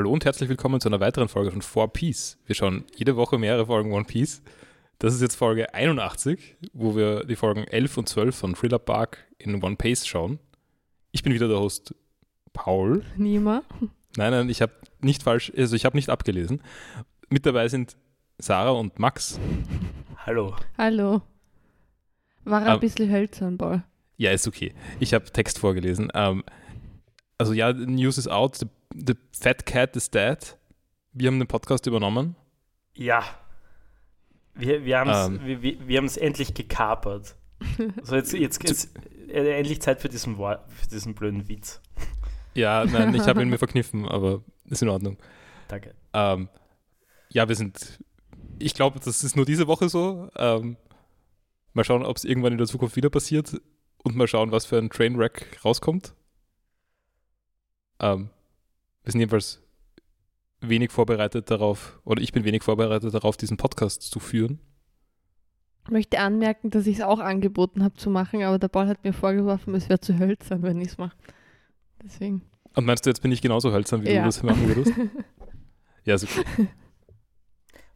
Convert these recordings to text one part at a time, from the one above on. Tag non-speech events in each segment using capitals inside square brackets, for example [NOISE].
Hallo und herzlich willkommen zu einer weiteren Folge von Four Piece. Wir schauen jede Woche mehrere Folgen One Piece. Das ist jetzt Folge 81, wo wir die Folgen 11 und 12 von Thriller Park in One Piece schauen. Ich bin wieder der Host Paul. Nima. Nein, nein, ich habe nicht falsch, also ich habe nicht abgelesen. Mit dabei sind Sarah und Max. Hallo. Hallo. War ein Ähm, bisschen hölzern, Paul. Ja, ist okay. Ich habe Text vorgelesen. Ähm, also ja, News is out. The, the Fat Cat is dead. Wir haben den Podcast übernommen. Ja. Wir, wir haben es Ähm. wir, wir, endlich gekapert. So, jetzt, jetzt [LAUGHS] ist äh, endlich Zeit für diesen, für diesen blöden Witz. Ja, nein, ich habe ihn mir verkniffen, aber ist in Ordnung. Danke. Ähm, ja, wir sind. Ich glaube, das ist nur diese Woche so. Ähm, mal schauen, ob es irgendwann in der Zukunft wieder passiert und mal schauen, was für ein Trainwreck rauskommt. Ähm, wir sind jedenfalls wenig vorbereitet darauf, oder ich bin wenig vorbereitet darauf, diesen Podcast zu führen. Ich möchte anmerken, dass ich es auch angeboten habe zu machen, aber der Paul hat mir vorgeworfen, es wäre zu hölzern, wenn ich es mache. Deswegen. Und meinst du, jetzt bin ich genauso hölzern, wie Ja. du das machen würdest? [LAUGHS] Ja, okay.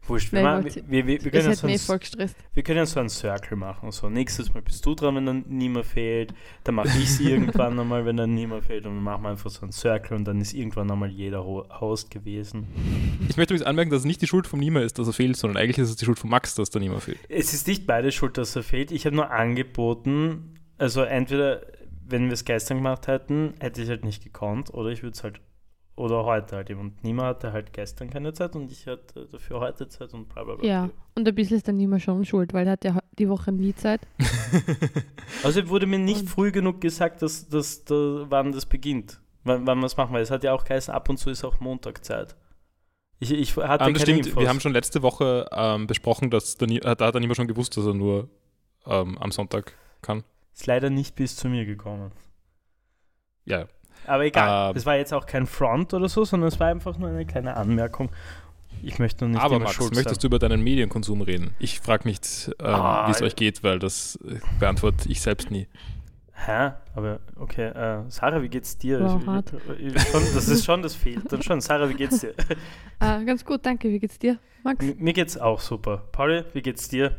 Wurscht. Wir, Nein, machen, wir, wir, wir, können so ein, wir können ja so einen Circle machen. So, nächstes Mal bist du dran, wenn dann niemand fehlt. Dann mache ich es [LAUGHS] irgendwann einmal, wenn dann niemand fehlt. Und dann machen wir einfach so einen Circle und dann ist irgendwann einmal jeder Ho- Host gewesen. Ich möchte übrigens anmerken, dass es nicht die Schuld von Nima ist, dass er fehlt, sondern eigentlich ist es die Schuld von Max, dass da Nima fehlt. Es ist nicht beide schuld, dass er fehlt. Ich habe nur angeboten, also entweder, wenn wir es gestern gemacht hätten, hätte ich halt nicht gekonnt, oder ich würde es halt, oder heute halt eben. Und niemand hatte halt gestern keine Zeit und ich hatte dafür heute Zeit und bla bla bla. Ja, und ein bisschen ist dann niemand schon schuld, weil er hat ja die Woche nie Zeit. [LAUGHS] Also wurde mir nicht Und- früh genug gesagt, dass, dass, da, wann das beginnt. Wann, wann wir es machen, weil es hat ja auch geheißen, ab und zu ist auch Montag Zeit. Ich, ich hatte Ah, keine das stimmt, Infos. wir haben schon letzte Woche ähm, besprochen, dass der, da hat der Nima schon gewusst, dass er nur ähm, am Sonntag kann. Ist leider nicht bis zu mir gekommen. Ja, ja. Aber egal, Ähm, es war jetzt auch kein Front oder so, sondern es war einfach nur eine kleine Anmerkung. Ich möchte nur nicht Aber Max, schuld möchtest du über deinen Medienkonsum reden? Ich frage nicht, ähm, Ah, wie es euch geht, weil das äh, beantworte ich selbst nie. sein. Hä? Aber okay, äh, Sarah, wie geht's dir? Wow, Ich- hart. ich- schon, das ist schon, das fehlt dann schon. Sarah, wie geht's dir? [LAUGHS] Ah, ganz gut, danke. Wie geht's dir, Max? M- Mir geht's auch super. Pauli, wie geht's dir?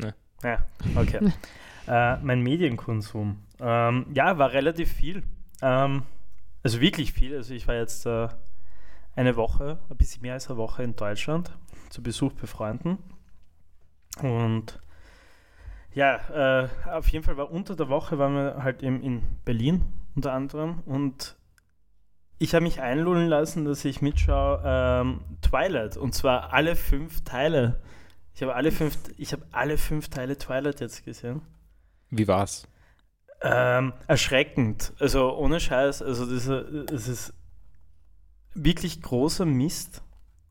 Ne. Ja, okay. Ne. äh, mein Medienkonsum. Ähm, ja, war relativ viel. Ähm, also wirklich viel. Also ich war jetzt äh, eine Woche, ein bisschen mehr als eine Woche in Deutschland zu Besuch bei Freunden. Und ja, äh, auf jeden Fall war unter der Woche waren wir halt eben in Berlin unter anderem und ich habe mich einlullen lassen, dass ich mitschaue ähm, Twilight und zwar alle fünf Teile. Ich habe alle fünf, ich habe alle fünf Teile Twilight jetzt gesehen. Wie war's? Ähm, erschreckend. Also ohne Scheiß. Also das, es ist wirklich großer Mist.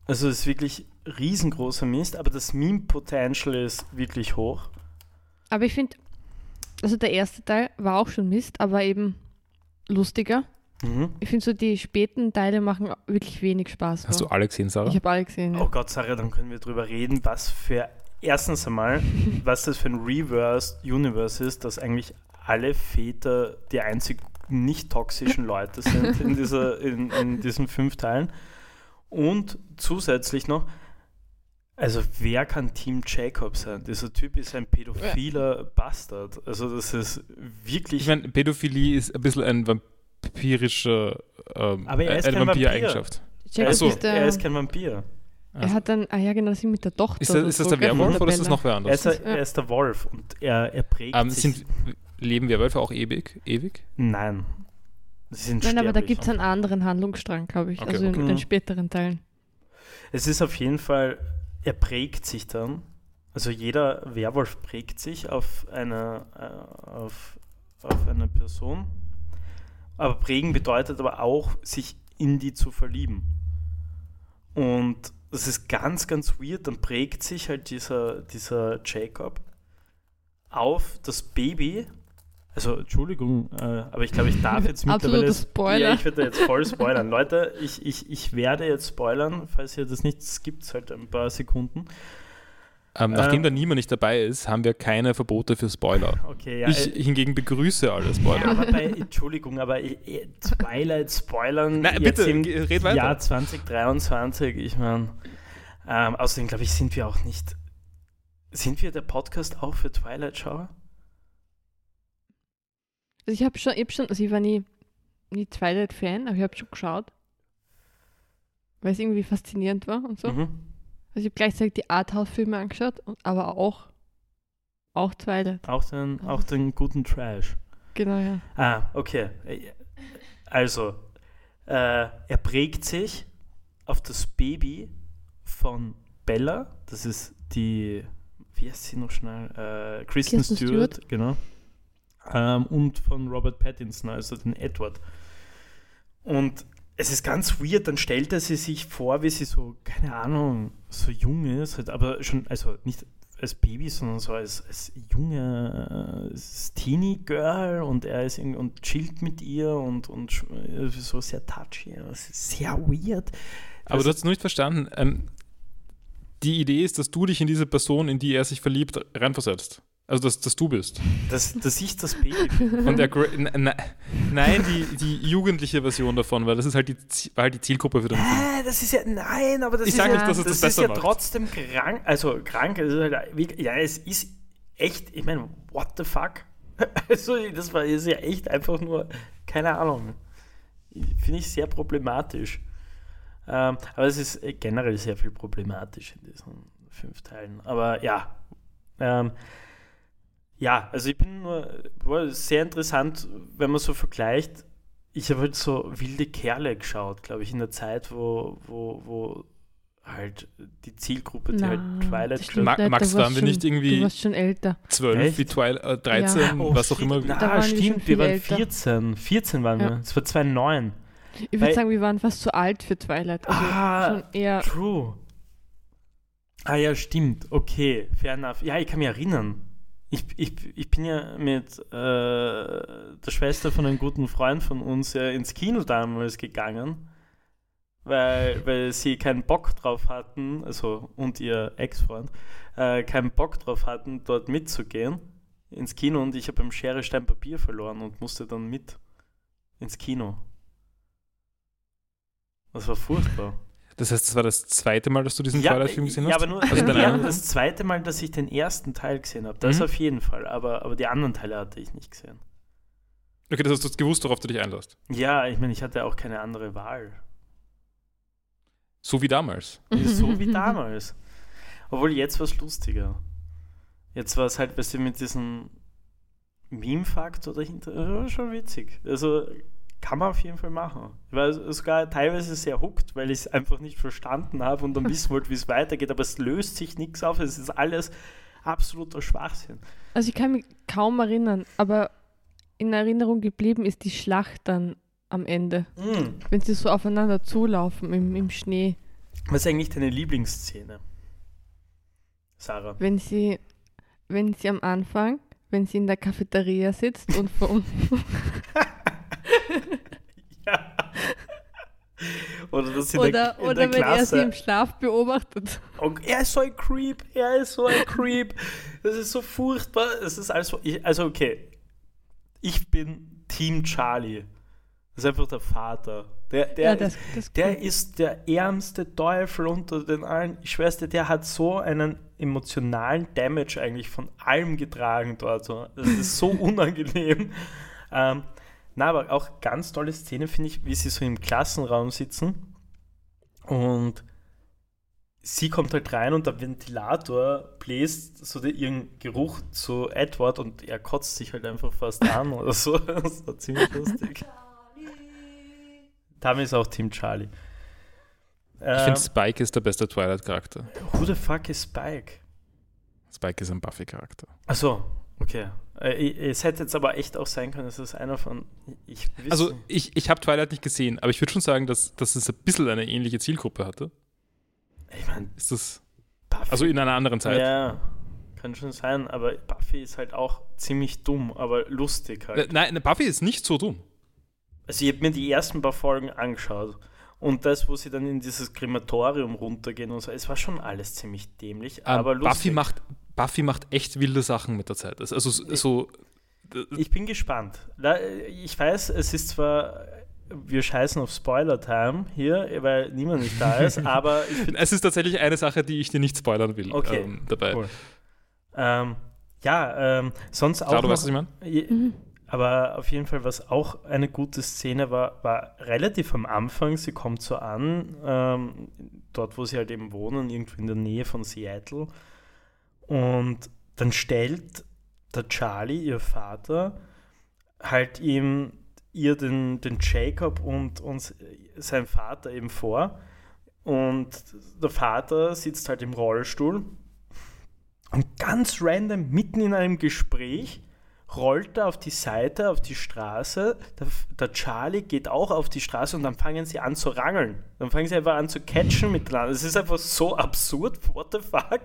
Also es ist wirklich riesengroßer Mist, aber das Meme-Potential ist wirklich hoch. Aber ich finde, also der erste Teil war auch schon Mist, aber eben lustiger. Mhm. Ich finde so, die späten Teile machen wirklich wenig Spaß. Hast du alle gesehen, Sarah? Ich habe alle gesehen. Oh Gott, Sarah, dann können wir drüber reden, was für erstens einmal, [LAUGHS] was das für ein Reversed Universe ist, dass eigentlich alle Väter die einzig nicht toxischen Leute sind in, [LAUGHS] dieser, in, in diesen fünf Teilen. Und zusätzlich noch, also wer kann Team Jacob sein? Dieser Typ ist ein pädophiler Bastard. Also das ist wirklich... Ich meine, Pädophilie ist ein bisschen ein vampirischer, ähm, Aber er ist eine kein Vampir. Vampireigenschaft. Jacob er, ist, so. ist der, er ist kein Vampir. er hat dann, ah ja genau, das ist mit der Tochter. Ist, das, oder ist das so, der Werwolf der oder ist das noch wer Er anders? ist, er ist der Wolf und er, er prägt Ähm, sich... sind, leben Werwölfe auch ewig? ewig? Nein. Sie sind Nein, aber da gibt es einen anderen Handlungsstrang, glaube ich. Okay, also in okay. den späteren Teilen. Es ist auf jeden Fall, er prägt sich dann. Also jeder Werwolf prägt sich auf eine, äh, auf, auf eine Person. Aber prägen bedeutet aber auch, sich in die zu verlieben. Und das ist ganz, ganz weird. Dann prägt sich halt dieser, dieser Jacob auf das Baby. Also, Entschuldigung, äh, aber ich glaube, ich darf jetzt [LAUGHS] mittlerweile. Spoiler. Ja, ich werde jetzt voll [LAUGHS] spoilern. Leute, ich, ich, ich werde jetzt spoilern, falls ihr das nicht skippt, halt ein paar Sekunden. Ähm, nachdem ähm, da niemand nicht dabei ist, haben wir keine Verbote für Spoiler. Okay, ja, ich, ich hingegen begrüße alle Spoiler. Ja, aber bei, Entschuldigung, aber äh, äh, Twilight spoilern Nein, bitte, im red weiter. Jahr 2023, ich meine, ähm, außerdem glaube ich, sind wir auch nicht, sind wir der Podcast auch für Twilight Shower? Also ich habe schon, ich hab schon, also ich war nie, nie Twilight-Fan, aber ich habe schon geschaut. Weil es irgendwie faszinierend war und so. Mhm. Also ich habe gleichzeitig die Arthouse-Filme angeschaut, aber auch, auch Twilight. Auch, den, auch den guten Trash. Genau, ja. Ah, okay. Also, äh, er prägt sich auf das Baby von Bella, das ist die, wie heißt sie noch schnell? Äh, Kristen, Kirsten Stewart, Stewart. genau. Ähm, und von Robert Pattinson, also den Edward. Und es ist ganz weird, dann stellt er sie sich vor, wie sie so, keine Ahnung, so jung ist, halt, aber schon, also nicht als Baby, sondern so als, als junge äh, Teenie-Girl und er ist irgendwie und chillt mit ihr und, und äh, so sehr touchy. Sehr weird. Aber Das- du hast es nicht verstanden. Ähm, die Idee ist, dass du dich in diese Person, in die er sich verliebt, reinversetzt. Also, dass, dass du bist. dass, dass ich das Baby bin. Und der nein, die, die jugendliche Version davon, weil das ist halt die, war halt die Zielgruppe für den Film. Hä, das ist ja, nein, aber das Ich ist ja, nicht, dass es das ist besser ja macht. trotzdem krank, also krank, es ist halt, wie- ja, es ist echt, ich meine, what the fuck? [LAUGHS] Also, das war ist ja echt einfach nur, keine Ahnung, finde ich sehr problematisch. Ähm, aber es ist generell sehr viel problematisch in diesen fünf Teilen. Aber ja, ähm, ja, also ich bin nur, war sehr interessant, wenn man so vergleicht. Ich habe halt so wilde Kerle geschaut, glaube ich, in der Zeit, wo, wo, wo halt die Zielgruppe, die halt Na, Twilight das stimmt Ma- Max, du warst waren wir schon- nicht irgendwie- Du warst schon älter. 12, Echt? wie Twilight, äh, 13, Oh, was auch shit, immer. Na, Da waren wir schon stimmt, viel wir waren älter. 14. 14 waren Ja. wir. Es war 2009. Ich würde sagen, wir waren fast zu alt für Twilight. Also Ah, schon eher. True. Ah ja, stimmt. Okay, fair enough. Ja, ich kann mich erinnern. Ich, ich, ich bin ja mit äh, der Schwester von einem guten Freund von uns ja ins Kino damals gegangen, weil, weil sie keinen Bock drauf hatten, also und ihr Ex-Freund, äh, keinen Bock drauf hatten, dort mitzugehen ins Kino und ich habe beim Schere Stein Papier verloren und musste dann mit ins Kino. Das war furchtbar. Das heißt, das war das zweite Mal, dass du diesen Twilight-Film gesehen hast? Ja, aber nur Also Eindruck? das zweite Mal, dass ich den ersten Teil gesehen habe. Das Mhm. auf jeden Fall. Aber, aber die anderen Teile hatte ich nicht gesehen. Okay, das hast du gewusst, worauf du dich einlässt. Ja, ich meine, ich hatte auch keine andere Wahl. So wie damals. So [LAUGHS] wie damals. Obwohl jetzt war es lustiger. Jetzt war es halt, weißt du, mit diesem Meme-Faktor dahinter, das war schon witzig. Also kann man auf jeden Fall machen. Ich war sogar teilweise sehr hooked, weil ich es einfach nicht verstanden habe und dann wissen wollte, wie es weitergeht, aber es löst sich nichts auf, es ist alles absoluter Schwachsinn. Also ich kann mich kaum erinnern, aber in Erinnerung geblieben ist die Schlacht dann am Ende, Mm. wenn sie so aufeinander zulaufen im, im Schnee. Was ist eigentlich deine Lieblingsszene? Sarah. Wenn sie, wenn sie am Anfang, wenn sie in der Cafeteria sitzt und vom [LAUGHS] [LAUGHS] ja. Oder sie in oder, der, in oder der wenn er sie Klasse. im Schlaf beobachtet. Oh, er ist so ein Creep, er ist so ein Creep. Das ist so furchtbar. Das ist also, ich, also okay. Ich bin Team Charlie. Das ist einfach der Vater. Der, der, ja, das, das der ist der ärmste Teufel unter den allen. Ich schwör's dir, der hat so einen emotionalen Damage eigentlich von allem getragen dort. Das ist so [LAUGHS] unangenehm. Ähm, na, aber auch ganz tolle Szene finde ich, wie sie so im Klassenraum sitzen und sie kommt halt rein und der Ventilator bläst so den, ihren Geruch zu Edward und er kotzt sich halt einfach fast an oder so. [LAUGHS] Das war ziemlich lustig. Damit ist auch Team Charlie. Ich Äh, finde, Spike ist der beste Twilight-Charakter. who the fuck is Spike? Spike ist ein Buffy-Charakter. Achso, okay. Äh, es hätte jetzt aber echt auch sein können, dass es einer von. Ich Also, ich, ich habe Twilight nicht gesehen, aber ich würde schon sagen, dass, dass es ein bisschen eine ähnliche Zielgruppe hatte. ich meine, Ist das. Buffy. Also in einer anderen Zeit. Ja, kann schon sein, aber Buffy ist halt auch ziemlich dumm, aber lustig Äh, halt. Nein, Buffy ist nicht so dumm. Also ich habe mir die ersten paar Folgen angeschaut Und das, wo sie dann in dieses Krematorium runtergehen und so, es war schon alles ziemlich dämlich, Ähm, aber lustig. Buffy, macht, Buffy macht echt wilde Sachen mit der Zeit. Also so, Ich bin gespannt. Ich weiß, es ist zwar, wir scheißen auf Spoiler-Time hier, weil niemand nicht da ist, [LAUGHS] aber es ist tatsächlich eine Sache, die ich dir nicht spoilern will Okay, ähm, dabei. cool. ähm, ja, ähm, sonst auch Klar, du noch, weißt, was ich meine? Je- Aber auf jeden Fall, was auch eine gute Szene war, war relativ am Anfang. Sie kommt so an, ähm, dort, wo sie halt eben wohnen, irgendwo in der Nähe von Seattle. Und dann stellt der Charlie, ihr Vater, halt ihm ihr den, den Jacob und, und sein Vater eben vor. Und der Vater sitzt halt im Rollstuhl. Und ganz random, mitten in einem Gespräch, rollt er auf die Seite, auf die Straße. Der, der Charlie geht auch auf die Straße und dann fangen sie an zu rangeln. Dann fangen sie einfach an zu catchen miteinander. Es ist einfach so absurd. What the fuck?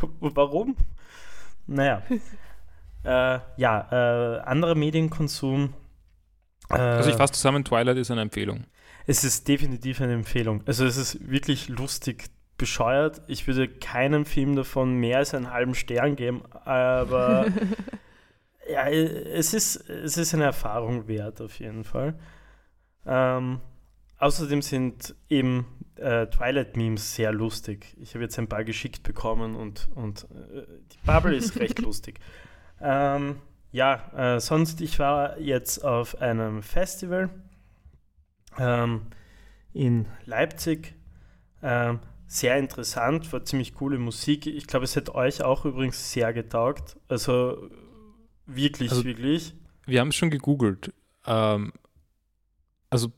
[LAUGHS] Warum? Naja. [LAUGHS] äh, ja, äh, anderer Medienkonsum. Äh, Also ich fasse zusammen, Twilight ist eine Empfehlung. es ist definitiv eine Empfehlung. Also es ist wirklich lustig bescheuert. Ich würde keinem Film davon mehr als einen halben Stern geben, aber [LAUGHS] ja, es ist, es ist eine Erfahrung wert auf jeden Fall. Ähm, außerdem sind eben äh, Twilight-Memes sehr lustig. Ich habe jetzt ein paar geschickt bekommen und, und äh, die Bubble ist recht [LAUGHS] lustig. Ähm, ja, äh, sonst, ich war jetzt auf einem Festival ähm, in Leipzig. Ähm, sehr interessant, war ziemlich coole Musik. Ich glaube, es hätte euch auch übrigens sehr getaugt. Also wirklich, Also- wirklich. Wir haben es schon gegoogelt. Ähm, also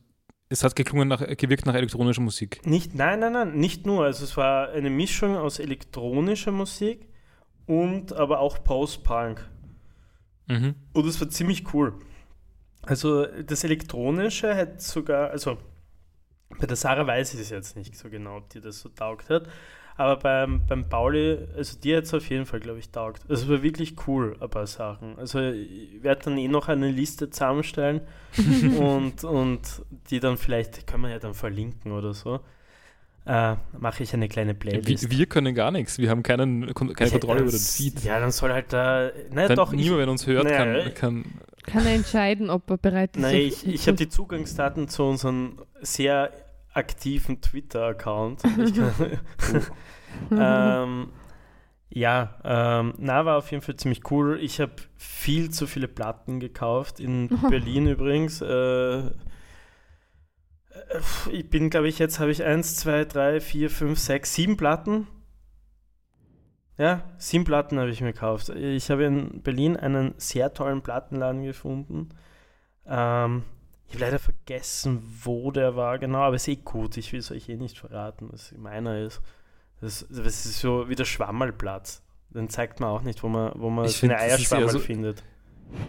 es hat geklungen nach, gewirkt nach elektronischer Musik. Nicht, nein, nein, nein, nicht nur. Also es war eine Mischung aus elektronischer Musik und aber auch Post-Punk. Mhm. Und es war ziemlich cool. Also das Elektronische hat sogar, also bei der Sarah weiß ich es jetzt nicht so genau, ob die das so taugt hat. Aber beim, beim Pauli, also dir hat es auf jeden Fall, glaube ich, taugt. Also es war wirklich cool, ein paar Sachen. Also ich werde dann eh noch eine Liste zusammenstellen [LAUGHS] und, und die dann vielleicht, können wir ja dann verlinken oder so. Äh, mache ich eine kleine Playlist. Wir, wir können gar nichts. Wir haben keinen, keine Ja, Kontrolle über den das- Feed. Ja, dann soll halt da. Naja, Kann doch, niemand, wenn uns hört, Naja, kann, kann Kann er entscheiden, ob er bereit ist. Nein, ich, ich habe die Zugangsdaten zu unserem sehr aktiven Twitter-Account. [LAUGHS] [LAUGHS] Ähm, ja, ähm, na, war auf jeden Fall ziemlich cool. Ich habe viel zu viele Platten gekauft, in [LAUGHS] Berlin übrigens. Äh, äh, ich bin, glaube ich, jetzt habe ich eins, zwei, drei, vier, fünf, sechs, sieben Platten. Ja, sieben Platten habe ich mir gekauft. Ich habe in Berlin einen sehr tollen Plattenladen gefunden. Ähm, ich habe leider vergessen, wo der war genau, aber ist eh gut. Ich will es euch eh nicht verraten, was meiner ist. Das, das ist so wie der Schwammerlplatz. Den zeigt man auch nicht, wo man, wo man Ich seine find, das ist eher Eierschwammerl so- findet. [LAUGHS]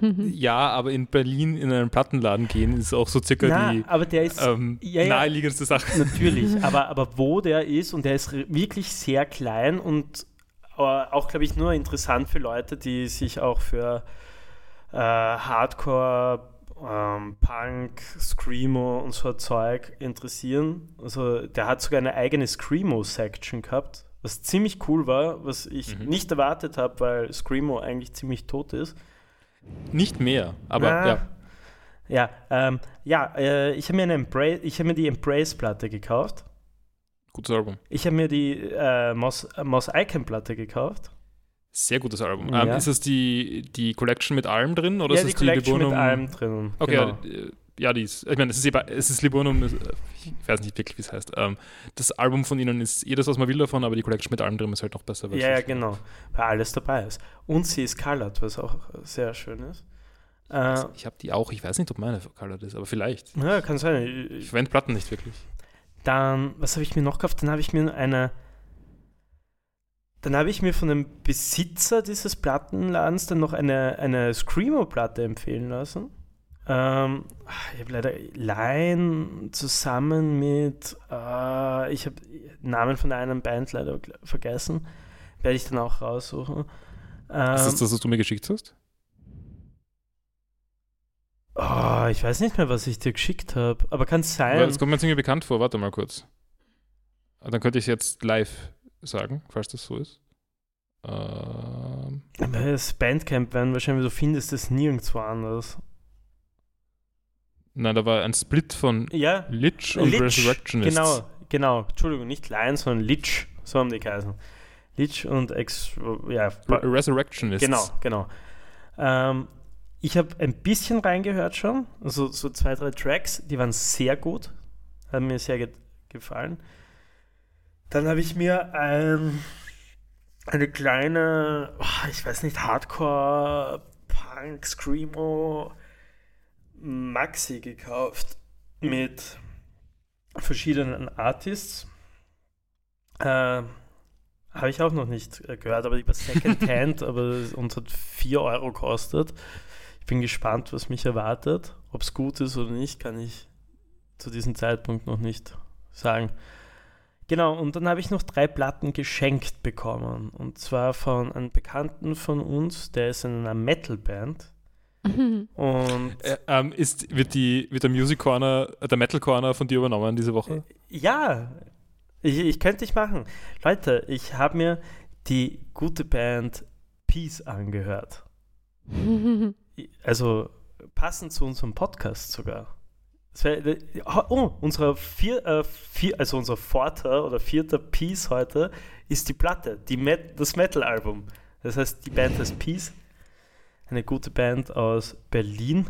Ja, aber in Berlin in einen Plattenladen gehen ist auch so circa Na, die aber der ist ähm, ja, ja. naheliegendste Sache. natürlich, [LAUGHS] aber, aber wo der ist und der ist wirklich sehr klein und äh, auch, glaube ich, nur interessant für Leute, die sich auch für äh, Hardcore, ähm, Punk, Screamo und so Zeug interessieren. Also der hat sogar eine eigene Screamo-Section gehabt, was ziemlich cool war, was ich Mhm. nicht erwartet habe, weil Screamo eigentlich ziemlich tot ist. Nicht mehr, aber Na, ja. Ja, ähm, ja äh, ich habe mir, eine Embrace- ich hab mir die Embrace-Platte gekauft. Gutes Album. Ich habe mir die äh, Moss, äh, Moss Icon-Platte gekauft. Sehr gutes Album. Ja. Ähm, ist es die, die Collection mit allem drin oder ja, ist die die Collection Liburnum? mit allem drinnen. Okay, genau. ja, äh, ja, die ist, ich meine, es ist, es ist Liburnum, ich weiß nicht wirklich, wie es heißt. Ähm, das Album von ihnen ist jedes, was man will davon, aber die Collection mit allem drin ist halt noch besser. ja, ja, genau. Weil alles dabei ist. Und sie ist colored, was auch sehr schön ist. Äh, Ich habe die auch, ich weiß nicht, ob meine colored ist, aber vielleicht. ja, kann sein. Ich Ich, verwende Platten nicht wirklich. dann, was habe ich mir noch gekauft? Dann habe ich mir eine. Dann habe ich mir von dem Besitzer dieses Plattenladens dann noch eine, eine Screamo-Platte empfehlen lassen. Ähm, ich habe leider Line zusammen mit, äh, ich habe Namen von einer Band leider vergessen. Werde ich dann auch raussuchen. Ähm, ist das das, was du mir geschickt hast? oh, Ah, ich weiß nicht mehr, was ich dir geschickt habe, aber kann es sein. Das kommt mir ziemlich bekannt vor. Warte mal kurz. Ah, Dann könnte ich jetzt live sagen, falls das so ist. Ähm, Bei das Bandcamp werden wahrscheinlich, du findest es nirgendwo anders. nein, da war ein Split von Ja, Lich und Lich, Resurrectionists. genau, genau. Entschuldigung, nicht Lion, sondern Lich, so haben die geheißen. Lich und Ex, ja, Re Resurrectionists. Genau, genau. Ähm, ich habe ein bisschen reingehört schon, also so zwei, drei Tracks, die waren sehr gut, haben mir sehr ge gefallen. Dann habe ich mir ein, eine kleine, oh, ich weiß nicht, Hardcore, Punk, Screamo, Maxi gekauft mit verschiedenen Artists. Äh, habe ich auch noch nicht äh, gehört, aber die war Secondhand, [LAUGHS] aber und hat 4 Euro kostet. Ich bin gespannt, was mich erwartet. Ob es gut ist oder nicht, kann ich zu diesem Zeitpunkt noch nicht sagen. Genau, und dann habe ich noch drei Platten geschenkt bekommen. Und zwar von einem Bekannten von uns, der ist in einer Metalband. [LAUGHS] Und Äh, ähm, ist, wird, die, wird der Music Corner, äh, der Metal Corner von dir übernommen diese Woche? Ja, ich, ich könnte ich machen. Leute, ich habe mir die gute Band Peace angehört. [LAUGHS] Also passend zu unserem Podcast sogar. Wär, oh, unser vier, äh, vier, also unser vierter oder vierter Piece heute ist die Platte, die Met das Metal-Album. Das heißt, die Band heißt Peace, eine gute Band aus Berlin.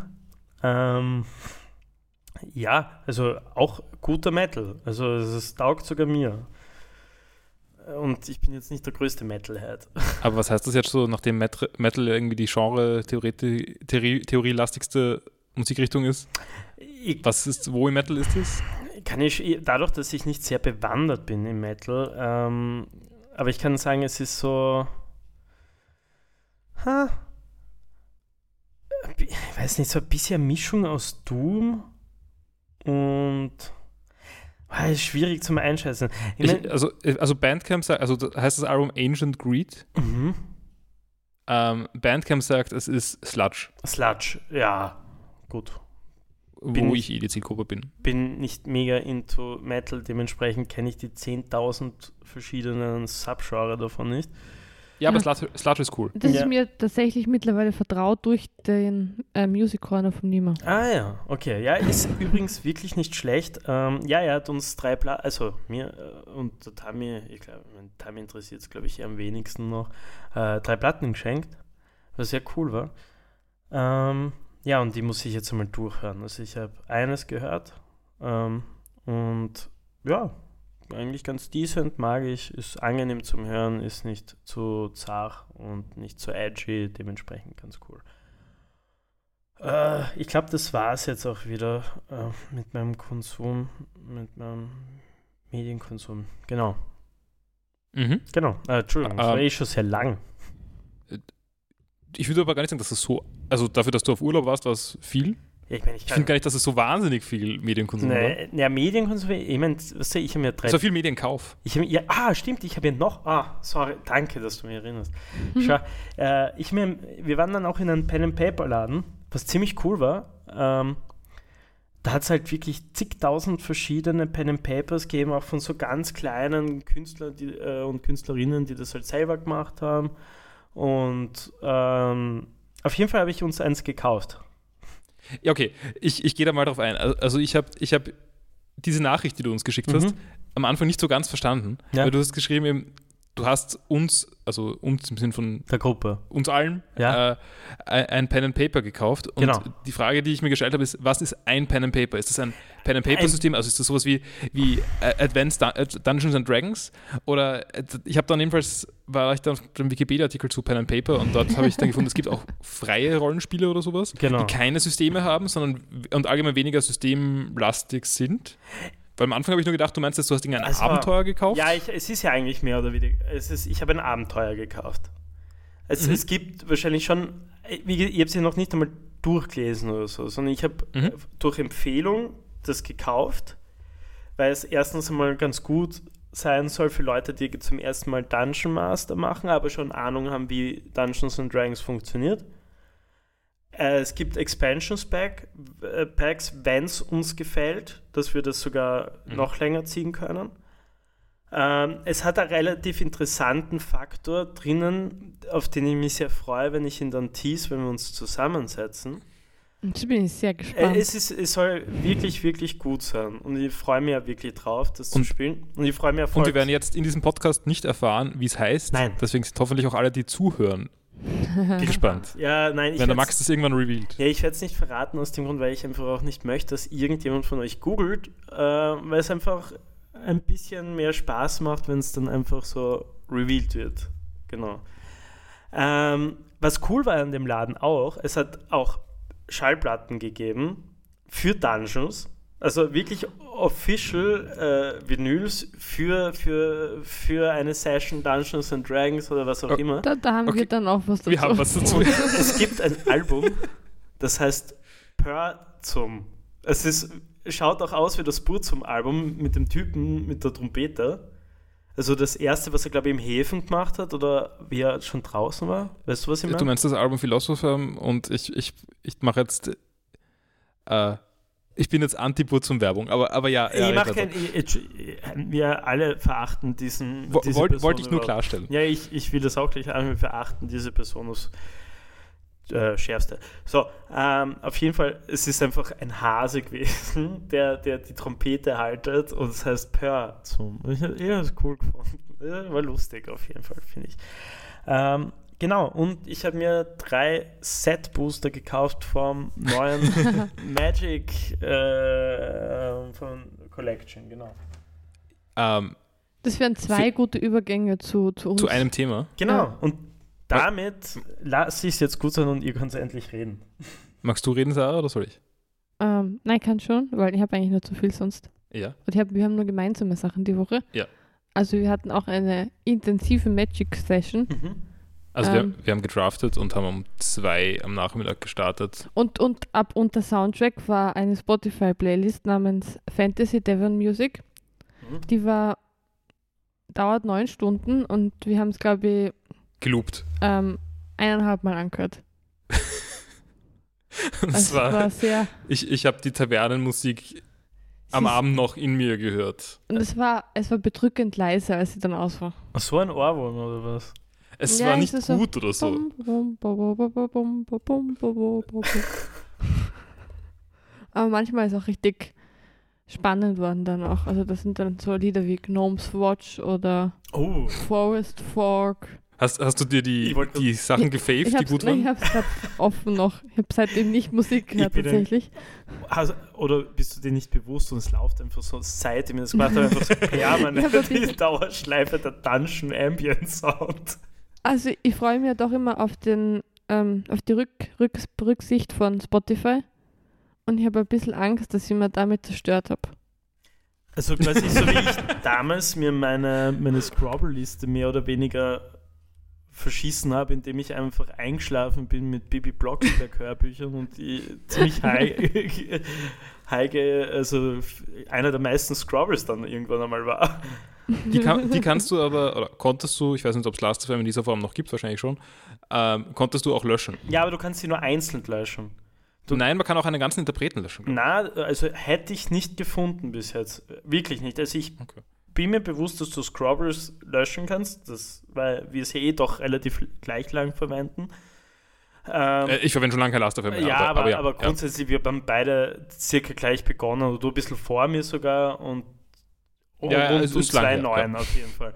Ähm, ja, also auch guter Metal. Also es taugt sogar mir. Und ich bin jetzt nicht der größte Metalhead. [LAUGHS] Aber was heißt das jetzt so, nachdem Met Metal irgendwie die Genre-theorielastigste Musikrichtung ist? Ich, Was ist, wo im Metal ist das? kann ich, dadurch, dass ich nicht sehr bewandert bin im Metal, ähm, aber ich kann sagen, es ist so. Ha, ich weiß nicht, so ein bisschen Mischung aus Doom und. Ah, ist schwierig zum Einschätzen. Ich mein, Ich, also, also Bandcamp sagt, also das heißt das Album Ancient Greed. mhm. Ähm, Bandcamp sagt, es ist Sludge, Sludge, ja, gut. Wo Bin ich eh die Zielgruppe bin. bin nicht mega into Metal, dementsprechend kenne ich die 10.000 verschiedenen Subgenre davon nicht. Ja, aber Ja. Sludge, Sludge ist cool. Das Ja. ist mir tatsächlich mittlerweile vertraut durch den äh, Music Corner von Nima. Ah ja, okay. Ja, ist [LAUGHS] übrigens wirklich nicht schlecht. Ähm, ja, er hat uns drei Platten, also mir äh, und der Tammy, ich glaube, Tammy interessiert es, glaube ich, am wenigsten noch, äh, drei Platten geschenkt, was sehr cool war. Ähm, ja, und die muss ich jetzt einmal durchhören. Also ich habe eines gehört ähm, und ja, eigentlich ganz decent, mag ich, ist angenehm zum Hören, ist nicht zu zart und nicht zu edgy, dementsprechend ganz cool. Äh, ich glaube, das war es jetzt auch wieder äh, mit meinem Konsum, mit meinem Medienkonsum. Genau, Mhm. genau. Äh, Entschuldigung, das war Ähm, eh schon sehr lang. Ich würde aber gar nicht sagen, dass das so, also dafür, dass du auf Urlaub warst, war es viel. Ja, ich meine, ich Ich finde gar nicht, dass es so wahnsinnig viel Medienkonsum war. Ne, ja, Medienkonsum, ich meine, weißt du, ich habe mir drei. So viel Medienkauf. Ich hab, ja, ah, stimmt, ich habe ja noch. Ah, sorry, danke, dass du mich erinnerst. Mhm. Schau, äh, ich mir, wir waren dann auch in einem Pen and Paper Laden, was ziemlich cool war. Ähm, da hat es halt wirklich zigtausend verschiedene Pen and Papers gegeben, auch von so ganz kleinen Künstlern die, äh, und Künstlerinnen, die das halt selber gemacht haben. Und ähm, auf jeden Fall habe ich uns eins gekauft. Ja, okay. Ich, ich gehe da mal drauf ein. Also ich habe ich hab diese Nachricht, die du uns geschickt hast, Mhm. am Anfang nicht so ganz verstanden. Ja. Weil du hast geschrieben, eben, du hast uns, also uns im Sinn von Der Gruppe. uns allen, Ja. äh, ein Pen and Paper gekauft. Und Genau. die Frage, die ich mir gestellt habe, ist, was ist ein Pen and Paper? Ist das ein Pen and Paper System? Also ist das sowas wie, wie äh, Advanced Dun äh, Dungeons and Dragons? Oder äh, ich habe dann jedenfalls, war ich dann auf dem Wikipedia-Artikel zu Pen and Paper und dort habe ich dann gefunden, es gibt auch freie Rollenspiele oder sowas, Genau. die keine Systeme haben, sondern und allgemein weniger systemlastig sind. Weil am Anfang habe ich nur gedacht, du meinst jetzt, du hast irgendein Es war- Abenteuer gekauft? Ja, ich, es ist ja eigentlich mehr oder weniger. Es ist, ich habe ein Abenteuer gekauft. Es, Mhm. es gibt wahrscheinlich schon, wie, ich habe sie noch nicht einmal durchgelesen oder so, sondern ich habe Mhm. durch Empfehlung das gekauft, weil es erstens einmal ganz gut sein soll für Leute, die zum ersten Mal Dungeon Master machen, aber schon Ahnung haben, wie Dungeons and Dragons funktioniert. Äh, es gibt Expansions Pack, äh, Packs, wenn es uns gefällt, dass wir das sogar Mhm. noch länger ziehen können. Ähm, es hat einen relativ interessanten Faktor drinnen, auf den ich mich sehr freue, wenn ich ihn dann tease, wenn wir uns zusammensetzen. Jetzt bin ich sehr Äh, gespannt. es, ist, es soll wirklich, wirklich gut sein. Und ich freue mich ja wirklich drauf, das Und- zu spielen. Und ich freue mich voll. Und wir werden jetzt in diesem Podcast nicht erfahren, wie es heißt. Nein. Deswegen sind hoffentlich auch alle, die zuhören, [LAUGHS] gespannt. ja, nein, ich wenn der Max das irgendwann revealed. Ja, ich werde es nicht verraten aus dem Grund, weil ich einfach auch nicht möchte, dass irgendjemand von euch googelt, äh, weil es einfach ein bisschen mehr Spaß macht, wenn es dann einfach so revealed wird. Genau. Ähm, was cool war an dem Laden auch, es hat auch Schallplatten gegeben für Dungeons. Also wirklich official äh, Vinyls für, für, für eine Session Dungeons and Dragons oder was auch Okay. immer. da, da haben Okay. wir dann auch was dazu. Wir haben was dazu. [LAUGHS] Es gibt ein Album, das heißt Pörzum. Es ist, schaut auch aus wie das Burzum-Album mit dem Typen mit der Trompete. Also das erste, was er, glaube ich, im Häfen gemacht hat oder wie er schon draußen war. Weißt du, was ich Du meine? meinst das Album Philosopher und ich, ich, ich mache jetzt. Äh, ich bin jetzt Anti-Burzum-Werbung, aber, aber ja. ja ich mache kein. Ich, wir alle verachten diesen. Wo- diese wollt- Wollte ich nur klarstellen. Ja, ich, ich will das auch gleich an. Wir verachten diese Person aufs äh, Schärfste. So, ähm, auf jeden Fall, es ist einfach ein Hase [LAUGHS] gewesen, der, der die Trompete haltet und es heißt Per zum. Ich, habe es cool gefunden. War lustig auf jeden Fall, finde ich. Ähm, genau, und ich habe mir drei Set-Booster gekauft vom neuen [LAUGHS] Magic äh, von Collection, genau. Ähm, Das wären zwei gute Übergänge zu, zu uns. zu einem Thema. Genau, Ja. und damit lasse ich es jetzt gut sein und ihr könnt endlich reden. Magst du reden, Sarah, oder soll ich? Ähm, nein, kann schon, weil ich habe eigentlich nur zu viel sonst. Ja. Und ich hab, wir haben nur gemeinsame Sachen die Woche. Ja. Also wir hatten auch eine intensive Magic-Session. Also Ähm. wir, wir haben gedraftet und haben um zwei am Nachmittag gestartet. Und, und ab und der Soundtrack war eine Spotify-Playlist namens Fantasy Devon Music. Mhm. Die war, dauert neun Stunden und wir haben es, glaube ich, Geloopt. ähm, eineinhalb Mal angehört. [LAUGHS] Und Also es zwar, war sehr, ich, ich habe die Tavernenmusik am ist- Abend noch in mir gehört. Und es war, es war bedrückend leise, als sie dann aus war. Ach, so ein Ohrwurm oder was? Es ja, war nicht es gut so oder so. Aber manchmal ist auch richtig spannend worden dann auch. Also das sind dann so Lieder wie Gnomes Watch oder oh. Forest Fork. Hast, hast du dir die, die Sachen gefaved, die gut waren? Ich hab's grad offen noch. Ich habe seitdem nicht Musik gehört tatsächlich. Also, oder bist du dir nicht bewusst und es läuft einfach so, seitdem ich das gemacht habe, einfach so [LAUGHS] permanent die Dauerschleife der Dungeon Ambient Sound. Also ich freue mich ja doch immer auf den ähm, auf die Rück, Rück, Rücksicht von Spotify. Und ich habe ein bisschen Angst, dass ich mir damit zerstört habe. Also quasi so wie ich [LAUGHS] damals mir meine, meine Scrabble-Liste mehr oder weniger verschießen habe, indem ich einfach eingeschlafen bin mit Bibi Blocksberg [LAUGHS] Hörbüchern und die ziemlich high [LAUGHS] also einer der meisten Scrabbles dann irgendwann einmal war. Die, kann, die [LAUGHS] kannst du aber, oder konntest du, ich weiß nicht, ob es Last.fm in dieser Form noch gibt, wahrscheinlich schon, ähm, konntest du auch löschen. Ja, aber du kannst sie nur einzeln löschen. Du- Nein, man kann auch einen ganzen Interpreten löschen. Na, also hätte ich nicht gefunden bis jetzt. Wirklich nicht. Also ich Okay. bin mir bewusst, dass du Scrabbles löschen kannst, das, weil wir es ja eh doch relativ gleich lang verwenden. Ähm, ich. Äh, ich verwende schon lange kein Last.fm mehr. ja, aber, aber, ja, ja. grundsätzlich, wir haben beide circa gleich begonnen, oder du ein bisschen vor mir sogar und, und, Ja, ja, und es du ist lang zwei her, neuen auf jeden Fall.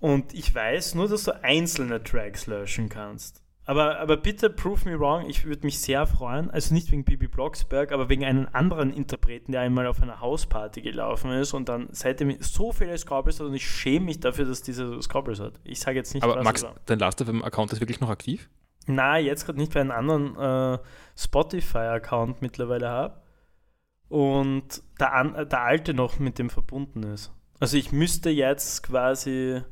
Und ich weiß nur, dass du einzelne Tracks löschen kannst. Aber, aber bitte prove me wrong, ich würde mich sehr freuen, also nicht wegen Bibi Blocksberg, aber wegen einem anderen Interpreten, der einmal auf einer Hausparty gelaufen ist und dann seitdem so viele Scrabbles hat und ich schäme mich dafür, dass dieser Scrabbles hat. Ich sage jetzt nicht, Aber was Max, es war. dein Last.fm-Account ist wirklich noch aktiv? Na, jetzt gerade nicht, weil ich einen anderen äh, Spotify-Account mittlerweile habe und der, der alte noch mit dem verbunden ist. Also ich müsste jetzt quasi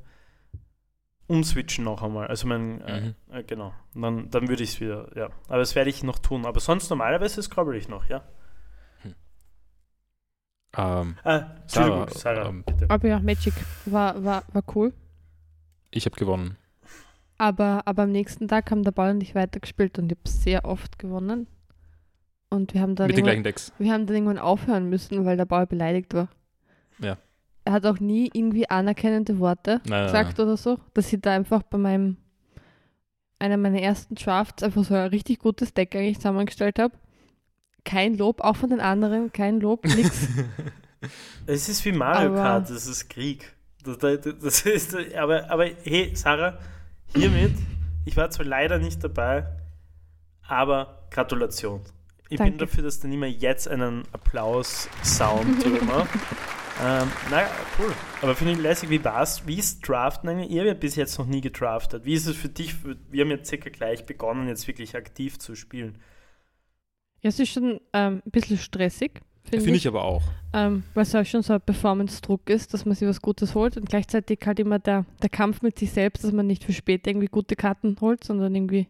umswitchen noch einmal. Also mein, äh, Mhm. äh, genau. Und dann, dann würde ich es wieder, ja. Aber das werde ich noch tun. Aber sonst normalerweise scrabble ich noch, ja. Ähm, Ah, Sarah, Sarah, ähm, bitte. Aber ja, Magic war, war, war cool. ich habe gewonnen. Aber, aber am nächsten Tag haben der Ball und ich weitergespielt und ich habe sehr oft gewonnen. Und wir haben dann Mit den irgendwann, gleichen Decks. wir haben dann irgendwann aufhören müssen, weil der Ball beleidigt war. Ja. Er hat auch nie irgendwie anerkennende Worte Nein, nein, gesagt oder so, dass ich da einfach bei meinem einer meiner ersten Drafts einfach so ein richtig gutes Deck eigentlich zusammengestellt habe. Kein Lob, auch von den anderen, kein Lob, nix. [LAUGHS] Es ist wie Mario Aber- Kart, das ist Krieg. Das, das, das ist, aber, aber hey, Sarah, hiermit, ich war zwar leider nicht dabei, aber Gratulation. Ich bin Danke. dafür, dass der Nima jetzt einen Applaus-Sound [LAUGHS] drüber ähm, naja, cool. Aber finde ich lässig, wie war's? Wie ist Draften eigentlich? Ihr habt ja bis jetzt noch nie gedraftet. Wie ist es für dich? Wir haben jetzt circa gleich begonnen, jetzt wirklich aktiv zu spielen. ja, es ist schon ähm, ein bisschen stressig, finde Finde ich. ich aber auch. ähm, weil es auch schon so ein Performance-Druck ist, dass man sich was Gutes holt und gleichzeitig halt immer der, der Kampf mit sich selbst, dass man nicht für später irgendwie gute Karten holt, sondern irgendwie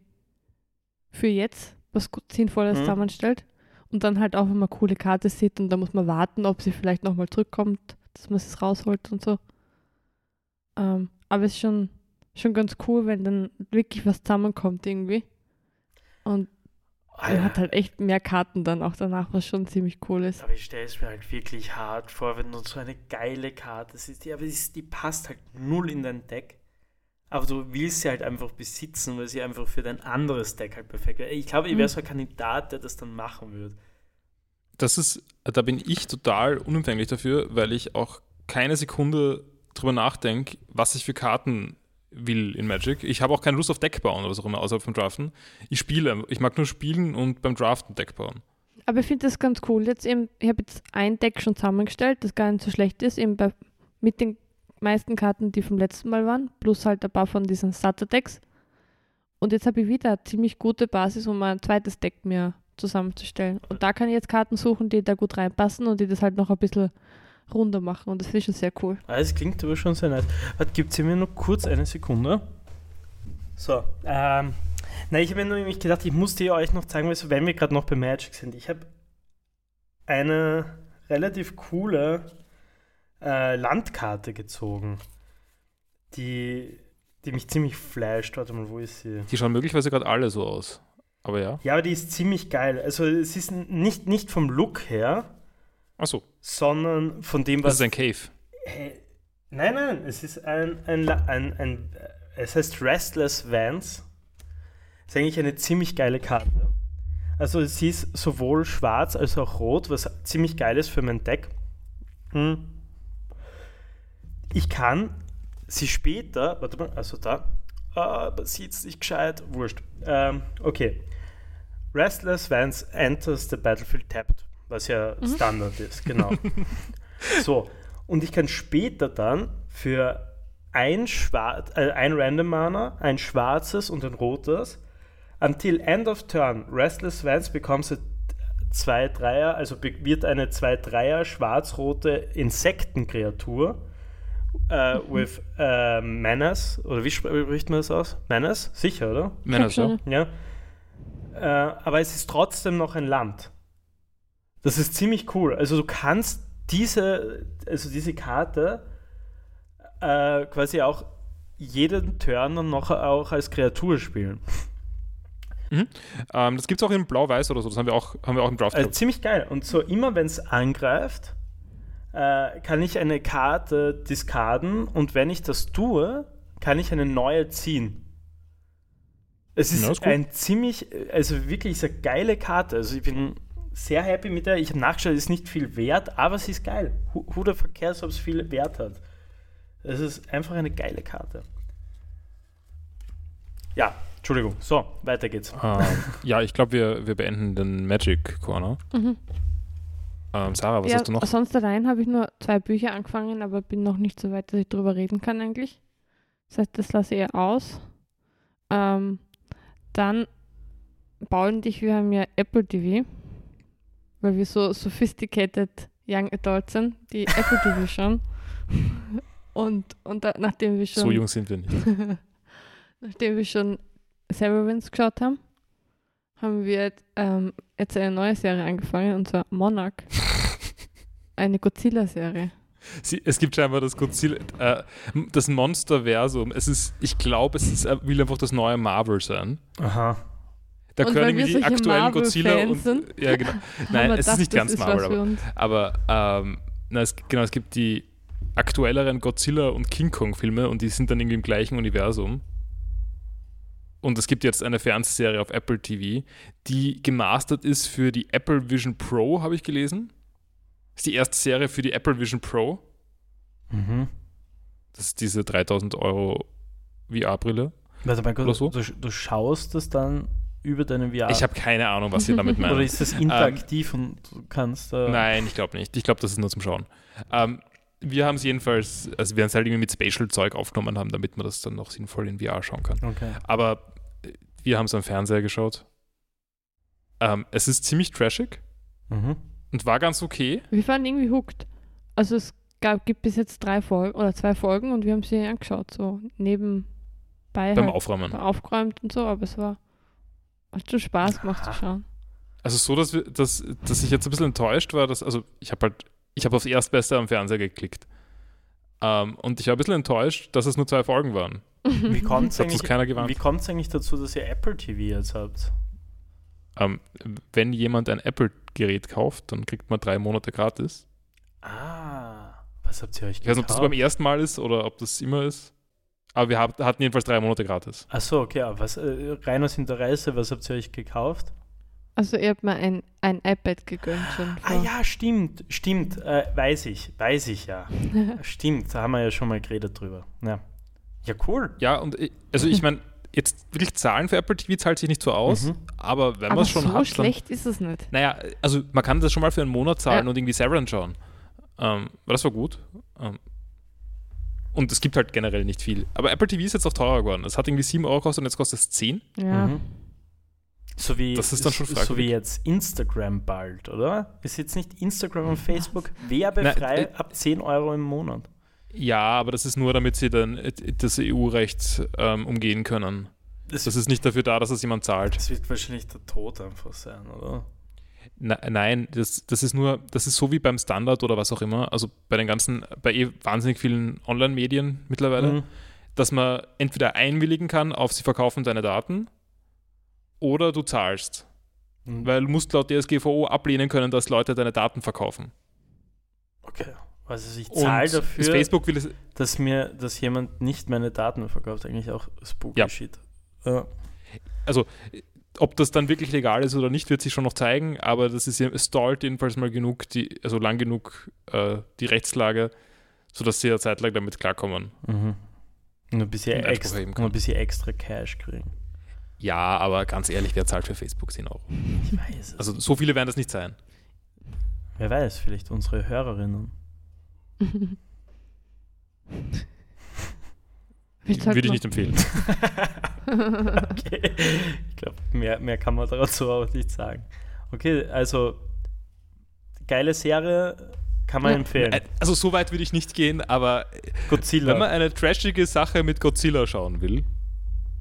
für jetzt was gut Sinnvolles Mhm. zusammenstellt. Und dann halt auch, wenn man coole Karte sieht und da muss man warten, ob sie vielleicht nochmal zurückkommt, dass man es rausholt und so. Ähm, aber es ist schon, schon ganz cool, wenn dann wirklich was zusammenkommt irgendwie. Und man hat halt echt mehr Karten dann auch danach, was schon ziemlich cool ist. Aber ich stelle es mir halt wirklich hart vor, wenn du so eine geile Karte siehst, die, aber die passt halt null in dein Deck. Aber du willst sie halt einfach besitzen, weil sie einfach für dein anderes Deck halt perfekt wäre. Ich glaube, ich wäre Mhm. so ein Kandidat, der das dann machen würde. Das ist, da bin ich total unempfänglich dafür, weil ich auch keine Sekunde drüber nachdenke, was ich für Karten will in Magic. Ich habe auch keine Lust auf Deck bauen oder was auch immer, außerhalb vom Draften. Ich spiele, ich mag nur spielen und beim Draften Deck bauen. Aber ich finde das ganz cool. Jetzt eben, ich habe jetzt ein Deck schon zusammengestellt, das gar nicht so schlecht ist, eben bei, mit den meisten Karten, die vom letzten Mal waren, plus halt ein paar von diesen Starter-Decks. Und jetzt habe ich wieder eine ziemlich gute Basis, um ein zweites Deck mir zusammenzustellen. Und da kann ich jetzt Karten suchen, die da gut reinpassen und die das halt noch ein bisschen runder machen. Und das ich schon sehr cool. Ah, das klingt aber schon sehr nice. Warte, gibt es mir noch kurz eine Sekunde? So, ähm, na, ich habe mir nämlich gedacht, ich muss dir euch noch zeigen, weil so, wenn wir gerade noch bei Magic sind. Ich habe eine relativ coole äh, Landkarte gezogen, die, die mich ziemlich flasht. Warte mal, wo ist sie? Die schauen möglicherweise gerade alle so aus. Aber ja. Ja, aber die ist ziemlich geil. Also es ist nicht, nicht vom Look her, Achso, sondern von dem, das was ist ein Cave. Hey, nein, nein, es ist ein, ein, ein, ein äh, es heißt Restless Vans. Ist eigentlich eine ziemlich geile Karte. Also sie ist sowohl schwarz als auch rot, was ziemlich geil ist für mein Deck. Hm. Ich kann sie später, warte mal, also da, ah, man sieht es nicht gescheit, wurscht. Ähm, okay. Restless Vans enters the battlefield tapped, was ja Standard ist, genau. [LAUGHS] So, und ich kann später dann für ein, Schwar äh, ein Random Mana, ein schwarzes und ein rotes, until end of turn, Restless Vans becomes a 2-3er, also wird eine 2-3er schwarz-rote Insektenkreatur äh, with äh, Menace, oder wie spr- spricht man das aus? Menace? Sicher, oder? So. ja. Ja. Äh, aber es ist trotzdem noch ein Land. Das ist ziemlich cool. Also du kannst diese, also diese Karte äh, quasi auch jeden Turn dann noch auch als Kreatur spielen. Ähm, das gibt es auch in Blau-Weiß oder so. Das haben wir auch, haben wir auch im Draft. Gehabt. ziemlich geil. Und so immer wenn es angreift, äh, kann ich eine Karte diskarden und wenn ich das tue, kann ich eine neue ziehen. Es ist Ja, ist ein ziemlich, also wirklich eine geile Karte. Also ich bin sehr happy mit der. Ich habe nachgeschaut, ist nicht viel wert, aber sie ist geil. Who, fuck cares, ob es viel Wert hat? Es ist einfach eine geile Karte. Ja, Entschuldigung. So, weiter geht's. ähm, ja, ich glaube, wir, wir beenden den Magic Corner. Mhm. Ähm, Sarah, was ja, hast du noch? Sonst allein habe ich nur zwei Bücher angefangen, aber bin noch nicht so weit, dass ich drüber reden kann eigentlich. Das heißt, das lasse ich eher aus. Ähm, dann Paul und ich, wir haben ja Apple TV, weil wir so sophisticated Young Adults sind, die [LAUGHS] Apple TV schauen. Und, und da, nachdem wir schon So jung sind wir nicht. [LAUGHS] nachdem wir schon Severance geschaut haben, haben wir jetzt, ähm, jetzt eine neue Serie angefangen, und zwar Monarch. [LAUGHS] Eine Godzilla-Serie. Sie, es gibt scheinbar das Godzilla, äh, das Monsterversum. Es ist, ich glaube, es ist, äh, will einfach das neue Marvel sein. Aha. Da Und wir irgendwie die aktuellen Godzilla und. sind, Ja, genau. [LAUGHS] Nein, es ist gedacht, nicht das ganz ist Marvel, aber, aber ähm, na, es, genau, es gibt die aktuelleren Godzilla und King Kong-Filme und die sind dann irgendwie im gleichen Universum. Und es gibt jetzt eine Fernsehserie auf Apple TV, die gemastert ist für die Apple Vision Pro, habe ich gelesen. Das ist die erste Serie für die Apple Vision Pro. Mhm. Das ist diese 3000 Euro VR-Brille. Oder kurz, so? du, du schaust das dann über deinen VR. Ich habe keine Ahnung, was sie damit [LAUGHS] Oder meinen. ist das interaktiv und du kannst äh, Nein, ich glaube nicht. Ich glaube, das ist nur zum Schauen. Ähm, wir haben es jedenfalls, also wir haben es halt irgendwie mit Spatial-Zeug aufgenommen haben, damit man das dann noch sinnvoll in VR schauen kann. Okay. Aber äh, wir haben es am Fernseher geschaut. Ähm, es ist ziemlich trashig Mhm. und war ganz okay. Wir waren irgendwie hooked. Also es gab, gibt bis jetzt drei Folgen oder zwei Folgen und wir haben sie angeschaut, so nebenbei beim halt Aufräumen. aufgeräumt und so, aber es war hat schon Spaß gemacht Aha. zu schauen. Also so, dass, wir, dass, dass ich jetzt ein bisschen enttäuscht war, dass, also ich habe halt, ich habe aufs Erstbeste am Fernseher geklickt. Ähm, und ich war ein bisschen enttäuscht, dass es nur zwei Folgen waren. [LAUGHS] Wie kommt es eigentlich, wie eigentlich dazu, dass ihr Apple TV jetzt habt? Ähm, wenn jemand ein Apple-Gerät kauft, dann kriegt man drei Monate gratis. Ah, was habt ihr euch Ich weiß nicht, ob das beim ersten Mal ist oder ob das immer ist. Aber wir hatten jedenfalls drei Monate gratis. Achso, okay, aber was, äh, rein aus Interesse, was habt ihr euch gekauft? Also ihr habt mir ein, ein iPad gegönnt schon. Ah vor- ja, stimmt, stimmt, äh, weiß ich, weiß ich ja. [LAUGHS] Stimmt, da haben wir ja schon mal geredet drüber. Ja, ja cool. Ja, und ich, also ich meine, jetzt wirklich Zahlen für Apple TV zahlt sich nicht so aus, Mhm. aber wenn man es schon so hat, dann, schlecht ist es nicht. naja, also man kann das schon mal für einen Monat zahlen Ja. und irgendwie Severance schauen. Ähm, das war gut. Ähm, und es gibt halt generell nicht viel. Aber Apple TV ist jetzt auch teurer geworden. Es hat irgendwie 7 Euro gekostet und jetzt kostet es 10. Ja. Mhm. So wie, Das ist dann schon so wie jetzt Instagram bald, oder? Ist jetzt nicht Instagram und Facebook werbefrei Nein, äh, ab 10 Euro im Monat? Ja, aber das ist nur, damit sie dann äh, das EU-Recht ähm, umgehen können. Das ist nicht dafür da, dass es jemand zahlt. das wird wahrscheinlich der Tod einfach sein, oder? Na, nein, das, das ist nur, das ist so wie beim Standard oder was auch immer, also bei den ganzen, bei eh wahnsinnig vielen Online-Medien mittlerweile, Mhm. dass man entweder einwilligen kann auf sie verkaufen deine Daten oder du zahlst. Mhm. Weil du musst laut DSGVO ablehnen können, dass Leute deine Daten verkaufen. Okay. Also ich zahle dafür, Facebook will es, dass mir, dass jemand nicht meine Daten verkauft. Eigentlich auch spooky Ja. shit. Ja. ob das dann wirklich legal ist oder nicht, wird sich schon noch zeigen, aber das ist ja, es stallt jedenfalls mal genug, die, also lang genug äh, die Rechtslage, sodass sie ja zeitlang damit klarkommen. Mhm. Und ein bisschen, extra, ein bisschen extra Cash kriegen. Ja, aber ganz ehrlich, wer zahlt für Facebook 10 Euro? Ich weiß es. Also so viele werden das nicht sein. Wer weiß, vielleicht unsere Hörerinnen. [LAUGHS] Halt Würde ich nicht empfehlen. [LAUGHS] okay. Ich glaube, mehr, mehr kann man dazu auch nicht sagen. Okay, also geile Serie kann man Ja. empfehlen. Äh, Also so weit würde ich nicht gehen, aber Godzilla. wenn man eine trashige Sache mit Godzilla schauen will,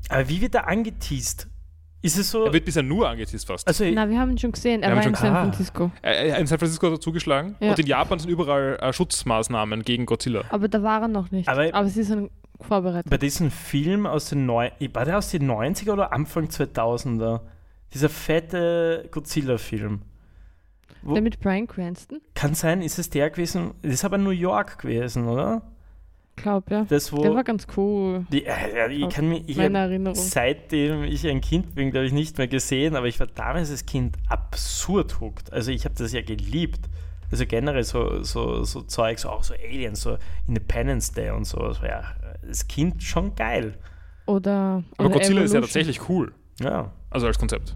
Aber wie wird er angeteased? Ist es so. er wird bisher nur angeteased fast. also, Na, wir haben ihn schon gesehen. Er Wir war haben in schon- San Ah. Francisco. Äh, äh, in San Francisco hat er zugeschlagen Ja. und in Japan sind überall äh, Schutzmaßnahmen gegen Godzilla. Aber da war er noch nicht. Aber- Aber, sie sind vorbereitet. bei diesem Film aus den Neu war der aus den 90er oder Anfang 2000er? Dieser fette Godzilla-Film. Der mit Brian Cranston? Kann sein, ist es der gewesen? Das ist aber New York gewesen, oder? Glaub, ja. Das, wo. Der war ganz cool. die, äh, ich kann mich. Ich Meine Erinnerung. seitdem ich ein Kind bin, glaube ich, nicht mehr gesehen, aber ich war damals als Kind absurd hooked. Also ich habe das ja geliebt. Also generell so, so, so Zeugs, auch so Aliens, so Independence Day und so. Das war ja als Kind schon geil. Oder, Aber Godzilla ist ja Evolution. tatsächlich cool. Ja. Also als Konzept.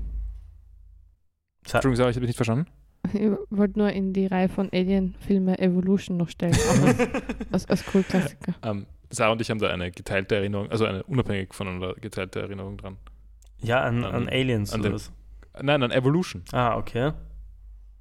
Entschuldigung, ich habe dich nicht verstanden. Ich wollte nur in die Reihe von Alien-Filme Evolution noch stellen. [LAUGHS] als, als Kultklassiker. Ähm, Sarah und ich haben da eine geteilte Erinnerung, also eine unabhängig voneinander geteilte Erinnerung dran. Ja, an, An- an Aliens an oder den- was? Nein, an Evolution. Ah, okay.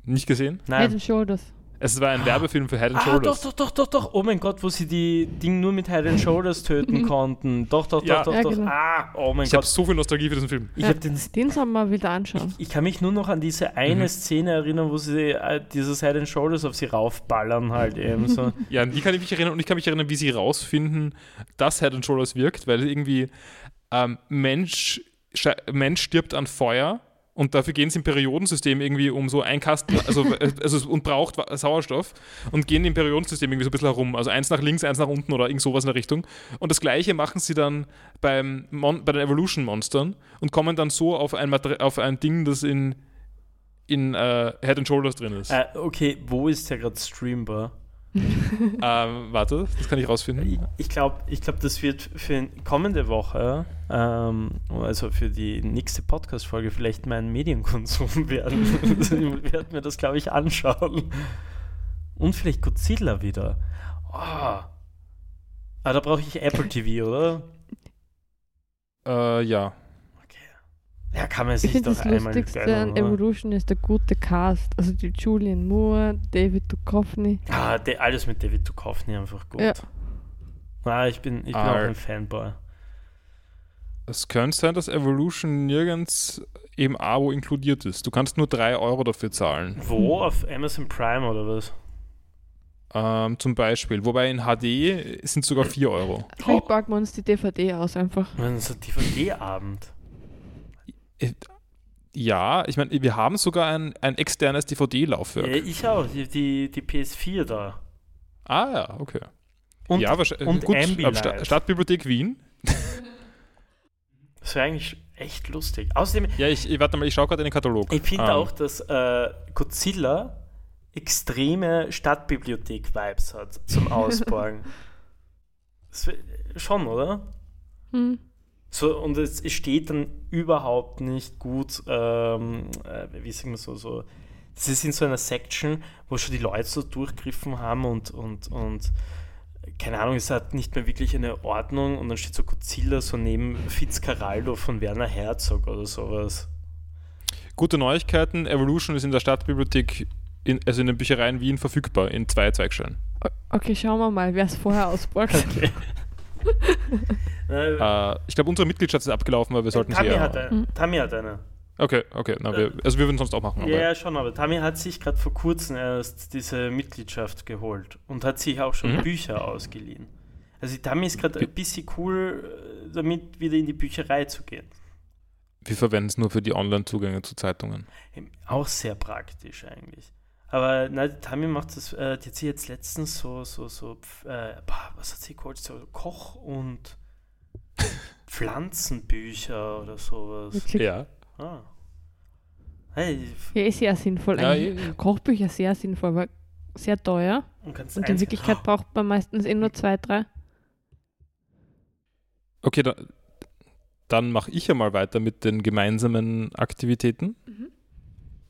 Nicht gesehen? Head Nein. and Shoulders. Es war ein Werbefilm für Head and Ah, doch, Shoulders. doch, doch, doch, doch. Oh mein Gott, wo sie die Ding nur mit Head and Shoulders töten konnten. Doch, doch, doch, Ja. doch, Ja, doch. genau. Ah, oh mein Ich habe Gott. so viel Nostalgie für diesen Film. Ich, Ja. hab den, Den sollen wir wieder anschauen. ich, ich kann mich nur noch an diese eine Mhm. Szene erinnern, wo sie äh, dieses Head and Shoulders auf sie raufballern halt eben so. [LAUGHS] Ja, an die kann ich mich erinnern und ich kann mich erinnern, wie sie rausfinden, dass Head and Shoulders wirkt, weil irgendwie ähm, Mensch, Mensch stirbt an Feuer und dafür gehen sie im Periodensystem irgendwie um so ein Kasten, also, äh, also und braucht Sauerstoff und gehen im Periodensystem irgendwie so ein bisschen herum. Also eins nach links, eins nach unten oder irgend sowas in der Richtung. Und das gleiche machen sie dann beim Mon bei den Evolution-Monstern und kommen dann so auf ein, Mater auf ein Ding, das in, in äh, Head and Shoulders drin ist. äh, okay, wo ist der gerade streambar? [LAUGHS] Ähm, warte, das kann ich rausfinden. Ich, glaube, ich glaub, das wird für kommende Woche, ähm, also für die nächste Podcast-Folge, vielleicht mein Medienkonsum [LAUGHS] werden. ich werde mir das, glaube ich, anschauen. Und vielleicht Godzilla wieder. Oh. Ah, da brauche ich Apple TV, oder? Äh, ja. Ja, kann man Ich sich finde doch das einmal Lustigste an? Evolution ist der gute Cast. Also die Julian Moore, David Duchovny. Ah, de, alles mit David Duchovny einfach gut. Ja. Ah, ich bin, ich bin Ah. auch ein Fanboy. Es könnte sein, dass Evolution nirgends im Abo inkludiert ist. Du kannst nur 3 Euro dafür zahlen. Wo? Auf Amazon Prime oder was? Ähm, zum Beispiel. Wobei in HD sind sogar 4 Euro. Vielleicht packen wir uns die DVD aus einfach. Man, so DVD-Abend. Äh, Ja, ich meine, wir haben sogar ein, ein externes DVD-Laufwerk. Ja, ich auch, die, die, die PS4 da. Ah ja, okay. Und, ja, wahrscheinlich. und gut, Ambilight. ab Sta Stadtbibliothek Wien. das wäre eigentlich echt lustig. Außerdem, Ja, ich, ich warte mal, ich schaue gerade in den Katalog. ich finde Ähm, auch, dass äh, Godzilla extreme Stadtbibliothek-Vibes hat zum. [LAUGHS] Das wär- schon, oder? Hm. So, und es, es steht dann überhaupt nicht gut, ähm, äh, wie sagen wir so, so. Das ist in so einer Section, wo schon die Leute so durchgriffen haben und, und, und keine Ahnung, es hat nicht mehr wirklich eine Ordnung und dann steht so Godzilla so neben Fitzcarraldo von Werner Herzog oder sowas. Gute Neuigkeiten: Evolution ist in der Stadtbibliothek, in, also in den Büchereien Wien verfügbar, in zwei Zweigstellen. Okay, schauen wir mal, wer es vorher ausborgt. [LAUGHS] Okay. [LAUGHS] äh, Äh, ich glaube, unsere Mitgliedschaft ist abgelaufen, aber wir sollten sie Tami, ja. hat eine, Mhm. Tami hat eine. Okay, okay. Na, wir, also wir würden sonst auch machen. Aber Ja, ja, schon, aber Tami hat sich gerade vor kurzem erst diese Mitgliedschaft geholt und hat sich auch schon Mhm. Bücher ausgeliehen. Also die Tami ist gerade ein bisschen cool, äh, damit wieder in die Bücherei zu gehen. wir verwenden es nur für die Online-Zugänge zu Zeitungen. Auch sehr praktisch eigentlich. Aber na, die Tami macht das, äh, die hat sich jetzt letztens so, so, so, pf- äh, was hat sie geholt? So Koch- und [LAUGHS] Pflanzenbücher oder sowas. Ja. Ah. Hey, Ja, ist sehr sinnvoll. Ja, eh. Kochbücher sehr sinnvoll, aber sehr teuer. und Und in Wirklichkeit braucht man meistens eh nur zwei, drei. Okay, da, dann mache ich ja mal weiter mit den gemeinsamen Aktivitäten. Mhm.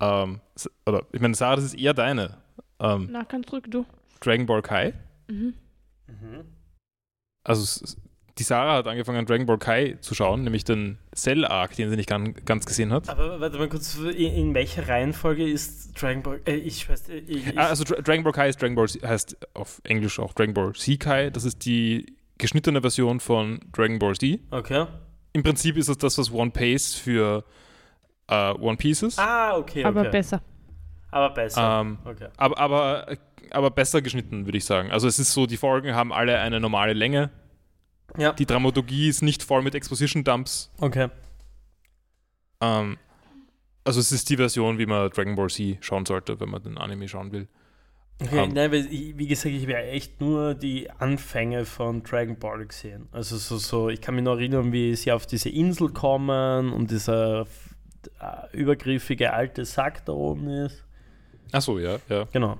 Ähm, oder, ich meine, Sarah, das ist eher deine. Ähm, Na, ganz zurück, du. Dragon Ball Kai. Mhm. Mhm. Also, die Sarah hat angefangen, Dragon Ball Kai zu schauen, nämlich den Cell-Arc, den sie nicht gan- ganz gesehen hat. Aber warte mal kurz, in, in welcher Reihenfolge ist Dragon Ball? Äh, ich weiß, äh, ich, ich, Ah, also, Dra Dragon Ball Kai ist Dragon Ball, heißt auf Englisch auch Dragon Ball Z Kai. Das ist die geschnittene Version von Dragon Ball Z. okay. Im Prinzip ist es das, was One Pace für äh, One Piece ist. Ah, okay, okay. Aber besser. Aber besser. Ähm, okay. aber, aber, aber besser geschnitten, würde ich sagen. Also es ist so, die Folgen haben alle eine normale Länge. Ja. Die Dramaturgie ist nicht voll mit Exposition-Dumps. Okay. Ähm, also es ist die Version, wie man Dragon Ball Z schauen sollte, wenn man den Anime schauen will. Okay, Ähm, nein, weil ich, wie gesagt, ich habe ja echt nur die Anfänge von Dragon Ball gesehen. Also so, so, ich kann mich noch erinnern, wie sie auf diese Insel kommen und dieser äh, übergriffige alte Sack da oben ist. Achso, ja, ja. Genau.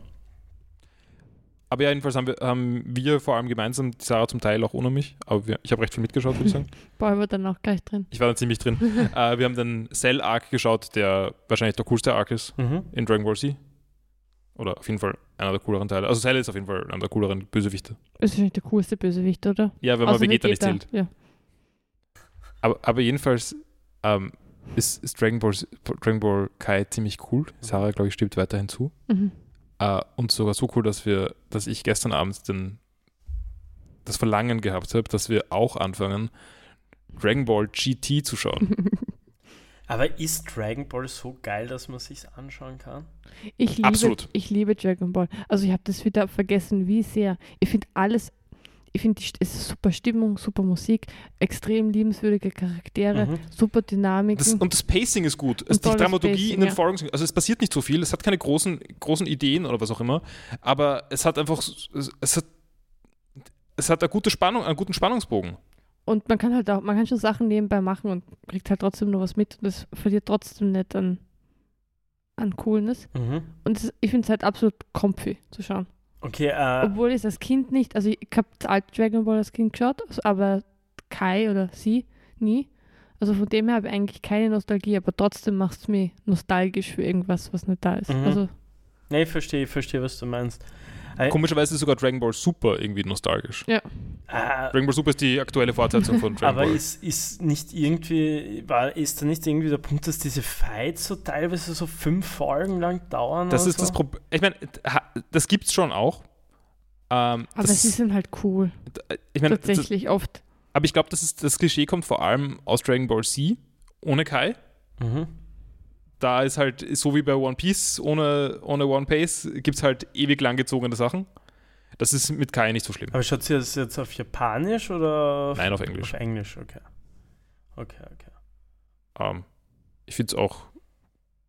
Aber ja, jedenfalls haben wir, haben wir vor allem gemeinsam, die Sarah zum Teil auch ohne mich, aber wir, ich habe recht viel mitgeschaut, würde ich sagen. [LAUGHS] Boah, war dann auch gleich drin. Ich war da ziemlich drin. [LAUGHS] äh, wir haben den Cell-Arc geschaut, der wahrscheinlich der coolste Arc ist Mhm. in Dragon Ball Z. Oder auf jeden Fall einer der cooleren Teile. Also Cell ist auf jeden Fall einer der cooleren Bösewichte. Das ist nicht der coolste Bösewicht, oder? Ja, wenn man Außer Vegeta, nicht zählt. Ja. Aber, aber jedenfalls ähm, ist, ist Dragon, Ball, Dragon Ball Kai ziemlich cool. Sarah, glaube ich, stimmt weiterhin zu. Mhm. Äh, und sogar so cool, dass wir, dass ich gestern Abend den, das Verlangen gehabt habe, dass wir auch anfangen, Dragon Ball GT zu schauen. [LAUGHS] Aber ist Dragon Ball so geil, dass man sich anschauen kann? Ich liebe, Absolut. ich liebe Dragon Ball. Also ich habe das wieder vergessen, wie sehr. Ich finde alles, ich finde es ist super Stimmung, super Musik, extrem liebenswürdige Charaktere, Mhm. super Dynamiken. Das, und das Pacing ist gut. Die Dramaturgie Pacing, in den ja. Folgen, also es passiert nicht so viel, es hat keine großen, großen Ideen oder was auch immer, aber es hat einfach, es, es hat, es hat eine gute Spannung, einen guten Spannungsbogen. Und man kann halt auch, man kann schon Sachen nebenbei machen und kriegt halt trotzdem nur was mit und das verliert trotzdem nicht an, an Coolness. Mhm. Und es, ich finde es halt absolut comfy zu schauen. Okay, äh, Obwohl ich als Kind nicht, also ich habe das alte Dragon Ball als Kind geschaut, also, aber Kai oder sie nie. Also von dem her habe ich eigentlich keine Nostalgie, aber trotzdem macht es mich nostalgisch für irgendwas, was nicht da ist. Mhm. Also nee, ich verstehe, ich verstehe, was du meinst. Äh, Komischerweise ist sogar Dragon Ball Super irgendwie nostalgisch. äh, Dragon Ball Super ist die aktuelle Fortsetzung von Dragon aber Ball. ist, ist nicht irgendwie, war, ist da nicht irgendwie der Punkt, dass diese Fights so teilweise so fünf Folgen lang dauern? Das oder ist so? das Problem. Ich meine, das gibt's schon auch. Ähm, aber das, sie sind halt cool, ich meine, das, tatsächlich oft. aber ich glaube, das, ist- das Klischee kommt vor allem aus Dragon Ball Z ohne Kai. Mhm. Da ist halt, so wie bei One Piece ohne, ohne One Piece, gibt es halt ewig langgezogene Sachen. Das ist mit Kai nicht so schlimm. Aber schaut sie das jetzt auf Japanisch oder Nein, auf Englisch. Auf Englisch, okay. Okay, okay. Ähm, ich finde es auch,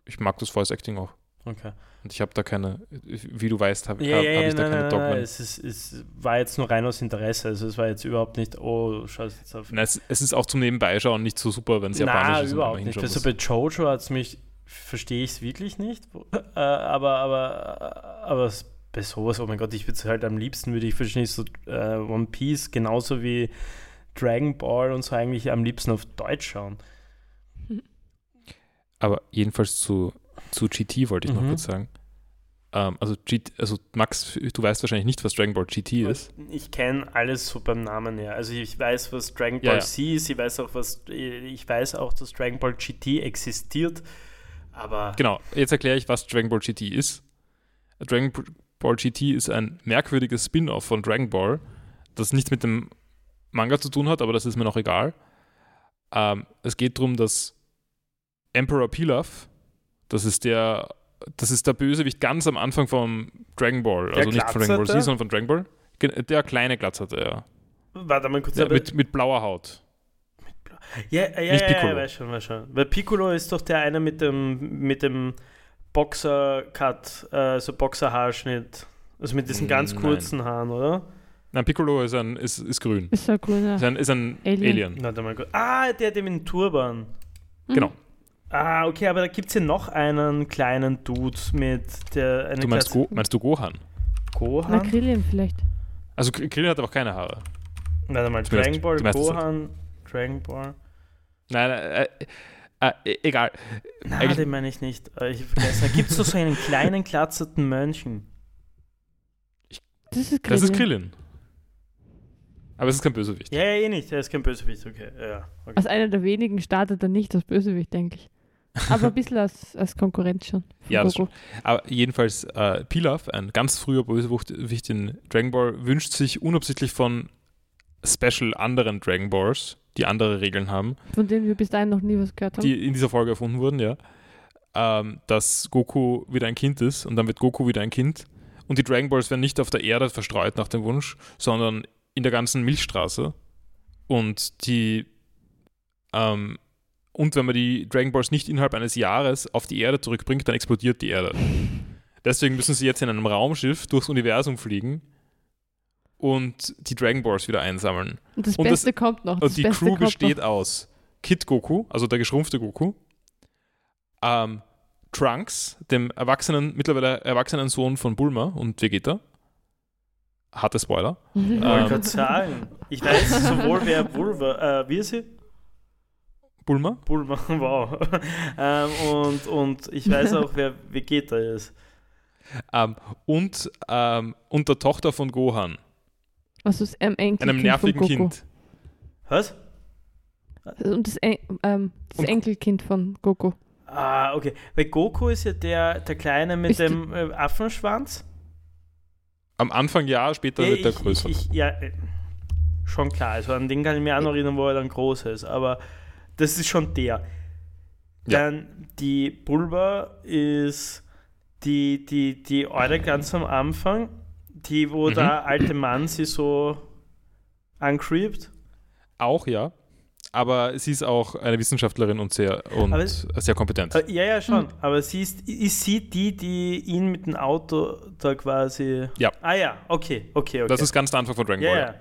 ich mag das Voice Acting auch. Okay. Und ich habe da keine, wie du weißt, habe Ja, hab, ja, hab ich da nein, keine nein, Dogmen. nein, es, ist, es war jetzt nur rein aus Interesse. Also es war jetzt überhaupt nicht, oh, schau jetzt auf. Nein, es, es ist auch zum Nebenbeischauen nicht so super, wenn es japanisch Nein, ist. und überhaupt nicht. Also bei Jojo hat es mich, verstehe ich es wirklich nicht. Äh, aber, aber, aber es- bei sowas, oh mein Gott, ich würde es halt am liebsten, würde ich wahrscheinlich so äh, One Piece genauso wie Dragon Ball und so eigentlich am liebsten auf Deutsch schauen. [LAUGHS] Aber jedenfalls zu, zu GT wollte ich noch Mhm. kurz sagen. Ähm, also, GT, also Max, du weißt wahrscheinlich nicht, was Dragon Ball GT ist. Ich kenne alles so beim Namen her. Also ich weiß, was Dragon Ja, Ball ja. Z ist, ich weiß auch, was ich weiß auch, dass Dragon Ball GT existiert. Aber Genau, jetzt erkläre ich, was Dragon Ball GT ist. Dragon Ball GT ist ein merkwürdiges Spin-off von Dragon Ball, das nichts mit dem Manga zu tun hat, aber das ist mir noch egal. Ähm, es geht darum, dass Emperor Pilaf, das ist der, das ist der Bösewicht ganz am Anfang von Dragon Ball, also nicht von Dragon Ball Z, sondern von Dragon Ball. Der kleine Glatzerte, ja. warte mal kurz. ja mit, mit blauer Haut. Ja, ja, ja, Nicht ja, Piccolo. ja, weiß schon, weiß schon. Weil Piccolo ist doch der eine mit dem, mit dem Boxer-Cut, äh, so Boxerhaarschnitt. Also mit diesen ganz Nein. kurzen Haaren, oder? Nein, Piccolo ist, ein, ist, ist grün. Ist ein grüner. Ist ein, ist ein Alien. Alien. Kurz. Ah, der, der mit dem Turban. Mhm. Genau. Ah, okay, aber da gibt es ja noch einen kleinen Dude mit der. Eine Du meinst, Go, meinst du Gohan? Na, Gohan? Krillin vielleicht. Also Krillin hat aber keine Haare. Warte mal, Dragon Ball, Gohan, Dragon Ball. Nein, äh, äh, äh, egal. Nein, Eigentlich- den meine ich nicht. Äh, Ich gibt es doch so einen kleinen, glatzerten Mönchen. Das ist Krillin. Das ist Krillin. Aber es ist kein Bösewicht. Ja, ja, eh nicht. Der ist kein Bösewicht. Okay, ja. Okay. Als einer der wenigen startet er nicht als Bösewicht, denke ich. Aber ein [LAUGHS] bisschen als, als Konkurrenz schon. Ja, das Goku. Aber jedenfalls, äh, Pilaf, ein ganz früher Bösewicht in Dragon Ball, wünscht sich unabsichtlich von Special anderen Dragon Balls, die andere Regeln haben, Von denen wir bis dahin noch nie was gehört haben. die in dieser Folge erfunden wurden, ja, ähm, dass Goku wieder ein Kind ist und dann wird Goku wieder ein Kind. Und die Dragon Balls werden nicht auf der Erde verstreut nach dem Wunsch, sondern in der ganzen Milchstraße. Und die ähm, und wenn man die Dragon Balls nicht innerhalb eines Jahres auf die Erde zurückbringt, dann explodiert die Erde. [LAUGHS] Deswegen müssen sie jetzt in einem Raumschiff durchs Universum fliegen und die Dragon Balls wieder einsammeln. und das und das- Beste kommt noch. Das Und die Beste Crew besteht noch. aus Kid Goku, also der geschrumpfte Goku, ähm, Trunks, dem erwachsenen, mittlerweile erwachsenen Sohn von Bulma und Vegeta. Harte Spoiler. [LAUGHS] Ich Ähm, wollte gerade sagen, ich weiß sowohl wer Vulva, äh, wie ist sie? Bulma? Bulma, [LAUGHS] wow. ähm, und, und ich weiß auch, wer Vegeta ist. Ähm, und, ähm, und der Tochter von Gohan, Also das ähm, Enkelkind einem nervigen von Goku. Kind. Was? Und das, En ähm, das Und- Enkelkind von Goku. Ah, okay. Weil Goku ist ja der, der Kleine mit Ist dem äh, Affenschwanz. Am Anfang ja, später wird der ich- größer. Ich, ich, ja, äh, schon klar. Also an den kann ich mich auch noch erinnern, wo er dann groß ist. Aber das ist schon der. Ja. Dann die Bulba ist die, die, die Eure ganz am Anfang, die, wo Mhm. der alte Mann sie so ancreept. Auch ja. Aber sie ist auch eine Wissenschaftlerin und sehr, und Aber- sehr kompetent. Äh, ja, ja, schon. Hm. Aber sie ist, ist sie die, die ihn mit dem Auto da quasi. Ja. Ah ja, okay, okay, okay. Das ist ganz der Anfang von Dragon ja, Ball. ja.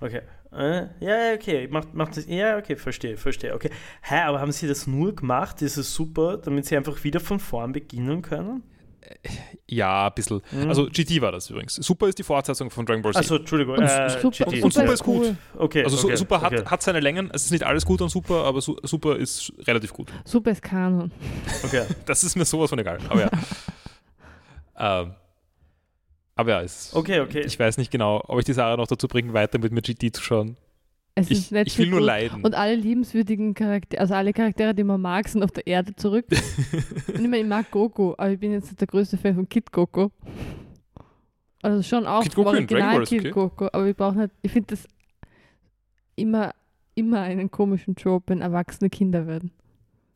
Okay. Äh, ja, ja, okay. Macht, macht das, ja, okay, verstehe, verstehe. Okay. Hä, aber haben sie das nur gemacht? Ist es super, damit sie einfach wieder von vorn beginnen können? Ja, ein bisschen. Mhm. Also GT war das übrigens. Super ist die Fortsetzung von Dragon Ball Z. Achso, Entschuldigung. Und äh, super, und Super ist gut. cool. Okay, also okay, Super okay. hat, hat seine Längen. Es ist nicht alles gut an Super, aber Su Super ist relativ gut. Super ist Kanon. Okay. [LAUGHS] Das ist mir sowas von egal. Aber ja. [LAUGHS] ähm, aber ja, es, Okay, okay. ich weiß nicht genau, ob ich die Sarah noch dazu bringen, weiter mit mir GT zu schauen. Es Ich, ist nicht ich will nur gut. leiden. Und alle liebenswürdigen Charaktere, also alle Charaktere, die man mag, sind auf der Erde zurück. [LAUGHS] und ich meine, ich mag Goku, aber ich bin jetzt nicht der größte Fan von Kid Goku. Also schon auch Kid Goku Ball ist Kid okay. Goku, aber ich brauche nicht, ich finde das immer, immer einen komischen Job, wenn erwachsene Kinder werden.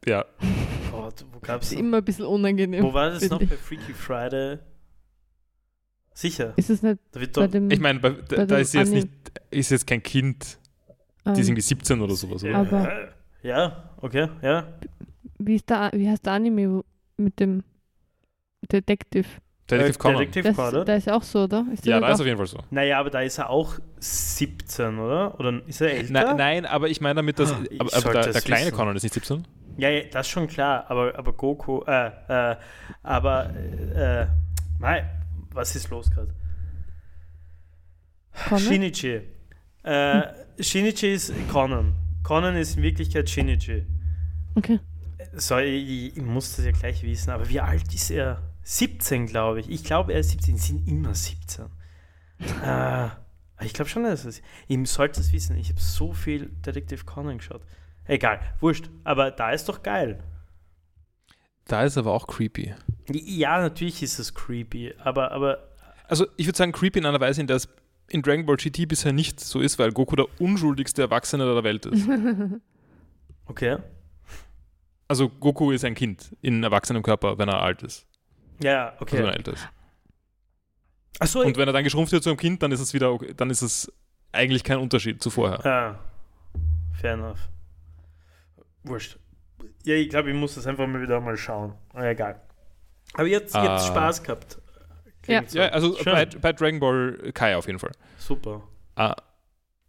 ja, [LAUGHS] Gott, wo Das gab's ist immer ein bisschen unangenehm. Wo war das noch finde bei Freaky Friday? Sicher. Ist es nicht Da wird bei doch, dem. ich meine, da, Bei da ist jetzt nicht, ist jetzt kein Kind, die ist ähm, irgendwie 17 oder sowas. Oder? Aber- ja, okay, ja. wie, ist der, wie heißt der Anime mit dem Detective? Detective Äh, Conan. Detective Das, da ist er auch so, oder? Ist Ja, da ist auf jeden Fall so. Naja, aber da ist er auch 17, oder? Oder ist er älter? Na, nein, aber ich meine damit, dass. Ah, ich aber, aber sollte der, der kleine wissen. Conan ist nicht 17. Ja, ja, das ist schon klar, aber, aber Goku, äh, äh, aber, äh, mei, was ist los gerade? Shinichi. Äh, Shinichi ist Conan. Conan ist in Wirklichkeit Shinichi. Okay. So, ich, ich muss das ja gleich wissen, aber wie alt ist er? 17, glaube ich. Ich glaube, er ist 17. Sie sind immer 17. [LAUGHS] äh, ich glaube schon, dass es. Ich sollte es wissen. Ich habe so viel Detective Conan geschaut. Egal, wurscht. Aber da ist doch geil. Da ist aber auch creepy. Ja, natürlich ist es creepy, aber, aber Also, ich würde sagen, creepy in einer Weise, in der es in Dragon Ball GT bisher nicht so ist, weil Goku der unschuldigste Erwachsene der Welt ist. [LAUGHS] okay. Also, Goku ist ein Kind in erwachsenem Körper, wenn er alt ist. Ja, Also, wenn er okay. älter ist. Achso, Und wenn er dann geschrumpft wird zu einem Kind, dann ist es wieder, okay, dann ist es eigentlich kein Unterschied zu vorher. Ah, fair enough. Wurscht. Ja, ich glaube, ich muss das einfach mal wieder mal schauen. Ah, egal. Aber jetzt, Ah. jetzt Spaß gehabt. So. Ja, also bei, bei Dragon Ball Kai auf jeden Fall. Super. Ah,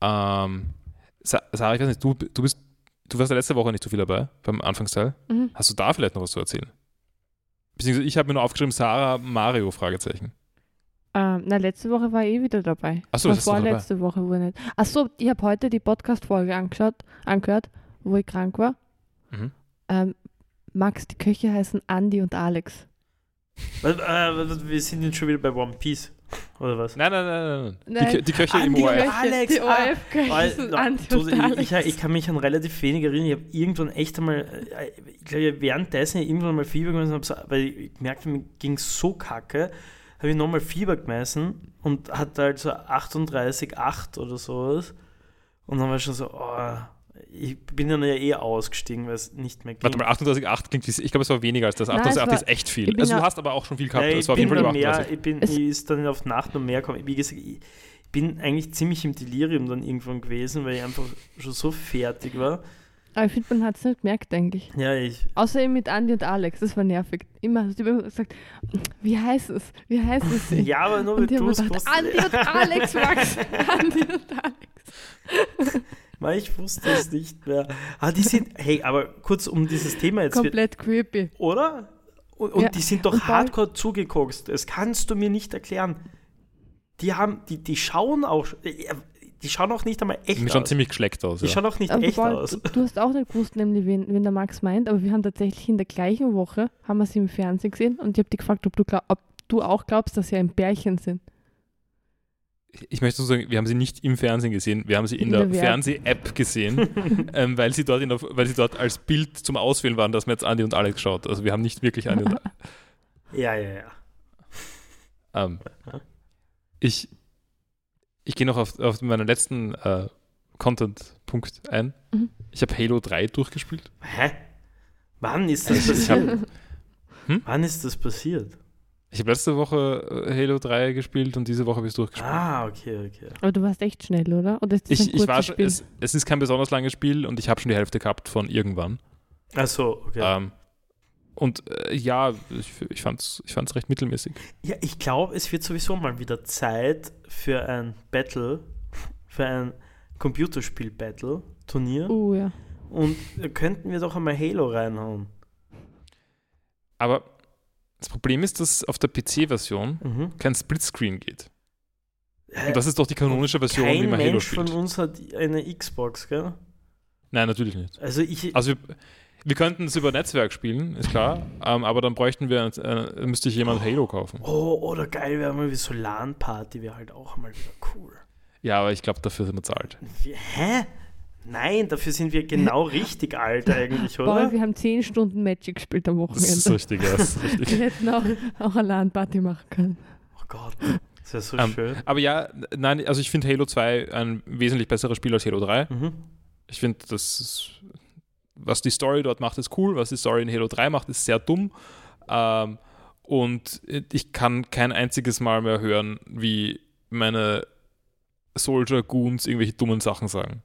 ähm, Sa- Sarah, ich weiß nicht, du, du bist, du warst ja letzte Woche nicht so viel dabei, beim Anfangsteil. Mhm. Hast du da vielleicht noch was zu erzählen? Beziehungsweise ich habe mir nur aufgeschrieben, Sarah, Mario, Fragezeichen. Ähm, na, letzte Woche war ich eh wieder dabei. Ach so, War das dabei. vorletzte Woche wohl nicht. Achso, ich habe heute die Podcast-Folge angeschaut, angehört, wo ich krank war. Mhm. Ähm, Max, die Köche heißen Andy und Alex. Äh, wir sind jetzt schon wieder bei One Piece. Oder was? Nein, nein, nein, nein. nein. Die, die Köche im Andi- ORF. Alex, die ah, und ich, Alex. ich, ich kann mich an relativ wenig erinnern. Ich habe irgendwann echt einmal, äh, ich glaube, währenddessen irgendwann mal Fieber gemessen, weil ich merkte, mir ging so kacke, habe ich nochmal Fieber gemessen und hatte halt so 38,8 oder sowas. Und dann war ich schon so, oh, ich bin dann ja eh ausgestiegen, weil es nicht mehr ging. Warte mal, 38,8 klingt wie, ich glaube, es war weniger als das. Nein, 38 es war- ist echt ich viel. Also du hast aber auch schon viel gehabt. Ja, es ich war auf jeden bin über mehr, 38. ich bin, Es- ich ist dann auf Nacht noch mehr gekommen. Wie gesagt, ich bin eigentlich ziemlich im Delirium dann irgendwann gewesen, weil ich einfach schon so fertig war. Aber ich finde, man hat es nicht gemerkt, eigentlich. Ja, ich, Außer eben mit Andy und Alex, das war nervig. Immer hast du immer gesagt, wie heißt es? Wie heißt es? [LAUGHS] ja aber nur haben du es gedacht. Andy und Alex, Max. [LAUGHS] Andy und Alex. [LAUGHS] Weil ich wusste es nicht mehr. Ah, die sind, hey, aber kurz um dieses Thema jetzt, Komplett creepy. oder? Und, und Ja, die sind doch und hardcore zugeguckt. Das kannst du mir nicht erklären. Die haben, die, die schauen auch, äh, die schauen auch nicht einmal echt Mir schon aus. ziemlich geschleckt aus. Die Ja. schauen auch nicht Aber echt Paul, aus. du, hast auch nicht gewusst, nämlich, wen, wen der Max meint, aber wir haben tatsächlich in der gleichen Woche, haben wir sie im Fernsehen gesehen und ich habe dich gefragt, ob du, glaub, ob du auch glaubst, dass sie ein Pärchen sind. Ich möchte nur sagen, wir haben sie nicht im Fernsehen gesehen, wir haben sie in, In der, der. Fernseh-App gesehen, [LAUGHS] ähm, weil, sie dort in der, weil sie dort als Bild zum Auswählen waren, dass man jetzt Andi und Alex schaut. Also wir haben nicht wirklich Andi und [LAUGHS] Ja, ja, ja. ähm, Ich, ich gehe noch auf, auf meinen letzten äh, Content-Punkt ein. Mhm. Ich habe Halo 3 durchgespielt. Hä? Wann ist [LAUGHS] das passiert? hab- Hm? Wann ist das passiert? Ich habe letzte Woche äh, Halo 3 gespielt und diese Woche habe ich es durchgespielt. Ah, okay, okay. Aber du warst echt schnell, oder? Oder ist das ein ich, ich war Spiel? es, es ist kein besonders langes Spiel und ich habe schon die Hälfte gehabt von irgendwann. Ach so, okay. Ähm, und äh, ja, ich, ich fand es ich fand's recht mittelmäßig. Ja, ich glaube, es wird sowieso mal wieder Zeit für ein Battle, für ein Computerspiel-Battle-Turnier. Uh, ja. Und da könnten wir doch einmal Halo reinhauen. Aber das Problem ist, dass auf der PC-Version Mhm. kein Splitscreen geht. Und das ist doch die kanonische Version, wie Kein man Halo Mensch spielt. von uns hat eine Xbox, gell? Nein, natürlich nicht. Also ich, Also wir, wir könnten es über Netzwerk spielen, ist klar, ähm, aber dann bräuchten wir, äh, müsste ich jemand Halo kaufen. oh, oder geil wäre mal wie so LAN-Party, wäre halt auch mal wieder cool. Ja, aber ich glaube, dafür sind wir zahlt. Hä? Nein, dafür sind wir genau [LAUGHS] richtig alt eigentlich, Boah, oder? wir haben 10 Stunden Magic gespielt am Das ist Wochenende. richtig, ja. Das ist [LAUGHS] Wir hätten auch, auch eine LAN-Party machen können. Oh Gott, das wäre so Ähm, schön. Aber ja, nein, also ich finde Halo 2 ein wesentlich besseres Spiel als Halo 3. Mhm. Ich finde, das ist, was die Story dort macht, ist cool. Was die Story in Halo 3 macht, ist sehr dumm. Ähm, und ich kann kein einziges Mal mehr hören, wie meine Soldier Goons irgendwelche dummen Sachen sagen.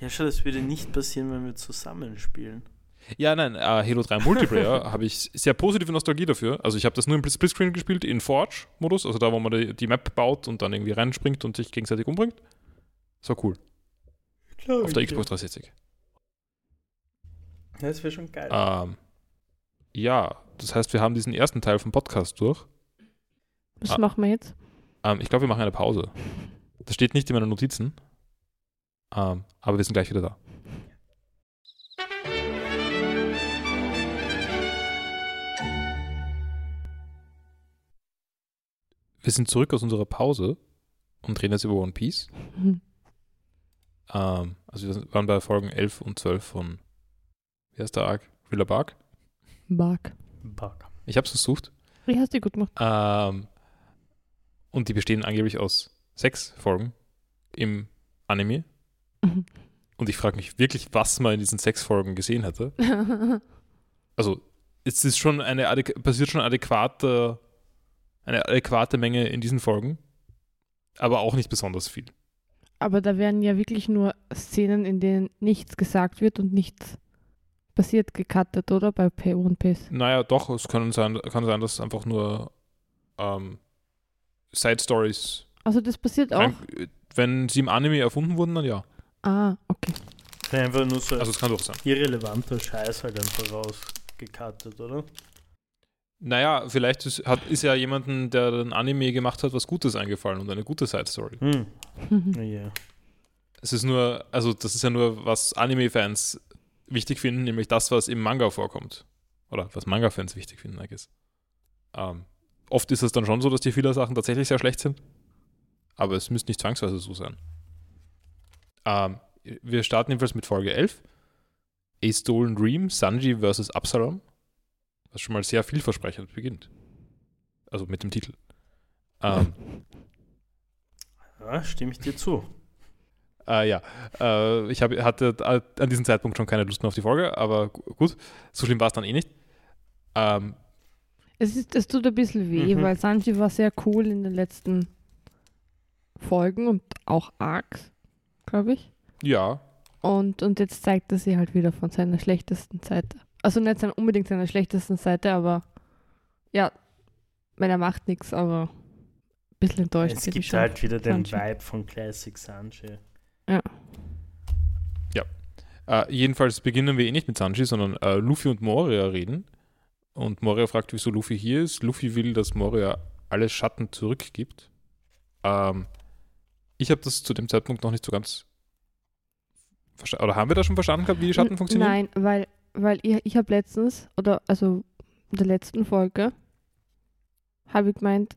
Ja, schau, das würde nicht passieren, wenn wir zusammenspielen. Ja, nein, äh, Halo 3 Multiplayer [LAUGHS] habe ich sehr positive Nostalgie dafür. Also ich habe das nur im Splitscreen gespielt, in Forge-Modus, also da, wo man die, die Map baut und dann irgendwie reinspringt und sich gegenseitig umbringt. Das war cool. Auf der Xbox 360. Ja, das wäre schon geil. Ähm, ja, das heißt, wir haben diesen ersten Teil vom Podcast durch. Was Ah. machen wir jetzt? Ähm, ich glaube, wir machen eine Pause. Das steht nicht in meinen Notizen. Ähm, aber wir sind gleich wieder da. Wir sind zurück aus unserer Pause und reden jetzt über One Piece. Hm. [LAUGHS] Ähm, also wir waren bei Folgen 11 und 12 von, wie heißt der Arc? Thriller Bark. Mark. Bug. Ich habe es versucht. Wie hast du gut gemacht? Ähm, und die bestehen angeblich aus sechs Folgen im Anime. Mhm. Und ich frage mich wirklich, was man in diesen sechs Folgen gesehen hätte. [LAUGHS] Also, es ist schon eine passiert schon adäquate, eine adäquate Menge in diesen Folgen, aber auch nicht besonders viel. Aber da werden ja wirklich nur Szenen, in denen nichts gesagt wird und nichts passiert, gecuttet, oder? Bei Pay One Piece. Naja, doch, es kann sein, kann sein dass einfach nur ähm, Side Stories, Also das passiert auch. wenn sie im Anime erfunden wurden, dann ja. Ah, okay. Einfach nur so Also, es kann doch sein. irrelevanter Scheiß halt einfach rausgekattet, oder? Naja, vielleicht ist, hat, ist ja jemanden, der den Anime gemacht hat, was Gutes eingefallen und eine gute Side Story. Hm. [LAUGHS] Ja. Es ist nur, also das ist ja nur, was Anime-Fans wichtig finden, nämlich das, was im Manga vorkommt. Oder was Manga-Fans wichtig finden, I guess. Ähm, oft ist es dann schon so, dass die viele Sachen tatsächlich sehr schlecht sind. Aber es müsste nicht zwangsweise so sein. Ähm, wir starten jedenfalls mit Folge 11. A Stolen Dream, Sanji vs. Absalom. Was schon mal sehr vielversprechend beginnt. Also mit dem Titel. Ähm, ja, stimme ich dir zu. Äh, ja, äh, ich hab, hatte an diesem Zeitpunkt schon keine Lust mehr auf die Folge, aber gu- gut, so schlimm war es dann eh nicht. Ähm, Es, ist, es tut ein bisschen weh, Mhm. weil Sanji war sehr cool in den letzten Folgen und auch Arcs, glaube ich. ja, Und, und jetzt zeigt er sie halt wieder von seiner schlechtesten Seite. Also nicht sein, unbedingt seiner schlechtesten Seite, aber ja, wenn er macht nichts, aber ein bisschen enttäuscht. Es gibt schon. halt wieder den Sanji. Vibe von Classic Sanji. äh, jedenfalls beginnen wir eh nicht mit Sanji, sondern äh, Luffy und Moria reden. Und Moria fragt, wieso Luffy hier ist. Luffy will, dass Moria alle Schatten zurückgibt. Ähm, ich habe das zu dem Zeitpunkt noch nicht so ganz verstanden. Oder haben wir das schon verstanden gehabt, wie die Schatten N- funktionieren? Nein, weil, weil ich, ich habe letztens, oder also in der letzten Folge, habe ich gemeint,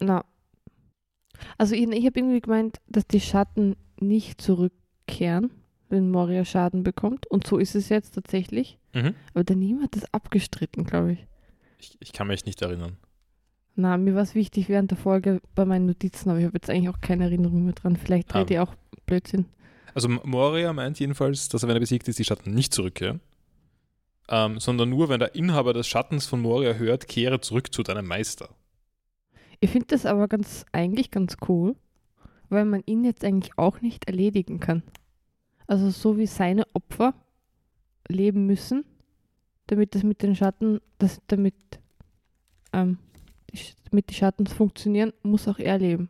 na, Also ich, ich habe irgendwie gemeint, dass die Schatten nicht zurückkehren, wenn Moria Schaden bekommt. Und so ist es jetzt tatsächlich. Mhm. Aber der Niem hat das abgestritten, glaube ich. Ich, ich kann mich nicht erinnern. Na, mir war es wichtig während der Folge bei meinen Notizen, aber ich habe jetzt eigentlich auch keine Erinnerung mehr dran. Vielleicht Ah. rede ich auch Blödsinn. Also Moria meint jedenfalls, dass er, wenn er besiegt ist, die Schatten nicht zurückkehren. Ähm, sondern nur, wenn der Inhaber des Schattens von Moria hört, kehre zurück zu deinem Meister. Ich finde das aber ganz, eigentlich ganz cool, weil man ihn jetzt eigentlich auch nicht erledigen kann. Also so wie seine Opfer leben müssen, damit das mit den Schatten, das, damit, ähm, damit die Schatten funktionieren, muss auch er leben.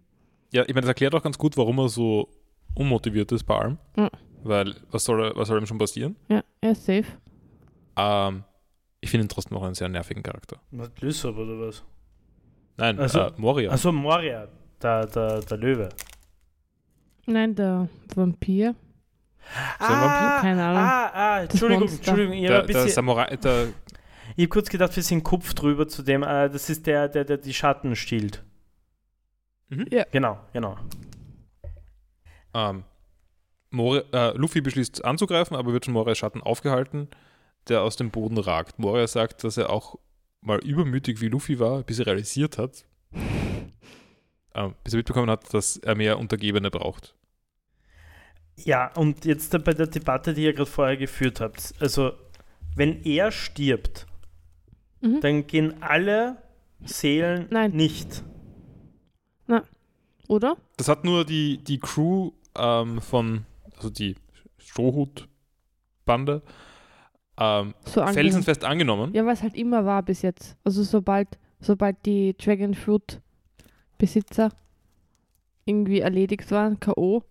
Ja, ich meine, das erklärt auch ganz gut, warum er so unmotiviert ist bei allem. Ja. Weil, was soll, er- was soll ihm schon passieren? Ja, er ist safe. Ähm, ich finde ihn trotzdem auch einen sehr nervigen Charakter. Was, Lysop oder was? Nein, Also- äh, Moria. Also Moria, der, der, der Löwe. Nein, der Vampir. ein Vampir? Keine Ahnung. Ah, ah, Entschuldigung. Entschuldigung. Ich der, der Samurai, der, hab kurz gedacht, wir sind Kopf drüber zu dem. Äh, das ist der, der, der die Schatten stiehlt. Mhm. Ja. Genau, genau. ähm, Moria, äh, Luffy beschließt anzugreifen, aber wird von Morias Schatten aufgehalten, der aus dem Boden ragt. Moria sagt, dass er auch mal übermütig wie Luffy war, bis er realisiert hat, ähm, bis er mitbekommen hat, dass er mehr Untergebene braucht. Ja, und jetzt bei der Debatte, die ihr gerade vorher geführt habt. Also, wenn er stirbt, Mhm. dann gehen alle Seelen Nein. nicht. Oder? Das hat nur die, die Crew ähm, von, also die Strohhut-Bande, ähm, So angenommen. felsenfest angenommen. Ja, was halt immer war bis jetzt. Also sobald, sobald die Dragon Fruit Besitzer irgendwie erledigt waren, K.O.,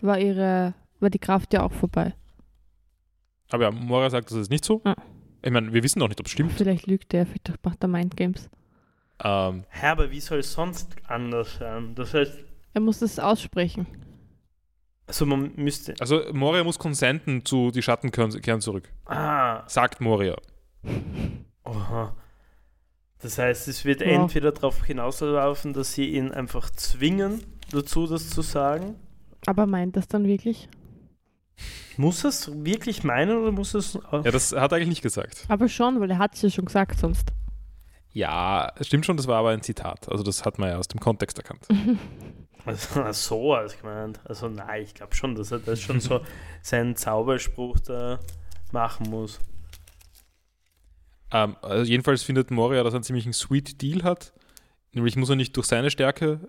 war ihre, war die Kraft ja auch vorbei. Aber ja, Moria sagt, das ist nicht so. Ah. Ich meine, wir wissen auch nicht, ob es stimmt. Vielleicht lügt er, vielleicht macht er Mindgames. Ähm, Hä, aber wie soll es sonst anders sein? Das heißt, Er muss das aussprechen. also man müsste. also Moria muss consenten zu die Schatten kehren, zurück. Ah, Sagt Moria. Aha. Das heißt, es wird Ja. entweder darauf hinauslaufen, dass sie ihn einfach zwingen, dazu das zu sagen. Aber meint das dann wirklich? Muss er es wirklich meinen oder muss es. Ja, das hat er eigentlich nicht gesagt. Aber schon, weil er hat es ja schon gesagt sonst. Ja, es stimmt schon, das war aber ein Zitat. Also das hat man ja aus dem Kontext erkannt. [LAUGHS] Also, ach so als gemeint. Also nein, ich glaube schon, dass er das schon so [LAUGHS] seinen Zauberspruch da machen muss. Ähm, also jedenfalls findet Moria, dass er einen ziemlichen sweet Deal hat. Nämlich muss er nicht durch seine Stärke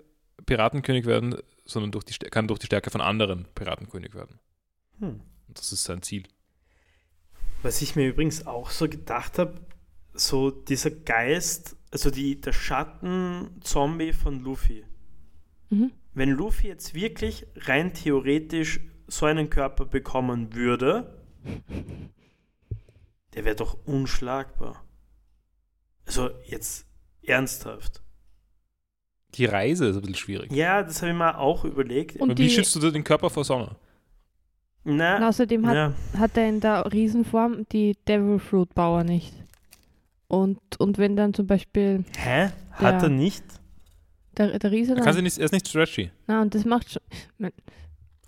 Piratenkönig werden, sondern durch die, kann durch die Stärke von anderen Piratenkönig werden. Hm. Das ist sein Ziel. Was ich mir übrigens auch so gedacht habe, so dieser Geist, also die, der Schatten-Zombie von Luffy. Mhm. Wenn Luffy jetzt wirklich rein theoretisch so einen Körper bekommen würde, [LAUGHS] der wäre doch unschlagbar. Also jetzt ernsthaft. Die Reise ist ein bisschen schwierig. Ja, das habe ich mir auch überlegt. Und Aber wie schützt du den Körper vor Sonne? Und Na, außerdem hat, ja. hat er in der Riesenform die Devil Fruit Power nicht. Und, und wenn dann zum Beispiel Hä? Hat Ja. er nicht? der, der Riese Er, kann nicht, er ist nicht stretchy. Na, und das macht schon, das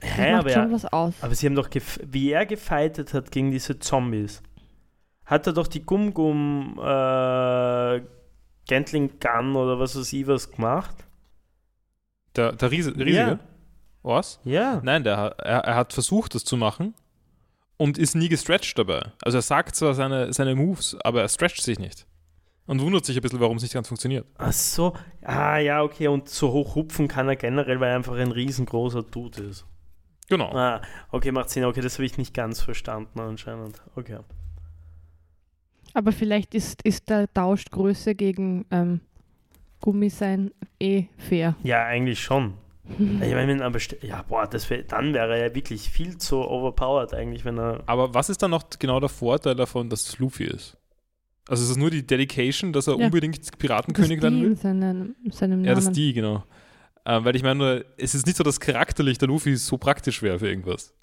Hä, macht aber, schon er, was aus. aber sie haben doch, gef- wie er gefightet hat gegen diese Zombies, hat er doch die Gum-Gum äh, Gatling Gun oder was weiß ich was gemacht. Der, der Riese, der Riesige? Ja. Was? Ja. Nein, der, er, er hat versucht, das zu machen und ist nie gestretched dabei. Also er sagt zwar seine, seine Moves, aber er stretcht sich nicht. Und wundert sich ein bisschen, warum es nicht ganz funktioniert. Ach so. Ah, ja, okay. Und so hoch hupfen kann er generell, weil er einfach ein riesengroßer Dude ist. Genau. Ah, okay, macht Sinn. Okay, das habe ich nicht ganz verstanden anscheinend. Okay. Aber vielleicht ist, ist der Tausch Größe gegen ähm, Gummi sein eh fair. Ja, eigentlich schon. Ich meine, aber st- ja, boah, das wär, dann wäre er ja wirklich viel zu overpowered eigentlich, wenn er. Aber was ist dann noch genau der Vorteil davon, dass es Luffy ist? Also ist es nur die Dedication, dass er Ja. unbedingt Piratenkönig das werden will? in seinem, Ja, das Namen. die, genau. Ähm, weil ich meine, nur, es ist nicht so, dass charakterlich der Luffy so praktisch wäre für irgendwas.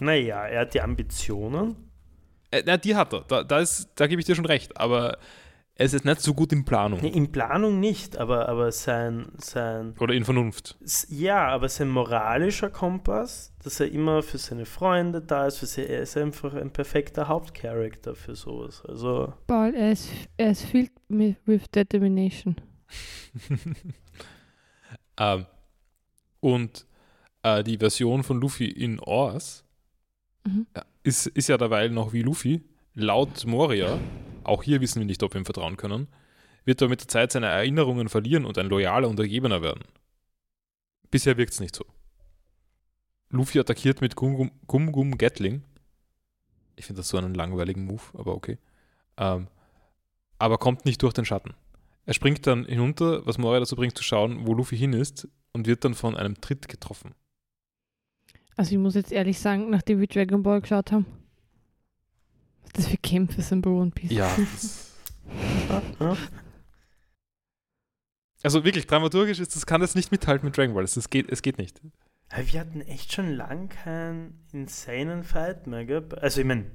Naja, er hat die Ambitionen. Äh, na, die hat er. Da, da, ist, da gebe ich dir schon recht. Aber Er ist nicht so gut in Planung. Nee, in Planung nicht, aber, aber sein, sein Oder in Vernunft. Ja, aber sein moralischer Kompass, dass er immer für seine Freunde da ist, für sie, er ist einfach ein perfekter Hauptcharakter für sowas. Also, Paul, er ist, er ist filled with, with determination. [LAUGHS] Ähm, und äh, die Version von Luffy in Oars Mhm. ist, ist ja derweil noch wie Luffy. Laut Moria, auch hier wissen wir nicht, ob wir ihm vertrauen können, wird er mit der Zeit seine Erinnerungen verlieren und ein loyaler Untergebener werden. Bisher wirkt es nicht so. Luffy attackiert mit Gum Gum, Gum, Gatling. Ich finde das so einen langweiligen Move, aber okay. Ähm, aber kommt nicht durch den Schatten. Er springt dann hinunter, was Moria dazu bringt, zu schauen, wo Luffy hin ist und wird dann von einem Tritt getroffen. Also ich muss jetzt ehrlich sagen, nachdem wir Dragon Ball geschaut haben, das für Kämpfe sind bei One Piece. Ja. ja, [LAUGHS] Also wirklich, dramaturgisch ist das, kann das nicht mithalten mit Dragon Ball. Es, geht, es geht nicht. Aber wir hatten echt schon lang keinen insanen Fight mehr, gell? Also, ich meine,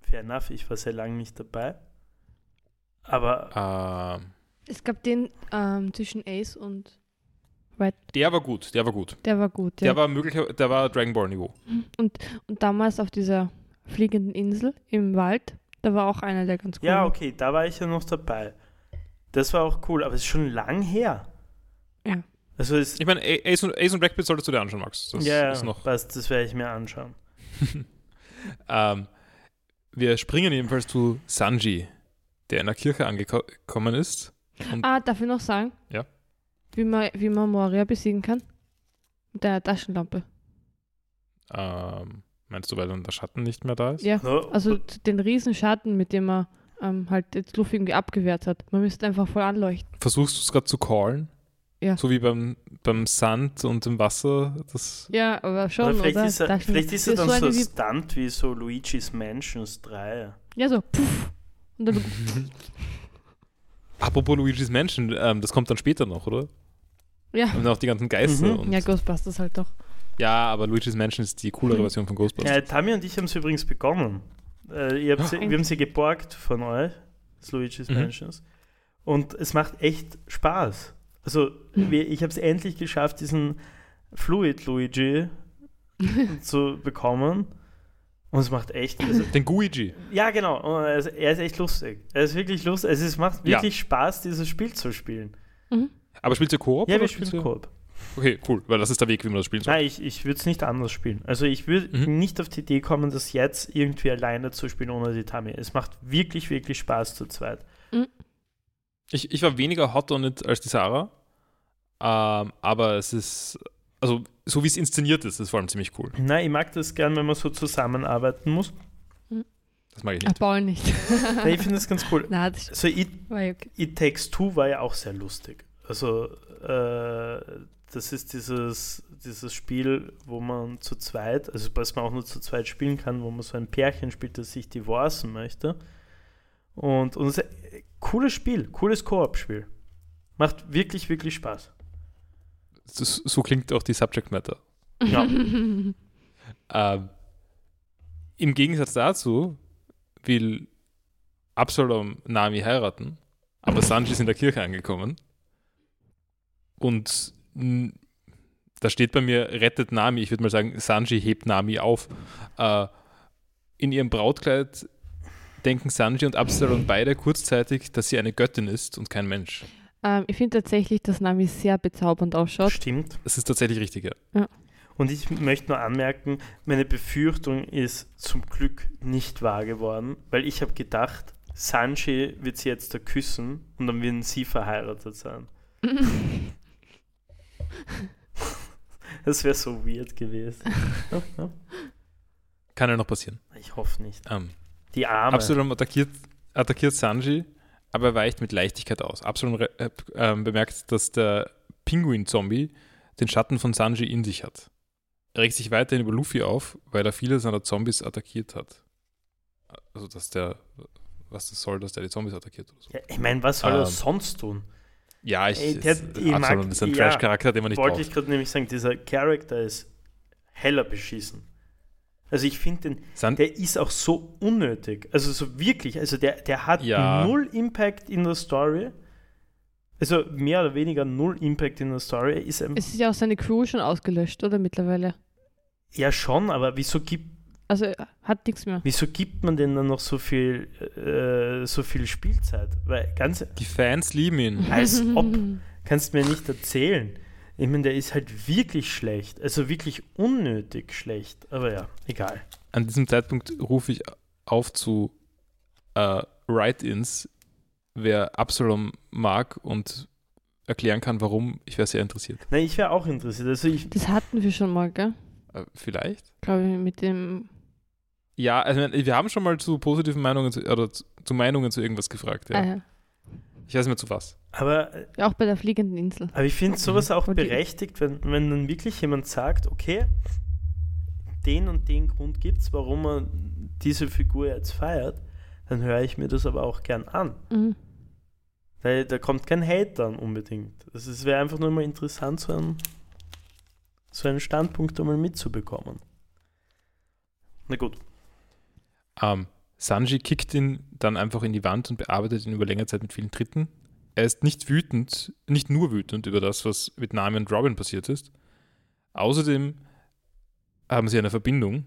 fair enough, ich war sehr lange nicht dabei. Aber, Ähm, Es gab den ähm, zwischen Ace und der war gut, der war gut. der war gut. Der Ja. war möglicher, der war Dragon Ball Niveau. Und damals auf dieser fliegenden Insel im Wald, da war auch einer, der ganz cool ja, okay, da war ich ja noch dabei. Das war auch cool, aber es ist schon lang her. Ja. Also, es, Ich meine, Ace und, Ace und Blackbeard solltest du dir anschauen, Max. Das ja, ist noch. passt, das werde ich mir anschauen. [LAUGHS] ähm, wir springen jedenfalls zu Sanji, der in der Kirche angekommen ist. Ah, darf ich noch sagen? Ja. Wie man, wie man Moria besiegen kann? Mit der Taschenlampe. Ähm, meinst du, weil dann der Schatten nicht mehr da ist? Ja. Also den riesen Schatten, mit dem er ähm, halt jetzt Luffy irgendwie abgewehrt hat. Man müsste einfach voll anleuchten. Versuchst du es gerade zu callen? Ja. So wie beim, beim Sand und im Wasser. Das, Ja, aber schon, Oder oder? vielleicht, Ist er, Taschenlampe. vielleicht ist er dann eine so ein wie- Stunt wie so Luigi's Mansions 3. Ja, so. Puff. Und dann, [LAUGHS] Apropos Luigi's Mansion, ähm, das kommt dann später noch, oder? ja. Und auch die ganzen Geister. Mhm. Und, Ja, ja, Ghostbusters halt doch. Aber Luigi's Mansion ist die coolere Mhm. Version von Ghostbusters. Ja, Tami und ich haben es übrigens bekommen. Äh, ihr habt sie, wir haben sie geborgt von euch, das Luigi's Mhm. Mansions. Und es macht echt Spaß. Also, Mhm. wir, ich habe es endlich geschafft, diesen Fluid Luigi [LAUGHS] zu bekommen. Und es macht echt. Also, Den Guigi. ja, genau. Und er ist, er ist echt lustig. Er ist wirklich lustig. Also, es macht Ja. wirklich Spaß, dieses Spiel zu spielen. Mhm. Aber spielt ihr Koop? Ja, oder wir spielen Koop. Okay, cool, weil das ist der Weg, wie man das spielen soll. Nein, ich, ich würde es nicht anders spielen. Also ich würde Mhm. nicht auf die Idee kommen, das jetzt irgendwie alleine zu spielen ohne die Tami. Es macht wirklich, wirklich Spaß zu zweit. Ich, ich war weniger hot on it als die Sarah, ähm, aber es ist, also so wie es inszeniert ist, ist vor allem ziemlich cool. Nein, ich mag das gern, wenn man so zusammenarbeiten muss. Das mag ich nicht. Paul nicht. [LAUGHS] Nein, ich finde das ganz cool. Na, das So It, war ja okay. It Takes Two war ja auch sehr lustig. Also äh, das ist dieses, dieses Spiel, wo man zu zweit, also was man auch nur zu zweit spielen kann, wo man so ein Pärchen spielt, das sich divorcen möchte. Und, und es ist ein cooles Spiel, cooles Koop-Spiel. Macht wirklich, wirklich Spaß. Das, so klingt auch die Subject Matter. Ja. [LAUGHS] Ähm, Im Gegensatz dazu will Absalom Nami heiraten, aber Sanji ist in der Kirche angekommen. Und da steht bei mir, rettet Nami. Ich würde mal sagen, Sanji hebt Nami auf. Äh, in ihrem Brautkleid denken Sanji und Absalom beide kurzzeitig, dass sie eine Göttin ist und kein Mensch. ähm, ich finde tatsächlich, dass Nami sehr bezaubernd ausschaut. Stimmt. Das ist tatsächlich richtig, ja. Und ich möchte nur anmerken, meine Befürchtung ist zum Glück nicht wahr geworden, weil ich habe gedacht, Sanji wird sie jetzt da küssen und dann werden sie verheiratet sein. [LAUGHS] [LAUGHS] Das wäre so weird gewesen. Kann ja noch passieren. Ich hoffe nicht. Ähm, Die Arme. Absalom attackiert, attackiert Sanji, aber er weicht mit Leichtigkeit aus. Absalom äh, ähm, bemerkt, dass der Pinguin-Zombie den Schatten von Sanji in sich hat. Er regt sich weiterhin über Luffy auf, weil er viele seiner Zombies attackiert hat. Also, dass der, was das soll, dass der die Zombies attackiert oder so. Ja, ich meine, was soll er Ähm, sonst tun? Ja, ich, Ey, der- ich Absalom mag- ist ein ja, Trash-Charakter, den man nicht Wollte braucht. ich gerade nämlich sagen, dieser Charakter ist heller beschissen. Also ich finde den, San der ist auch so unnötig. Also so wirklich, also der, der hat Ja. null Impact in der Story. Also mehr oder weniger null Impact in der Story. Ist Es ist ja auch seine Crew schon ausgelöscht, oder mittlerweile? ja schon, aber wieso gibt, Also er hat nichts mehr. wieso gibt man denn dann noch so viel, äh, so viel Spielzeit? Weil ganz, die Fans lieben ihn. [LAUGHS] als ob, [LAUGHS] kannst du mir nicht erzählen. Ich meine, der ist halt wirklich schlecht. Also wirklich unnötig schlecht. Aber ja, egal. An diesem Zeitpunkt rufe ich auf zu äh, Write-ins, wer Absalom mag und erklären kann, warum. Ich wäre sehr interessiert. Nein, ich wäre auch interessiert. Also ich, Das hatten wir schon mal, gell? Äh, vielleicht? Glaube ich, mit dem. Ja, also wir haben schon mal zu positiven Meinungen zu, oder zu, zu Meinungen zu irgendwas gefragt. Ja. Ah, ja. Ich weiß nicht mehr zu was. aber auch bei der fliegenden Insel. Aber ich finde sowas auch Und die- berechtigt, wenn, wenn dann wirklich jemand sagt, okay, den und den Grund gibt es, warum man diese Figur jetzt feiert, dann höre ich mir das aber auch gern an. Mhm. Weil da kommt kein Hate dann unbedingt. Also es wäre einfach nur mal interessant, so einen, so einen Standpunkt einmal mitzubekommen. Na gut. Ähm, Sanji kickt ihn dann einfach in die Wand und bearbeitet ihn über längere Zeit mit vielen Tritten. Er ist nicht wütend, nicht nur wütend über das, was mit Nami und Robin passiert ist. Außerdem haben sie eine Verbindung.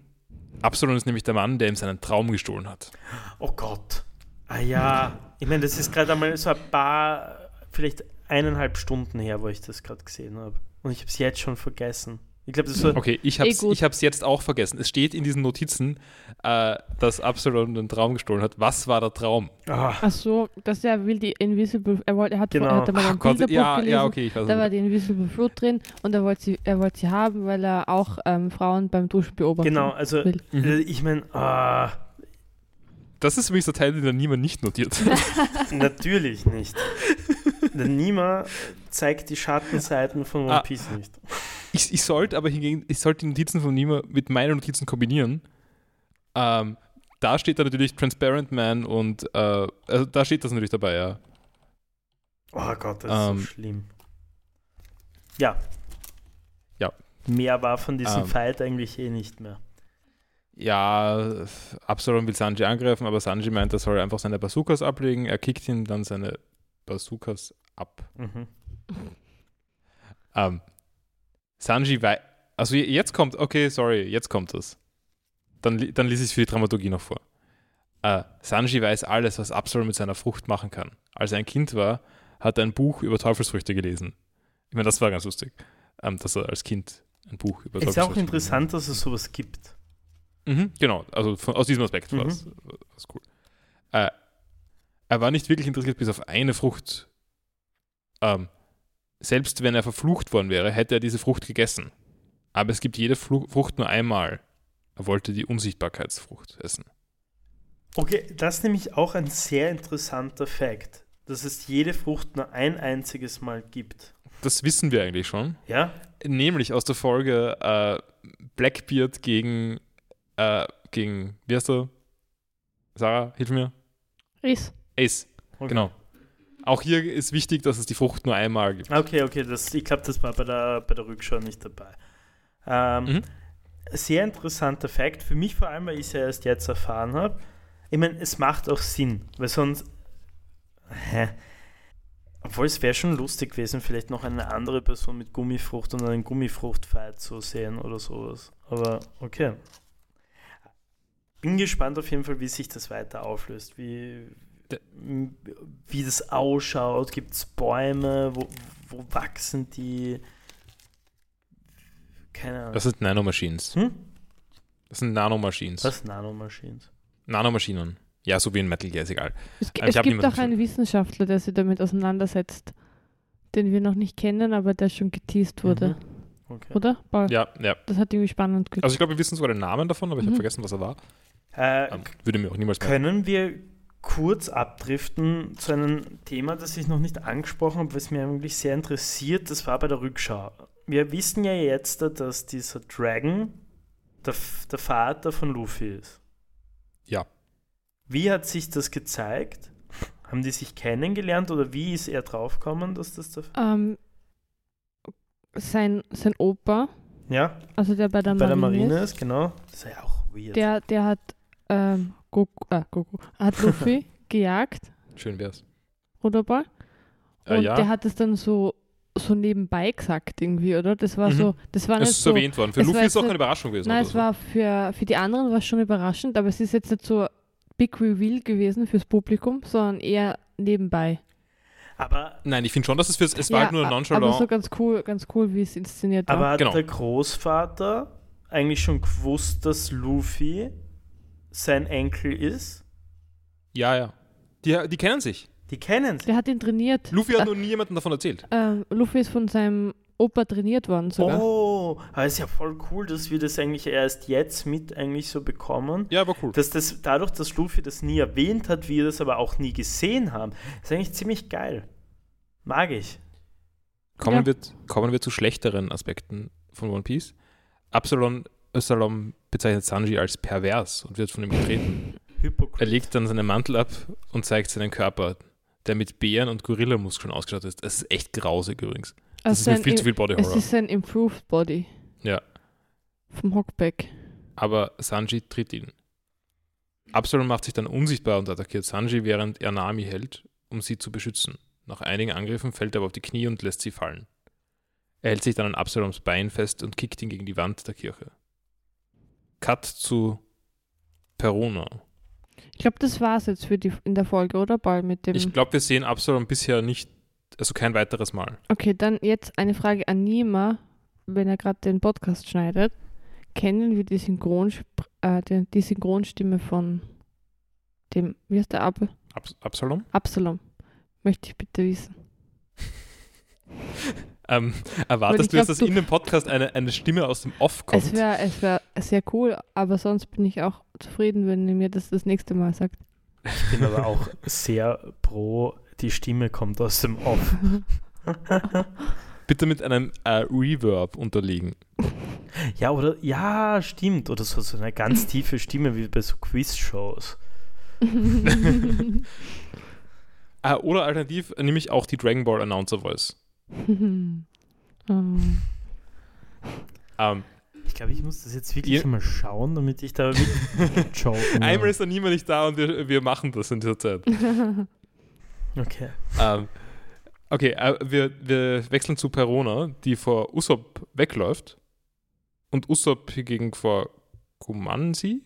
Absalom ist nämlich der Mann, der ihm seinen Traum gestohlen hat. Oh Gott. Ah ja, ich meine, das ist gerade einmal so ein paar, vielleicht eineinhalb Stunden her, wo ich das gerade gesehen habe. Und ich habe es jetzt schon vergessen. Ich glaube, das ist so, Okay, ich Eh hab's, gut. ich hab's jetzt auch vergessen. Es steht in diesen Notizen, äh, dass Absalom den Traum gestohlen hat. Was war der Traum? Ah, Ach so, dass er will die Invisible. Er, wollte, er, hat, Genau. er hat einmal ein Ach Gott, Bilderbuch ja, gelesen. ja, okay, ich weiß Da war es. die Invisible Fruit drin und er wollte sie, er wollte sie haben, weil er auch ähm, Frauen beim Duschen beobachtet. genau, also will. Mhm. äh, ich meine, ah, Das ist übrigens der Teil, den dann niemand nicht notiert. [LAUGHS] natürlich nicht. Der Nima zeigt die Schattenseiten von One Ah. Piece nicht. Ich, ich sollte aber hingegen, ich sollte die Notizen von Nima mit meinen Notizen kombinieren. Ähm, da steht da natürlich Transparent Man und äh, also da steht das natürlich dabei, ja. Oh Gott, das ist Ähm. so schlimm. Ja. Ja. Mehr war von diesem Ähm. Fight eigentlich eh nicht mehr. Ja, Absalom will Sanji angreifen, aber Sanji meint, er soll einfach seine Bazookas ablegen. Er kickt ihm dann seine Bazookas ab. Mhm. Ähm, Sanji wei Also je- jetzt kommt, okay, sorry, jetzt kommt das. Dann, dann lese ich es für die Dramaturgie noch vor. Äh, Sanji weiß alles, was Absalom mit seiner Frucht machen kann. Als er ein Kind war, hat er ein Buch über Teufelsfrüchte gelesen. Ich meine, das war ganz lustig, ähm, dass er als Kind ein Buch über Ist Teufelsfrüchte auch gelesen hat. interessant, dass es sowas gibt. Mhm, genau, also von, aus diesem Aspekt war Mhm. es war's cool. Äh, er war nicht wirklich interessiert bis auf eine Frucht. Ähm, selbst wenn er verflucht worden wäre, hätte er diese Frucht gegessen. Aber es gibt jede Frucht nur einmal. Er wollte die Unsichtbarkeitsfrucht essen. Okay, das ist nämlich auch ein sehr interessanter Fakt, dass es jede Frucht nur ein einziges Mal gibt. Das wissen wir eigentlich schon. Ja? Nämlich aus der Folge äh, Blackbeard gegen, äh, gegen, wie heißt er? Sarah, hilf mir. Ist. Ace, Okay. genau. Auch hier ist wichtig, dass es die Frucht nur einmal gibt. Okay, okay, das, ich glaube, das war bei der, bei der Rückschau nicht dabei. Ähm, Mhm. Sehr interessanter Fakt, für mich vor allem, weil ich es ja erst jetzt erfahren habe. Ich meine, es macht auch Sinn, weil sonst. Hä? Obwohl es wäre schon lustig gewesen, vielleicht noch eine andere Person mit Gummifrucht und einen Gummifrucht-Fight zu sehen oder sowas. Aber okay. Bin gespannt auf jeden Fall, wie sich das weiter auflöst. Wie, wie das ausschaut. Gibt es Bäume? Wo, wo wachsen die? Keine Ahnung. Das sind Nanomachines. Hm? Das sind Nanomachines. Was? Nanomaschinen? Nanomaschinen. Ja, so wie in Metal Gear, ist egal. Es, Ich es gibt auch einen Wissenschaftler, der sich damit auseinandersetzt, den wir noch nicht kennen, aber der schon geteased wurde. Mhm. Okay. Oder? Paul? Ja, ja. Das hat irgendwie spannend geklungen. Also ich glaube, wir wissen sogar den Namen davon, aber ich Mhm. habe vergessen, was er war. Äh, Ähm, würde mir auch niemals können wir kurz abdriften zu einem Thema, das ich noch nicht angesprochen habe, was mir eigentlich sehr interessiert. Das war bei der Rückschau. Wir wissen ja jetzt, dass dieser Dragon der, der Vater von Luffy ist. Ja. Wie hat sich das gezeigt? Haben die sich kennengelernt oder wie ist er draufgekommen, dass das der. ähm, sein, sein Opa, Ja, also der bei der bei Marine, der Marine ist, ist, genau. Das ist ja auch weird. Der, der hat ähm, Goku, äh, Goku, hat Luffy [LAUGHS] gejagt, Schön wär's. Ruderball. Äh, Und ja, der hat es dann so, so nebenbei gesagt irgendwie, oder? Das war Mhm. so, das war es nicht ist so. erwähnt worden. Für es Luffy war ist es auch eine Überraschung gewesen. Nein, es so. war für, für die anderen war es schon überraschend, aber es ist jetzt nicht so Big Reveal gewesen fürs Publikum, sondern eher nebenbei. aber Nein, ich finde schon, dass es fürs. Es war halt nur nonchalant. aber so ganz cool, ganz cool, wie es inszeniert aber war. hat Genau. der Großvater eigentlich schon gewusst, dass Luffy sein Enkel ist? ja, ja. Die, die kennen sich. Die kennen sich. Der hat ihn trainiert. Luffy hat Äh, noch nie jemandem davon erzählt. ähm, Luffy ist von seinem Opa trainiert worden sogar. Oh, ist ja voll cool, dass wir das eigentlich erst jetzt mit eigentlich so bekommen. Ja, aber cool. Dass das, dadurch, dass Luffy das nie erwähnt hat, wir das aber auch nie gesehen haben, ist eigentlich ziemlich geil. Mag ich. Kommen, Ja. wir, kommen wir zu schlechteren Aspekten von One Piece. Absalom, Absalom bezeichnet Sanji als pervers und wird von ihm getreten. Hypokrit. Er legt dann seinen Mantel ab und zeigt seinen Körper, der mit Bären und Gorillamuskeln ausgestattet ist. Das ist echt grausig übrigens. Das Also ist mir viel zu viel Body Es Horror. ist ein Improved Body. Ja. Vom Hockback. Aber Sanji tritt ihn. Absalom macht sich dann unsichtbar und attackiert Sanji, während er Nami hält, um sie zu beschützen. Nach einigen Angriffen fällt er aber auf die Knie und lässt sie fallen. Er hält sich dann an Absaloms Bein fest und kickt ihn gegen die Wand der Kirche. Cut zu Perona. Ich glaube, das war's jetzt für die in der Folge, oder? Ball mit dem. Ich glaube, wir sehen Absalom bisher nicht, also kein weiteres Mal. Okay, dann jetzt eine Frage an Nima, wenn er gerade den Podcast schneidet. Kennen wir die, Synchronspr äh, die, die Synchronstimme von dem, wie heißt der Ab Abs Absalom? Absalom? Möchte ich bitte wissen. [LAUGHS] Ähm, erwartest du jetzt, dass du- in dem Podcast eine, eine Stimme aus dem Off kommt? Es wäre es wär sehr cool, aber sonst bin ich auch zufrieden, wenn ihr mir das das nächste Mal sagt. Ich bin aber auch sehr pro, die Stimme kommt aus dem Off. Bitte mit einem äh, Reverb unterlegen. Ja, oder? Ja, stimmt. Oder so, so eine ganz tiefe Stimme wie bei so Quiz-Shows. [LAUGHS] [LAUGHS] Äh, oder alternativ nehme ich auch die Dragon Ball Announcer Voice. [LAUGHS] oh. Ähm, Ich glaube, ich muss das jetzt wirklich Ihr- mal schauen, damit ich da [LAUGHS] mit joken Einmal ist dann niemand nicht da und wir, wir machen das in dieser Zeit. [LAUGHS] Okay. ähm, okay, äh, wir, wir wechseln zu Perona, die vor Usopp wegläuft und Usopp hingegen vor Kumansi,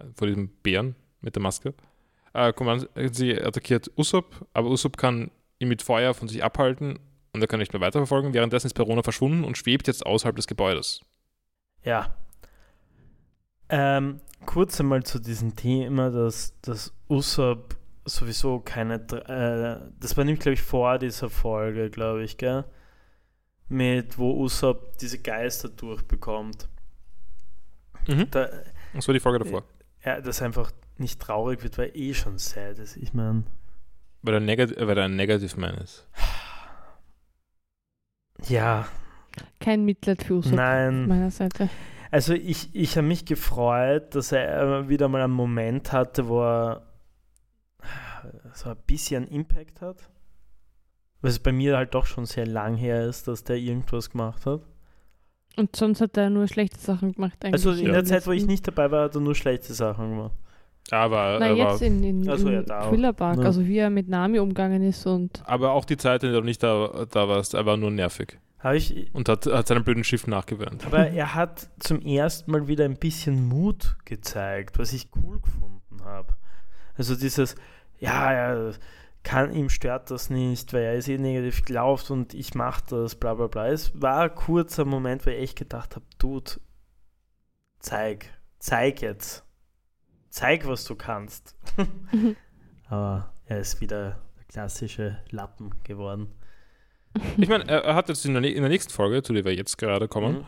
äh, vor diesem Bären mit der Maske. Äh, Kumansi attackiert Usopp, aber Usopp kann ihn mit Feuer von sich abhalten und er kann nicht mehr weiterverfolgen. Währenddessen ist Perona verschwunden und schwebt jetzt außerhalb des Gebäudes. Ja. Ähm, kurz einmal zu diesem Thema, dass, dass Usopp sowieso keine. Äh, das war nämlich, glaube ich, vor dieser Folge, glaube ich, gell? Mit wo Usopp diese Geister durchbekommt. Mhm. Da, Das war die Folge davor. ja, dass einfach nicht traurig wird, war eh schon sad. ist. Ich meine. Weil er, negat weil er ein Negative Man ist. Ja, Kein Mitleid für Usopp nein. von meiner Seite. Also ich, ich habe mich gefreut, dass er wieder mal einen Moment hatte, wo er so ein bisschen Impact hat. Weil es bei mir halt doch schon sehr lang her ist, dass der irgendwas gemacht hat. Und sonst hat er nur schlechte Sachen gemacht. Eigentlich Also in der Zeit, wo ich nicht dabei war, hat er nur schlechte Sachen gemacht. Aber, Na, aber, jetzt in, in, Also, ja, in da auch. Thriller Park, Ja. also wie er mit Nami umgegangen ist und aber auch die Zeit, in der du nicht da, da warst, er war nur nervig Habe ich, und hat, hat seinem blöden Schiff nachgewöhnt. aber er hat zum ersten Mal wieder ein bisschen Mut gezeigt, was ich cool gefunden habe. Also dieses, ja, er kann, ihm stört das nicht, weil er ist eh negativ gelaufen und ich mache das, bla bla bla. Es war ein kurzer Moment, wo ich echt gedacht habe, Dude, zeig, zeig jetzt. Zeig, was du kannst. [LAUGHS] Aber er ist wieder der klassische Lappen geworden. Ich meine, er, er hat jetzt in der, in der nächsten Folge, zu der wir jetzt gerade kommen, Mhm.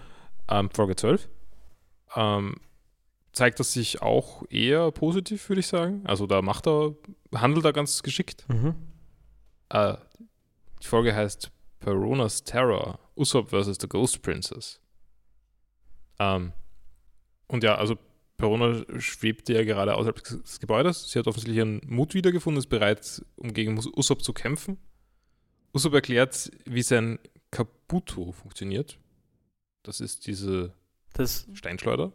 ähm, Folge 12, ähm, zeigt das sich auch eher positiv, würde ich sagen. Also da macht er, handelt er ganz geschickt. Mhm. Äh, die Folge heißt Perona's Terror, Usopp vs. The Ghost Princess. Ähm, und ja, also Perona schwebte ja gerade außerhalb des Gebäudes. Sie hat offensichtlich ihren Mut wiedergefunden, ist bereit, um gegen Us- Usopp zu kämpfen. Usopp erklärt, wie sein Kabuto funktioniert. Das ist diese Das, Steinschleuder.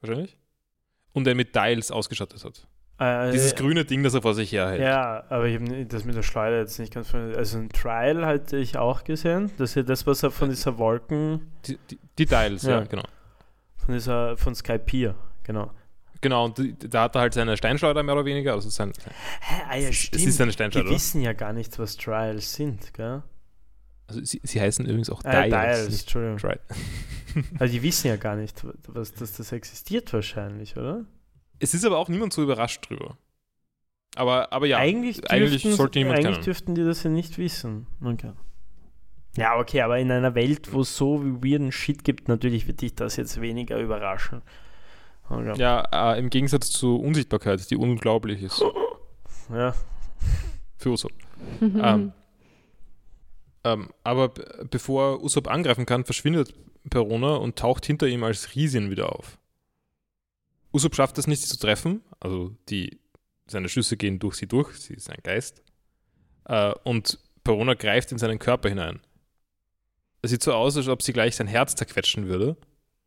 wahrscheinlich. Und er mit Dials ausgestattet hat. Äh, Dieses grüne Ding, das er vor sich herhält. Ja, aber ich habe das mit der Schleuder jetzt nicht ganz verstanden. Also ein Trial hatte ich auch gesehen. Das ist ja das, was er von dieser Wolken, Die, die, die Dials, ja. Ja. genau. Von dieser, von Skypier, genau. Genau, und die, da hat er halt seine Steinschleuder mehr oder weniger. Also sein, Hä, ah ja, es, es ist seine Die Steinschleuder. wissen ja gar nicht, was Trials sind, gell? Also sie, sie heißen übrigens auch Ah, Dials. Entschuldigung. Tri Aber [LAUGHS] die wissen ja gar nicht, was, dass das existiert wahrscheinlich, oder? es ist aber auch niemand so überrascht drüber. Aber, aber ja, eigentlich eigentlich dürften- sollte niemand Eigentlich kennen. dürften die das ja nicht wissen. Okay. Ja, okay, aber in einer Welt, wo es so wie weirden Shit gibt, natürlich wird dich das jetzt weniger überraschen. Okay. ja äh, im Gegensatz zur Unsichtbarkeit, die unglaublich ist [LAUGHS] Ja. für Usopp. Mhm. Ähm, ähm, aber bevor Usopp angreifen kann, verschwindet Perona und taucht hinter ihm als Riesin wieder auf. Usopp schafft es nicht, sie zu treffen, also die, seine Schüsse gehen durch sie durch, sie ist ein Geist. Äh, und Perona greift in seinen Körper hinein. Es sieht so aus, als ob sie gleich sein Herz zerquetschen würde.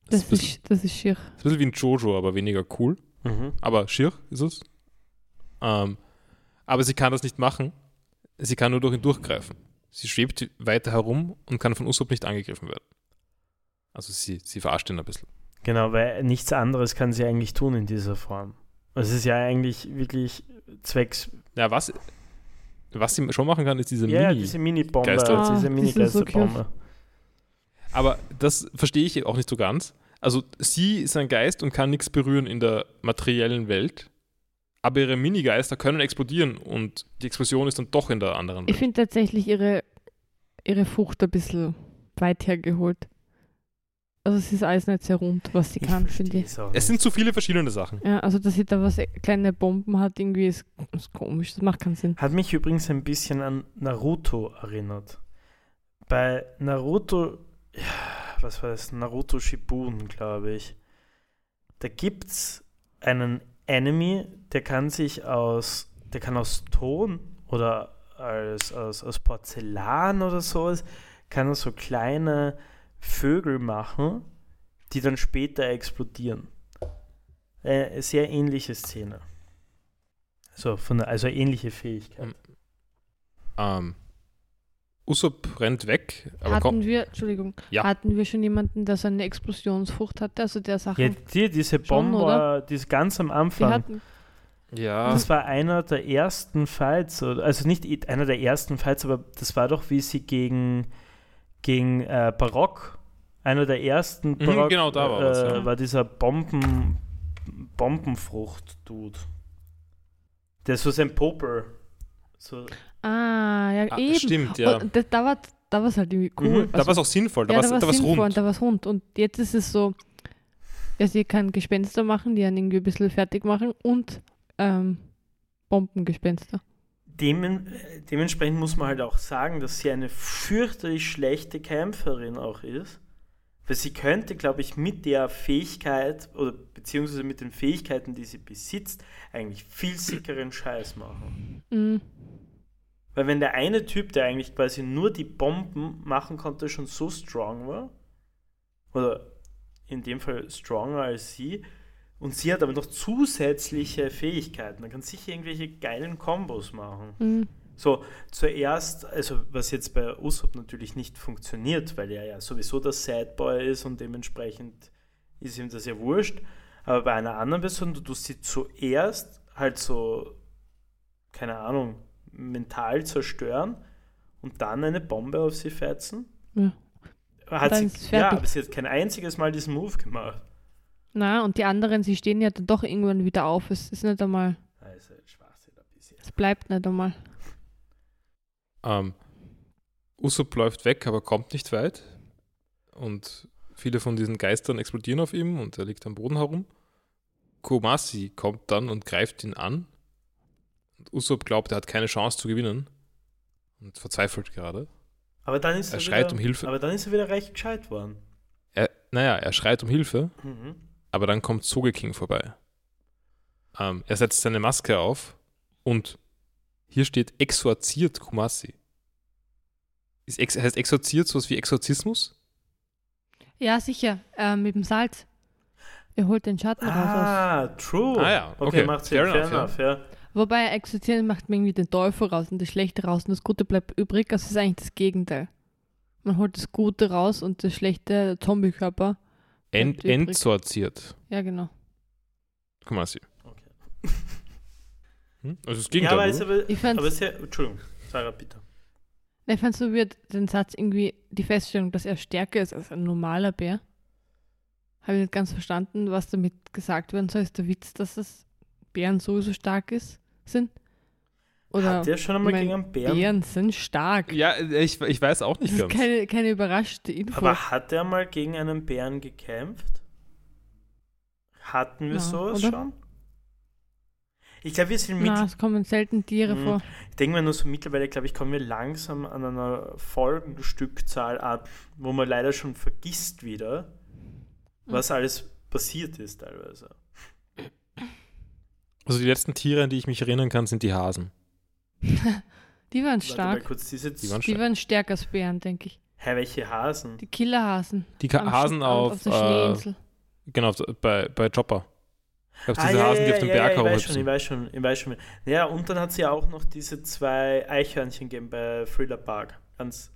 Das ist ein bisschen, ist, das ist schier. ist ein bisschen wie ein Jojo, aber weniger cool. Mhm. Aber schier ist es. Ähm, aber sie kann das nicht machen. Sie kann nur durch ihn durchgreifen. Sie schwebt weiter herum und kann von Usopp nicht angegriffen werden. Also sie, sie verarscht ihn ein bisschen. Genau, weil nichts anderes kann sie eigentlich tun in dieser Form. Also es ist ja eigentlich wirklich zwecks. Ja, was, was sie schon machen kann, ist diese Ja, ja, Mini. diese Mini-Bombe, Geister. diese Ah, die sind so Mini-Geisterbombe. Aber das verstehe ich auch nicht so ganz. Also sie ist ein Geist und kann nichts berühren in der materiellen Welt. Aber ihre Minigeister können explodieren und die Explosion ist dann doch in der anderen Ich Welt. finde tatsächlich ihre, ihre Frucht ein bisschen weit hergeholt. Also es ist alles nicht sehr rund, was sie kann, finde ich. auch Es nicht. sind zu viele verschiedene Sachen. Ja, also dass sie da was äh, kleine Bomben hat, irgendwie ist, ist komisch. Das macht keinen Sinn. Hat mich übrigens ein bisschen an Naruto erinnert. Bei Naruto, ja, was war das? Naruto Shippuden, glaube ich. Da gibt es einen Enemy, der kann sich aus, der kann aus Ton oder als, aus, aus Porzellan oder sowas, kann er so kleine Vögel machen, die dann später explodieren. Äh, sehr ähnliche Szene. So, von also ähnliche Fähigkeit. Ähm, Usopp rennt weg, aber hatten wir, Entschuldigung, Ja. hatten wir schon jemanden, der so eine Explosionsfrucht hatte, also der Sachen, Ja, die, diese Bombe, die ist ganz am Anfang. hatten, Ja, Das war einer der ersten Fights, also nicht einer der ersten Fights, aber das war doch, wie sie gegen, gegen äh, Barock, einer der ersten Mhm, Barock, genau, da war äh, was, ja. war dieser Bomben, Bombenfrucht-Dude. Der ist so sein Popel. So, ah, ja, ah, eben. stimmt, ja. Und da war da war es halt irgendwie cool. Mhm, da war es auch sinnvoll, da ja, war es da da war's rund. und da war es rund. Und jetzt ist es so, ja, sie kann Gespenster machen, die einen irgendwie ein bisschen fertig machen und ähm, Bombengespenster. Demen, dementsprechend muss man halt auch sagen, dass sie eine fürchterlich schlechte Kämpferin auch ist. Weil sie könnte, glaube ich, mit der Fähigkeit oder beziehungsweise mit den Fähigkeiten, die sie besitzt, eigentlich viel sickeren Scheiß machen. Mhm. Weil wenn der eine Typ, der eigentlich quasi nur die Bomben machen konnte, schon so strong war, oder in dem Fall stronger als sie, und sie hat aber noch zusätzliche Fähigkeiten, dann kann sie sicher irgendwelche geilen Kombos machen. Mhm. So, zuerst, also was jetzt bei Usopp natürlich nicht funktioniert, weil er ja sowieso der Sadboy ist und dementsprechend ist ihm das ja wurscht. Aber bei einer anderen Person, du tust sie zuerst halt so, keine Ahnung, mental zerstören und dann eine Bombe auf sie fetzen. Ja. Hat dann sie, ja, aber sie hat kein einziges Mal diesen Move gemacht. Na, und die anderen, sie stehen ja dann doch irgendwann wieder auf. Es ist nicht einmal, Also, Schwachsinn ein bisschen. es bleibt nicht einmal. Ähm, Usopp läuft weg, aber kommt nicht weit. Und viele von diesen Geistern explodieren auf ihm und er liegt am Boden herum. Komasi kommt dann und greift ihn an. Usopp glaubt, er hat keine Chance zu gewinnen. Und verzweifelt gerade. Aber dann ist Er er, schreit wieder, um Hilfe. Aber dann ist er wieder recht gescheit worden. Er, naja, er schreit um Hilfe, Mhm. aber dann kommt Sogeking vorbei. Ähm, er setzt seine Maske auf und hier steht exorziert Kumasi. Ist ex heißt exorziert sowas wie Exorzismus? Ja, sicher, äh, mit dem Salz. Er holt den Schatten raus. Aus. Ah, true. Ah ja, okay. okay. macht Sinn. Fair Fair, enough, enough, ja. Wobei exorzieren macht man irgendwie den Teufel raus und das Schlechte raus und das Gute bleibt übrig. Also es ist eigentlich das Gegenteil. Man holt das Gute raus und das schlechte der Zombie-Körper. Ent, übrig. entsortiert. Ja, genau. Guck mal, sie. Okay. Hm? Also das Ja, Gegenteil. aber, ist aber, Ich fand's, aber sehr, Entschuldigung, Sarah, bitte. ich fand's so weird, den Satz irgendwie, die Feststellung, dass er stärker ist als ein normaler Bär. Habe ich nicht ganz verstanden, was damit gesagt werden soll. Ist der Witz, dass es Bären sowieso stark ist, sind? Oder Hat der schon einmal gegen einen Bären? Bären sind stark. ja, ich, ich weiß auch das nicht ist ganz. keine, keine überraschte Info. Aber hat er mal gegen einen Bären gekämpft? Hatten wir Ja, sowas oder? schon? Ich glaube, wir sind mit. Na, es kommen selten Tiere Mhm. vor. Ich denke mir nur so mittlerweile, glaube ich, kommen wir langsam an einer Folgenstückzahl ab, wo man leider schon vergisst wieder, was alles passiert ist teilweise. Also die letzten Tiere, an die ich mich erinnern kann, sind die Hasen. [LAUGHS] Die waren stark. kurz, diese Die waren Die stark. waren stärker als Bären, denke ich. Hä, welche Hasen? Die Killerhasen. Die Ka Hasen Sch- auf, auf der äh, Schneeinsel. genau, bei, bei Chopper. Gab es Ah, diese Hasen, die auf den Berg ich weiß schon, ich weiß schon, ich weiß schon. Ja, und dann hat sie auch noch diese zwei Eichhörnchen gegeben bei Thriller Park. Ganz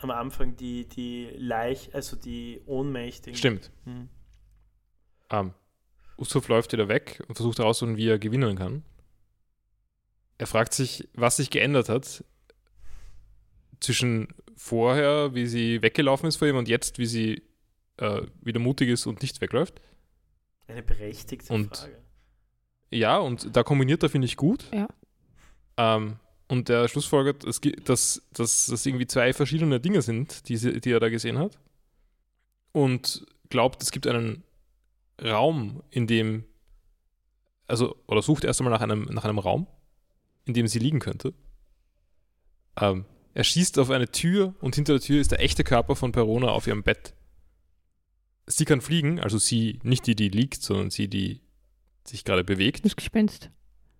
am Anfang die, die Leich, also die Ohnmächtigen. Stimmt. Hm. Ähm, Usopp läuft wieder weg und versucht herauszufinden, wie er gewinnen kann. Er fragt sich, was sich geändert hat zwischen vorher, wie sie weggelaufen ist vor ihm, und jetzt, wie sie äh, wieder mutig ist und nicht wegläuft. Eine berechtigte Und- Frage. Ja, und da kombiniert er, finde ich, gut. Ja. Ähm, und der schlussfolgert, gi- dass, dass das irgendwie zwei verschiedene Dinge sind, die, sie, die er da gesehen hat. Und glaubt, es gibt einen Raum, in dem, also, oder sucht erst einmal nach einem, nach einem Raum, in dem sie liegen könnte. Ähm, er schießt auf eine Tür und hinter der Tür ist der echte Körper von Perona auf ihrem Bett. Sie kann fliegen, also sie, nicht die, die liegt, sondern sie, die sich gerade bewegt. Das Gespenst.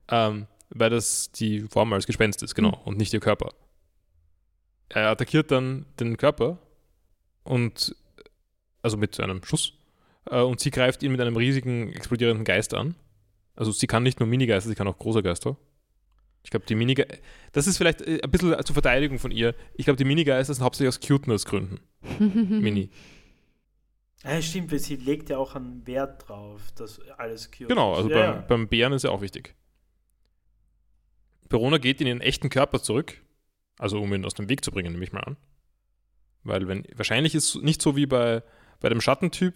Ähm, weil das die Form als Gespenst ist, genau, Mhm. und nicht ihr Körper. Er attackiert dann den Körper und also mit einem Schuss äh, und sie greift ihn mit einem riesigen explodierenden Geist an. Also sie kann nicht nur Minigeister, sie kann auch große Geister. Ich glaube, die Minigeister, das ist vielleicht äh, ein bisschen zur Verteidigung von ihr. Ich glaube, die Minigeister sind hauptsächlich aus Cuteness-Gründen. [LAUGHS] Mini. Ah, stimmt, weil sie legt ja auch einen Wert drauf, dass alles cute Genau, also ja, beim, beim Bären ist ja auch wichtig. Perona geht in ihren echten Körper zurück, also um ihn aus dem Weg zu bringen, nehme ich mal an. Weil wenn, wahrscheinlich ist es nicht so wie bei, bei dem Schattentyp,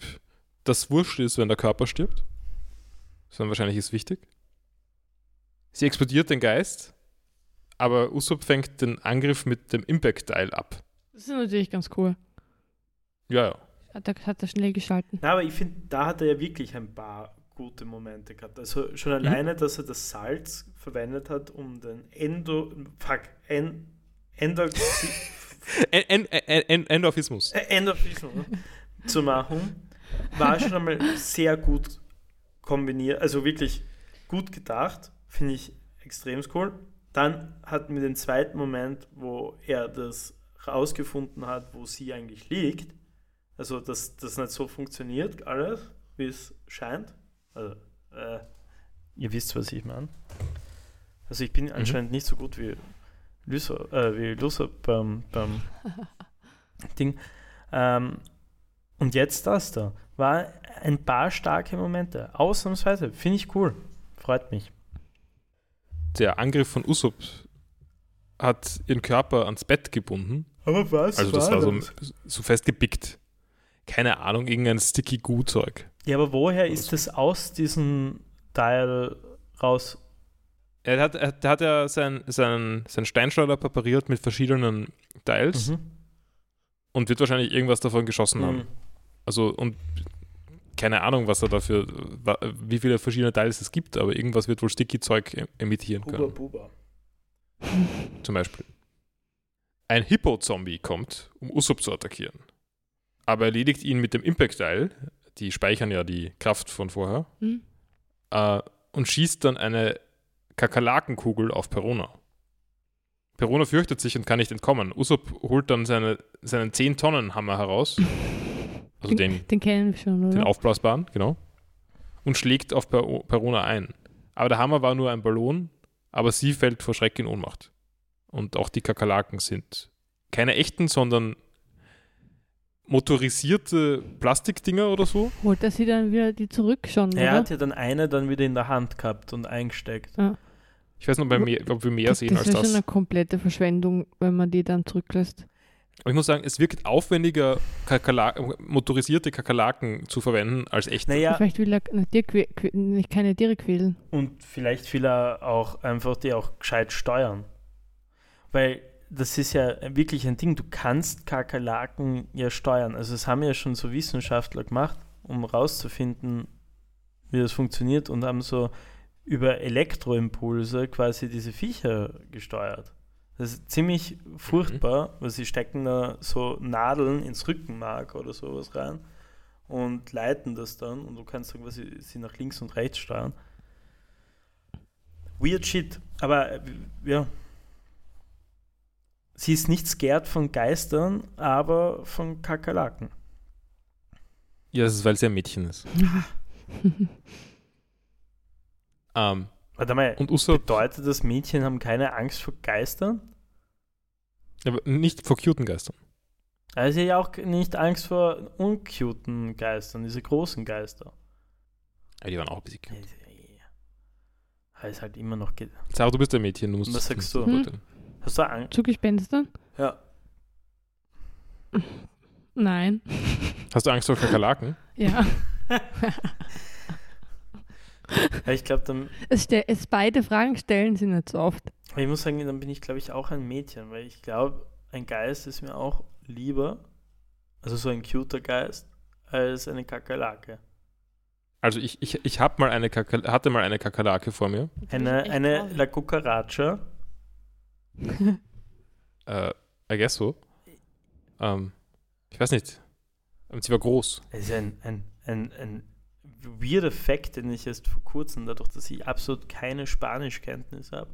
das wurscht ist, wenn der Körper stirbt, sondern wahrscheinlich ist wichtig. Sie explodiert den Geist, aber Usopp fängt den Angriff mit dem Impact-Teil ab. Das ist natürlich ganz cool. Ja, ja. Hat er, hat er schnell geschalten. Na, aber ich finde, da hat er ja wirklich ein paar gute Momente gehabt. Also schon alleine, dass er das Salz verwendet hat, um den Endo, fuck, en, Endoxy, [LAUGHS] En en en en Endorphismus. Endorphismus zu machen, war schon einmal sehr gut kombiniert, also wirklich gut gedacht, finde ich extrem cool. Dann hatten wir den zweiten Moment, wo er das rausgefunden hat, wo sie eigentlich liegt. Also, dass das nicht so funktioniert, alles, wie es scheint. Also, äh, ihr wisst, was ich meine. Also, ich bin anscheinend nicht so gut wie Lucer, äh, wie beim, beim [LAUGHS] Ding. Ähm, und jetzt das da. War ein paar starke Momente. Ausnahmsweise. Finde ich cool. Freut mich. Der Angriff von Usopp hat ihren Körper ans Bett gebunden Aber was? Also das war so, so festgepickt. Keine Ahnung, irgendein sticky Goo-Zeug. Ja, aber woher ist das aus diesem Teil raus? Er hat, er, der hat ja sein, sein, sein Steinschleuder präpariert mit verschiedenen Teils Mhm. und wird wahrscheinlich irgendwas davon geschossen haben. Mhm. Also und keine Ahnung, was er dafür, wie viele verschiedene Teils es gibt, aber irgendwas wird wohl sticky Zeug em- emittieren Buba, können. buba. [LAUGHS] Zum Beispiel. Ein Hippo-Zombie kommt, um Usopp zu attackieren. Aber erledigt ihn mit dem Impact-Teil, die speichern ja die Kraft von vorher, Hm? äh, und schießt dann eine Kakerlakenkugel auf Perona. Perona fürchtet sich und kann nicht entkommen. Usopp holt dann seine, seinen 10-Tonnen-Hammer heraus. [LAUGHS] Also den, Den kennen wir schon, oder? den aufblasbaren, genau. und schlägt auf per Perona ein. Aber der Hammer war nur ein Ballon, aber sie fällt vor Schreck in Ohnmacht. Und auch die Kakerlaken sind keine echten, sondern motorisierte Plastikdinger oder so. Holt er sie dann wieder die zurück schon, Er oder? hat ja dann eine dann wieder in der Hand gehabt und eingesteckt. Ich weiß nicht, ob wir mehr, ob wir mehr das sehen das als schon das. eine komplette Verschwendung, wenn man die dann zurücklässt. Aber ich muss sagen, es wirkt aufwendiger, Kakerla motorisierte Kakerlaken zu verwenden als echte. Naja, Vielleicht will er eine Tier que- que- nicht keine Tiere quälen. und vielleicht will er auch einfach die auch gescheit steuern. Weil das ist ja wirklich ein Ding, du kannst Kakerlaken ja steuern. Also es haben ja schon so Wissenschaftler gemacht, um rauszufinden, wie das funktioniert und haben so über Elektroimpulse quasi diese Viecher gesteuert. Das ist ziemlich furchtbar, weil sie stecken da so Nadeln ins Rückenmark oder sowas rein und leiten das dann und du kannst dann quasi sie nach links und rechts steuern. Weird shit, aber äh, ja. Sie ist nicht scared von Geistern, aber von Kakerlaken. Ja, das ist, weil sie ein Mädchen ist. [LAUGHS] Ähm, Warte mal, und Usopp, bedeutet das, Mädchen haben keine Angst vor Geistern? aber nicht vor cuten Geistern. Also ja auch nicht Angst vor uncuten Geistern, diese großen Geister. Ja, die waren auch ein bisschen cute. Aber ist halt immer noch. Sarah, du bist ein Mädchen, du musst Was sagst du? beurteilen. Hast du Angst? Zu Gespenstern? Ja. Nein. Hast du Angst vor Kakerlaken? Ja. [LAUGHS] [LAUGHS] ja ich glaube, dann. es, es beide Fragen stellen sie nicht so oft. Ich muss sagen, dann bin ich, glaube ich, auch ein Mädchen, weil ich glaube, ein Geist ist mir auch lieber, also so ein cuter Geist, als eine Kakerlake. Also ich, ich, ich hab mal eine Kaker hatte mal eine Kakerlake vor mir. Eine, eine La Cucaracha. [LAUGHS] Äh, I guess so. Ähm, ich weiß nicht. Sie war groß. Das ist ein, ein, ein, ein weird Effekt, den ich erst vor kurzem, dadurch, dass ich absolut keine Spanischkenntnis habe.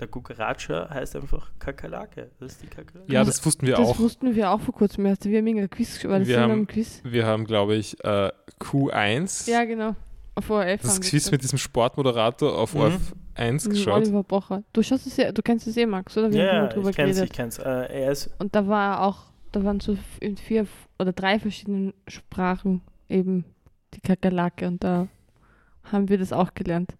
La Cucaracha heißt einfach Kakerlake. Das ist die Kakerlake. Ja, das wussten wir das auch. wussten wir auch vor kurzem erst. Wir haben irgendein Quiz, das Wir haben- Quiz? Wir haben, glaube ich, äh, Q1, Ja, genau. Auf ORF das Quiz das. mit diesem Sportmoderator auf Mhm. ORF 1 Mit geschaut. Oliver Bocher. Du schaust es ja, du kennst es eh, Max, oder? Wir haben Ja, drüber ich kenn's, geredet. ich kenn's. Äh, er ist, Und da war auch, da waren so in vier oder drei verschiedenen Sprachen eben die Kakerlake und da haben wir das auch gelernt.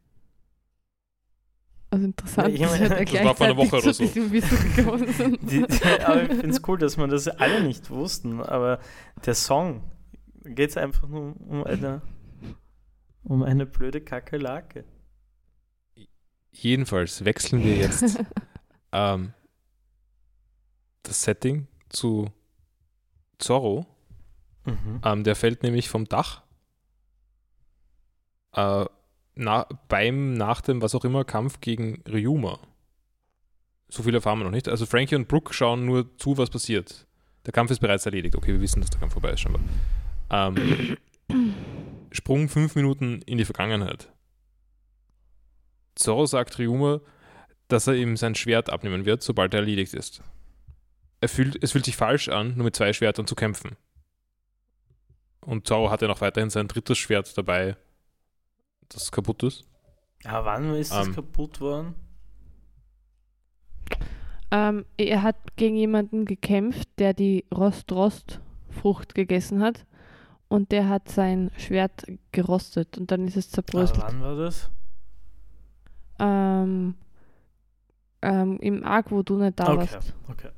Also interessant, Ja, ich wir meine- da [LAUGHS] Das war vor einer Woche oder so. [LAUGHS] die, aber ich finde es cool, dass man das alle nicht wussten, aber der Song, geht es einfach nur um eine, um eine blöde Kakerlake. Jedenfalls wechseln wir jetzt [LAUGHS] ähm, das Setting zu Zorro. Mhm. Ähm, der fällt nämlich vom Dach. Äh, na, beim, nach dem, was auch immer, Kampf gegen Ryuma. So viel erfahren wir noch nicht. Also Frankie und Brooke schauen nur zu, was passiert. Der Kampf ist bereits erledigt. Okay, wir wissen, dass der Kampf vorbei ist scheinbar. Ähm, [CLEARS THROAT] Sprung fünf Minuten in die Vergangenheit. Zorro sagt Ryuma, dass er ihm sein Schwert abnehmen wird, sobald er erledigt ist. Er fühlt, es fühlt sich falsch an, nur mit zwei Schwertern zu kämpfen. Und Zorro hat ja noch weiterhin sein drittes Schwert dabei, das kaputt ist. Ja, wann ist das Ähm. kaputt worden? ähm, er hat gegen jemanden gekämpft, der die Rost-Rost-Frucht gegessen hat und der hat sein Schwert gerostet und dann ist es zerbröselt. wann war das? Ähm, ähm, Im Arc, wo du nicht da Okay, warst. okay.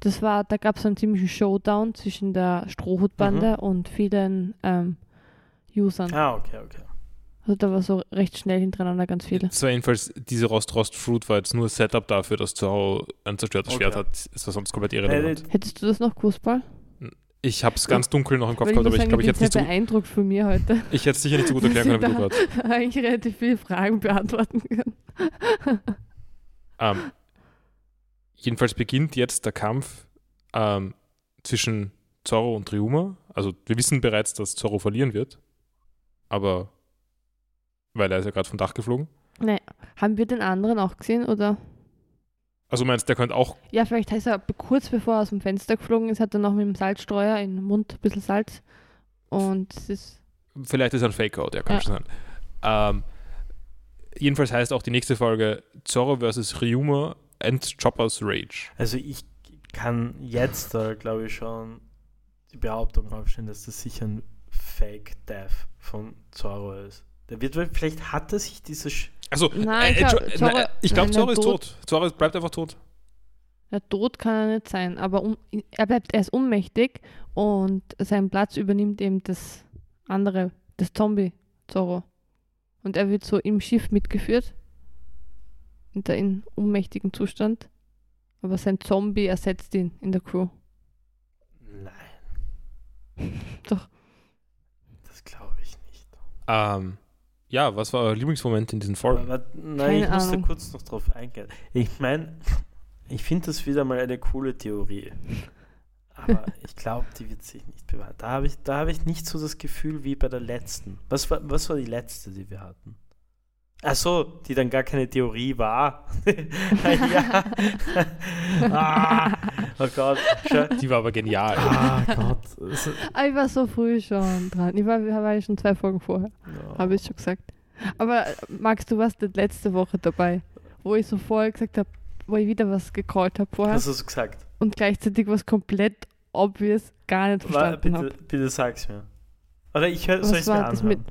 Das war, da gab es einen ziemlichen Showdown zwischen der Strohhutbande und vielen ähm, Usern. Ah, okay, okay. Also da war so recht schnell hintereinander ganz viele. Es war jedenfalls, diese Rost-Rost-Fruit war jetzt nur Setup dafür, dass Zorro ein zerstörtes Okay. Schwert hat. Es war sonst komplett irrelevant. Hättest du das noch gewusst, Paul? Ich habe es ganz dunkel noch im Kopf gehabt, aber ich glaube, ich hätte es nicht, sehr beeindruckt von mir heute. so, [LAUGHS] ich hätte es sicher nicht so gut erklären [LAUGHS] können, wie du gerade. eigentlich relativ viele Fragen beantworten kann. [LAUGHS] Ähm, jedenfalls beginnt jetzt der Kampf ähm, zwischen Zorro und Ryuma. Also wir wissen bereits, dass Zorro verlieren wird, aber weil er ist ja gerade vom Dach geflogen. Nee, haben wir den anderen auch gesehen oder? Also du meinst, der könnte auch, Ja, vielleicht heißt er kurz bevor er aus dem Fenster geflogen ist, hat er noch mit dem Salzstreuer in den Mund ein bisschen Salz. Und es ist Vielleicht ist er ein Fake-Out, ja, kann Ja. schon sein. Ähm, jedenfalls heißt auch die nächste Folge Zorro vs. Ryuma and Chopper's Rage. Also ich kann jetzt, äh, glaube ich, schon die Behauptung aufstellen, dass das sicher ein Fake-Death von Zorro ist. Der wird, vielleicht hat er sich diese... Sch Also, Nein, äh, ich glaub, Entschuldigung, Zorro- nein, ich glaube, nein, Zorro der ist tot. Zorro bleibt einfach tot. Ja, tot kann er nicht sein, aber um, er bleibt, er ist ohnmächtig und seinen Platz übernimmt eben das andere, das Zombie Zorro. Und er wird so im Schiff mitgeführt, in der in ohnmächtigen Zustand, aber sein Zombie ersetzt ihn in der Crew. Nein. [LAUGHS] Doch. Das glaube ich nicht. Ähm, ja, was war euer Lieblingsmoment in diesen Folgen? Aber, nein, Keine ich muss da Ahnung. kurz noch drauf eingehen. Ich meine, ich finde das wieder mal eine coole Theorie. Aber [LAUGHS] ich glaube, die wird sich nicht bewahren. Da habe ich, da habe ich nicht so das Gefühl wie bei der letzten. Was war, was war die letzte, die wir hatten? Ach so, die dann gar keine Theorie war. [LAUGHS] [LAUGHS] ja. ah, oh Gott. Schau. Die war aber genial. Ah Gott. Ah, ich war so früh schon dran. Ich war, war ja schon zwei Folgen vorher, Ja. habe ich schon gesagt. Aber äh, Max, du warst nicht letzte Woche dabei, wo ich so vorher gesagt habe, wo ich wieder was gecallt habe vorher Was hast du gesagt? und gleichzeitig was komplett obvious gar nicht verstanden habe. bitte, bitte sag's mir. Oder ich hör, Was soll ich es mir anhören?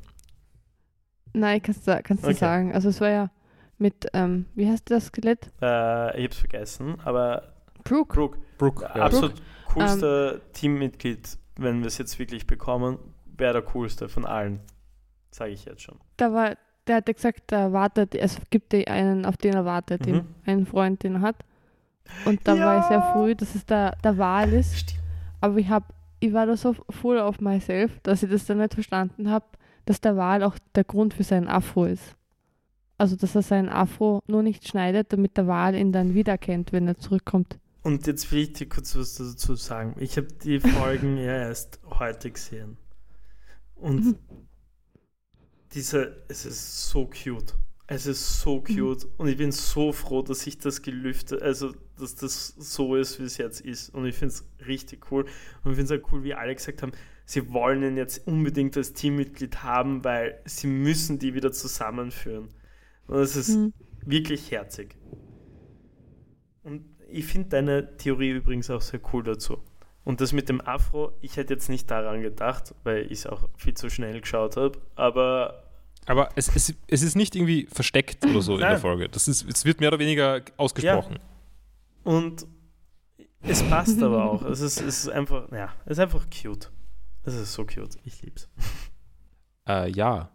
Nein, kannst du kannst du Okay. sagen. Also es war ja mit, ähm, wie heißt das Skelett? Äh, ich hab's vergessen, aber Brooke. Brooke, Brooke, ja. absolut coolster Ähm, Teammitglied, wenn wir es jetzt wirklich bekommen, wäre der coolste von allen. Sage ich jetzt schon. Da war, der hat ja gesagt, er wartet, es gibt ja einen, auf den er wartet, Mhm. den, einen Freund, den er hat. Und da war ich sehr Ja. früh, dass es der, der Wahl ist. Stimmt. Aber ich hab, ich war da so full of myself, dass ich das dann nicht verstanden habe, dass der Wal auch der Grund für seinen Afro ist. Also, dass er seinen Afro nur nicht schneidet, damit der Wal ihn dann wiedererkennt, wenn er zurückkommt. Und jetzt will ich dir kurz was dazu sagen. Ich habe die Folgen [LAUGHS] ja erst heute gesehen. Und Mhm. diese, es ist so cute. Es ist so cute. Und ich bin so froh, dass ich das gelüftet, also dass das so ist, wie es jetzt ist. Und ich finde es richtig cool. Und ich finde es auch cool, wie alle gesagt haben, sie wollen ihn jetzt unbedingt als Teammitglied haben, weil sie müssen die wieder zusammenführen. Und das ist Mhm. wirklich herzig. Und ich finde deine Theorie übrigens auch sehr cool dazu. Und das mit dem Afro, ich hätte jetzt nicht daran gedacht, weil ich es auch viel zu schnell geschaut habe, aber Aber es, es, es ist nicht irgendwie versteckt oder so in der Nein. Folge. Das ist, es wird mehr oder weniger ausgesprochen. und es passt aber auch. Es ist, es ist einfach, ja, es ist einfach cute. Es ist so cute. Ich lieb's. Äh, ja.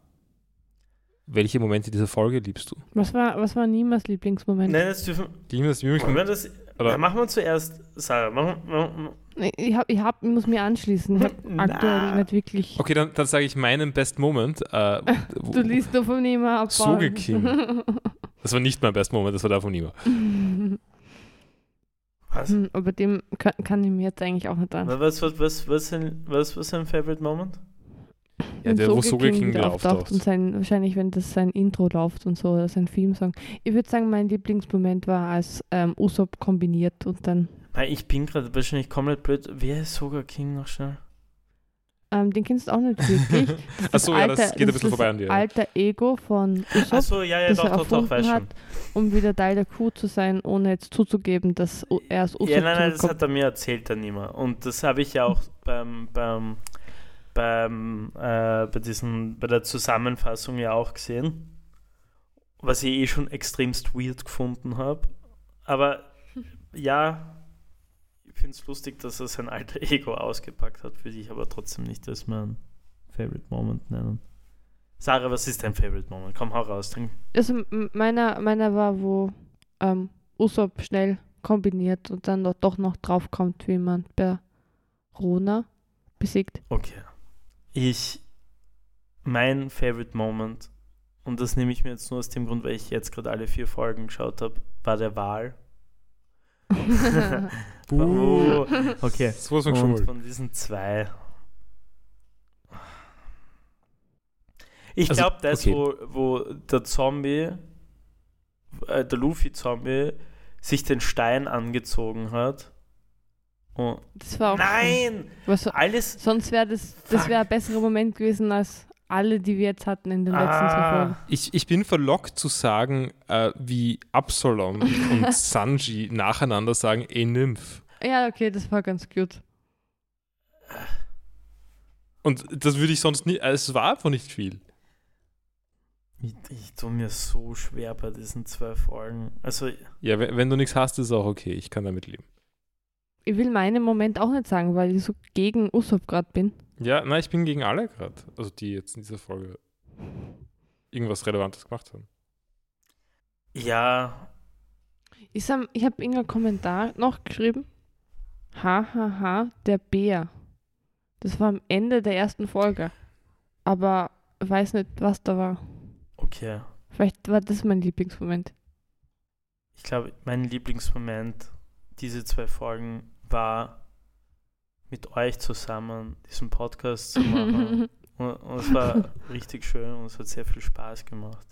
Welche Momente dieser Folge liebst du? Was war, was war Nimas Lieblingsmoment? Nein, jetzt dürfen das wollen wir das. Oder- Ja, machen wir zuerst, Sarah. Machen, machen, Ich, hab, ich, hab, ich muss mir anschließen. Ich habe [LAUGHS] Na. aktuell nicht wirklich. Okay, dann, dann sage ich meinen Best Moment. Äh, [LAUGHS] Du liest nur von Nima ab. Soge King. [LAUGHS] das war nicht mein Best Moment, das war der von Nima. Was? Hm, Aber dem kann, kann ich mir jetzt eigentlich auch nicht an. Was, was, was, was, was war sein Favorite Moment? Ja, der, wo Soge Soge King wieder auftaucht. Und sein, wahrscheinlich, wenn das sein Intro läuft und so, oder sein Theme-Song. Ich würde sagen, mein Lieblingsmoment war, als ähm, Usopp kombiniert und dann, Weil ich bin gerade wahrscheinlich komplett blöd. Wer ist Sogar King noch schnell? Ähm, den kennst du auch nicht wirklich. [LAUGHS] Achso, ja, das geht ein bisschen vorbei an dir. das alter Ego von Usopp, Achso, ja, ja, das doch, er doch, doch, weiß hat, um wieder Teil der Crew zu sein, ohne jetzt zuzugeben, dass er als Usopp Ja, nein, nein, das hat er mir erzählt dann immer. Und das habe ich ja auch beim, beim, beim äh, bei diesen, bei der Zusammenfassung ja auch gesehen. Was ich eh schon extremst weird gefunden habe. Aber ja, finde es lustig, dass er sein alter Ego ausgepackt hat, würde ich aber trotzdem nicht als mein Favorite Moment nennen. Sarah, was ist dein Favorite Moment? Komm, hau raus. Dann Also meiner, meiner war, wo ähm, Usopp schnell kombiniert und dann doch, noch draufkommt, wie man bei Rona besiegt. Okay. Ich, mein Favorite Moment, und das nehme ich mir jetzt nur aus dem Grund, weil ich jetzt gerade alle vier Folgen geschaut habe, war der Wahl. [LAUGHS] Oh, okay. Sowas von Und geschummelt. von diesen zwei. Ich Also, glaube, das, okay. wo, wo der Zombie, äh, der Luffy-Zombie, sich den Stein angezogen hat. Und Das war auch Nein! Was, Alles sonst wäre das, das wäre ein besserer Moment gewesen als alle, die wir jetzt hatten in den letzten zwei Ah, Folgen. Ich, ich bin verlockt zu sagen, äh, wie Absalom und [LAUGHS] Sanji nacheinander sagen, ey Nymph. Ja, okay, das war ganz cute. Und das würde ich sonst nicht, also es war einfach nicht viel. ich, ich tue mir so schwer bei diesen zwei Folgen. Also, Ja, wenn, wenn du nichts hast, ist auch okay, ich kann damit leben. Ich will meinen Moment auch nicht sagen, weil ich so gegen Usopp gerade bin. Ja, nein, ich bin gegen alle gerade, also die jetzt in dieser Folge irgendwas Relevantes gemacht haben. ja, Ich, sam- ich habe irgendeinen Kommentar noch geschrieben. Hahaha, der Bär. Das war am Ende der ersten Folge. Aber ich weiß nicht, was da war. okay. Vielleicht war das mein Lieblingsmoment. Ich glaube, mein Lieblingsmoment diese zwei Folgen war mit euch zusammen diesen Podcast zu machen. [LAUGHS] und, und es war richtig schön und es hat sehr viel Spaß gemacht.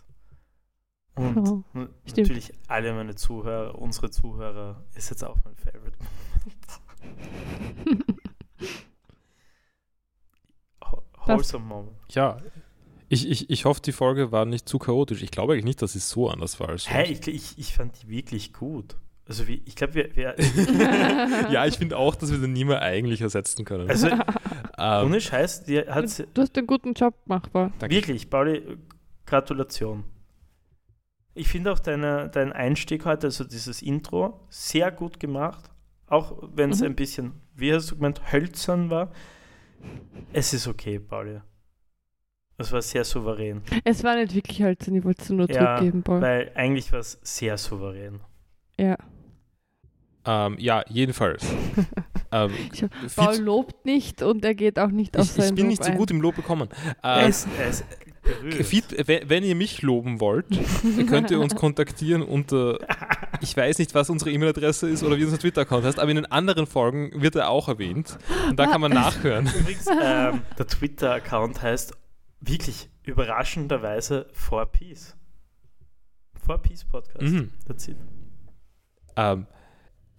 Und Oh, stimmt. natürlich alle meine Zuhörer, unsere Zuhörer, ist jetzt auch mein Favorite. [LAUGHS] Ho- Wholesome Moment. Ja, ich, ich, ich hoffe, die Folge war nicht zu chaotisch. Ich glaube eigentlich nicht, dass es so anders war als Hey, ich, ich, ich fand die wirklich gut. Also wie, ich glaube, wir, wir [LAUGHS] Ja, ich finde auch, dass wir den nie mehr eigentlich ersetzen können. also ähm, ohne Scheiß, die hat du hast einen guten Job danke. Wirklich, Pauli, Gratulation. Ich finde auch deine, dein Einstieg heute, also dieses Intro, sehr gut gemacht. Auch wenn es Mhm. ein bisschen, wie hast du gemeint, hölzern war. Es ist okay, Pauli. Es war sehr souverän. Es war nicht wirklich hölzern, ich wollte es nur Ja, zurückgeben, Paul. Weil eigentlich war es sehr souverän. Ja. Ähm, ja, jedenfalls. [LAUGHS] ähm, Paul lobt nicht und er geht auch nicht auf ich, sein ich bin Lob nicht so ein. gut im Lob bekommen. Er ist berührt. Feed, wenn, ihr mich loben wollt, dann könnt ihr uns [LAUGHS] kontaktieren unter, ich weiß nicht, was unsere E-Mail-Adresse ist oder wie unser Twitter-Account heißt, aber in den anderen Folgen wird er auch erwähnt. Und da kann man nachhören. [LAUGHS] Übrigens, ähm, der Twitter-Account heißt wirklich überraschenderweise 4Peace. 4Peace Podcast. Mhm. That's it. Ähm,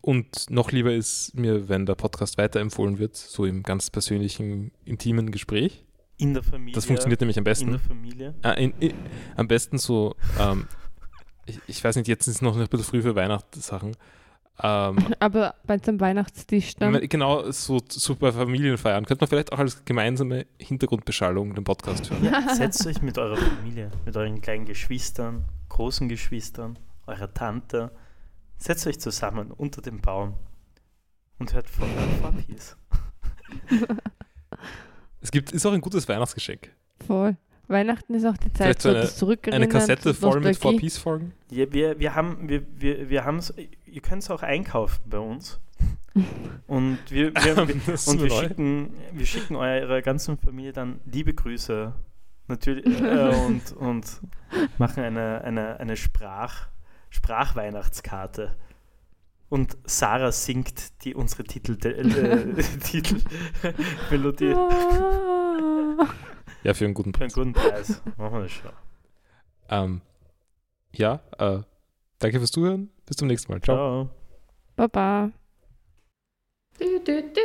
und noch lieber ist mir, wenn der Podcast weiterempfohlen wird, so im ganz persönlichen, intimen Gespräch. In der Familie. Das funktioniert nämlich am in der besten. Familie. Äh, in, in, am besten so, ähm, [LAUGHS] ich, ich weiß nicht, jetzt ist es noch ein bisschen früh für Weihnachtssachen. Ähm, [LAUGHS] Aber bei seinem Weihnachtstisch dann. Genau, so, so bei Familienfeiern könnte man vielleicht auch als gemeinsame Hintergrundbeschallung den Podcast hören. Ja, setzt euch mit eurer Familie, mit euren kleinen Geschwistern, großen Geschwistern, eurer Tante, setzt euch zusammen unter dem Baum und hört von 4Peace. [LAUGHS] Es gibt, ist auch ein gutes Weihnachtsgeschenk. Voll. Weihnachten ist auch die Zeit, so eine- Zurückerinnern. Eine Kassette voll mit Nostalgie. 4-Piece-Folgen. Ja, wir, wir haben, wir, wir, wir haben's, ihr könnt es auch einkaufen bei uns. [LAUGHS] Und wir, wir, [LAUGHS] wir, und wir schicken, wir schicken eurer ganzen Familie dann liebe Grüße. Natürlich äh, und, und machen eine, eine, eine Sprach, Sprachweihnachtskarte. Und Sarah singt die unsere Titel, äh, Titelmelodie Ah. Ja, für einen guten für einen Preis. guten Preis. Machen wir das schon. Ähm, ja, äh, danke fürs Zuhören. Bis zum nächsten Mal. Ciao. Ciao. Baba. do do do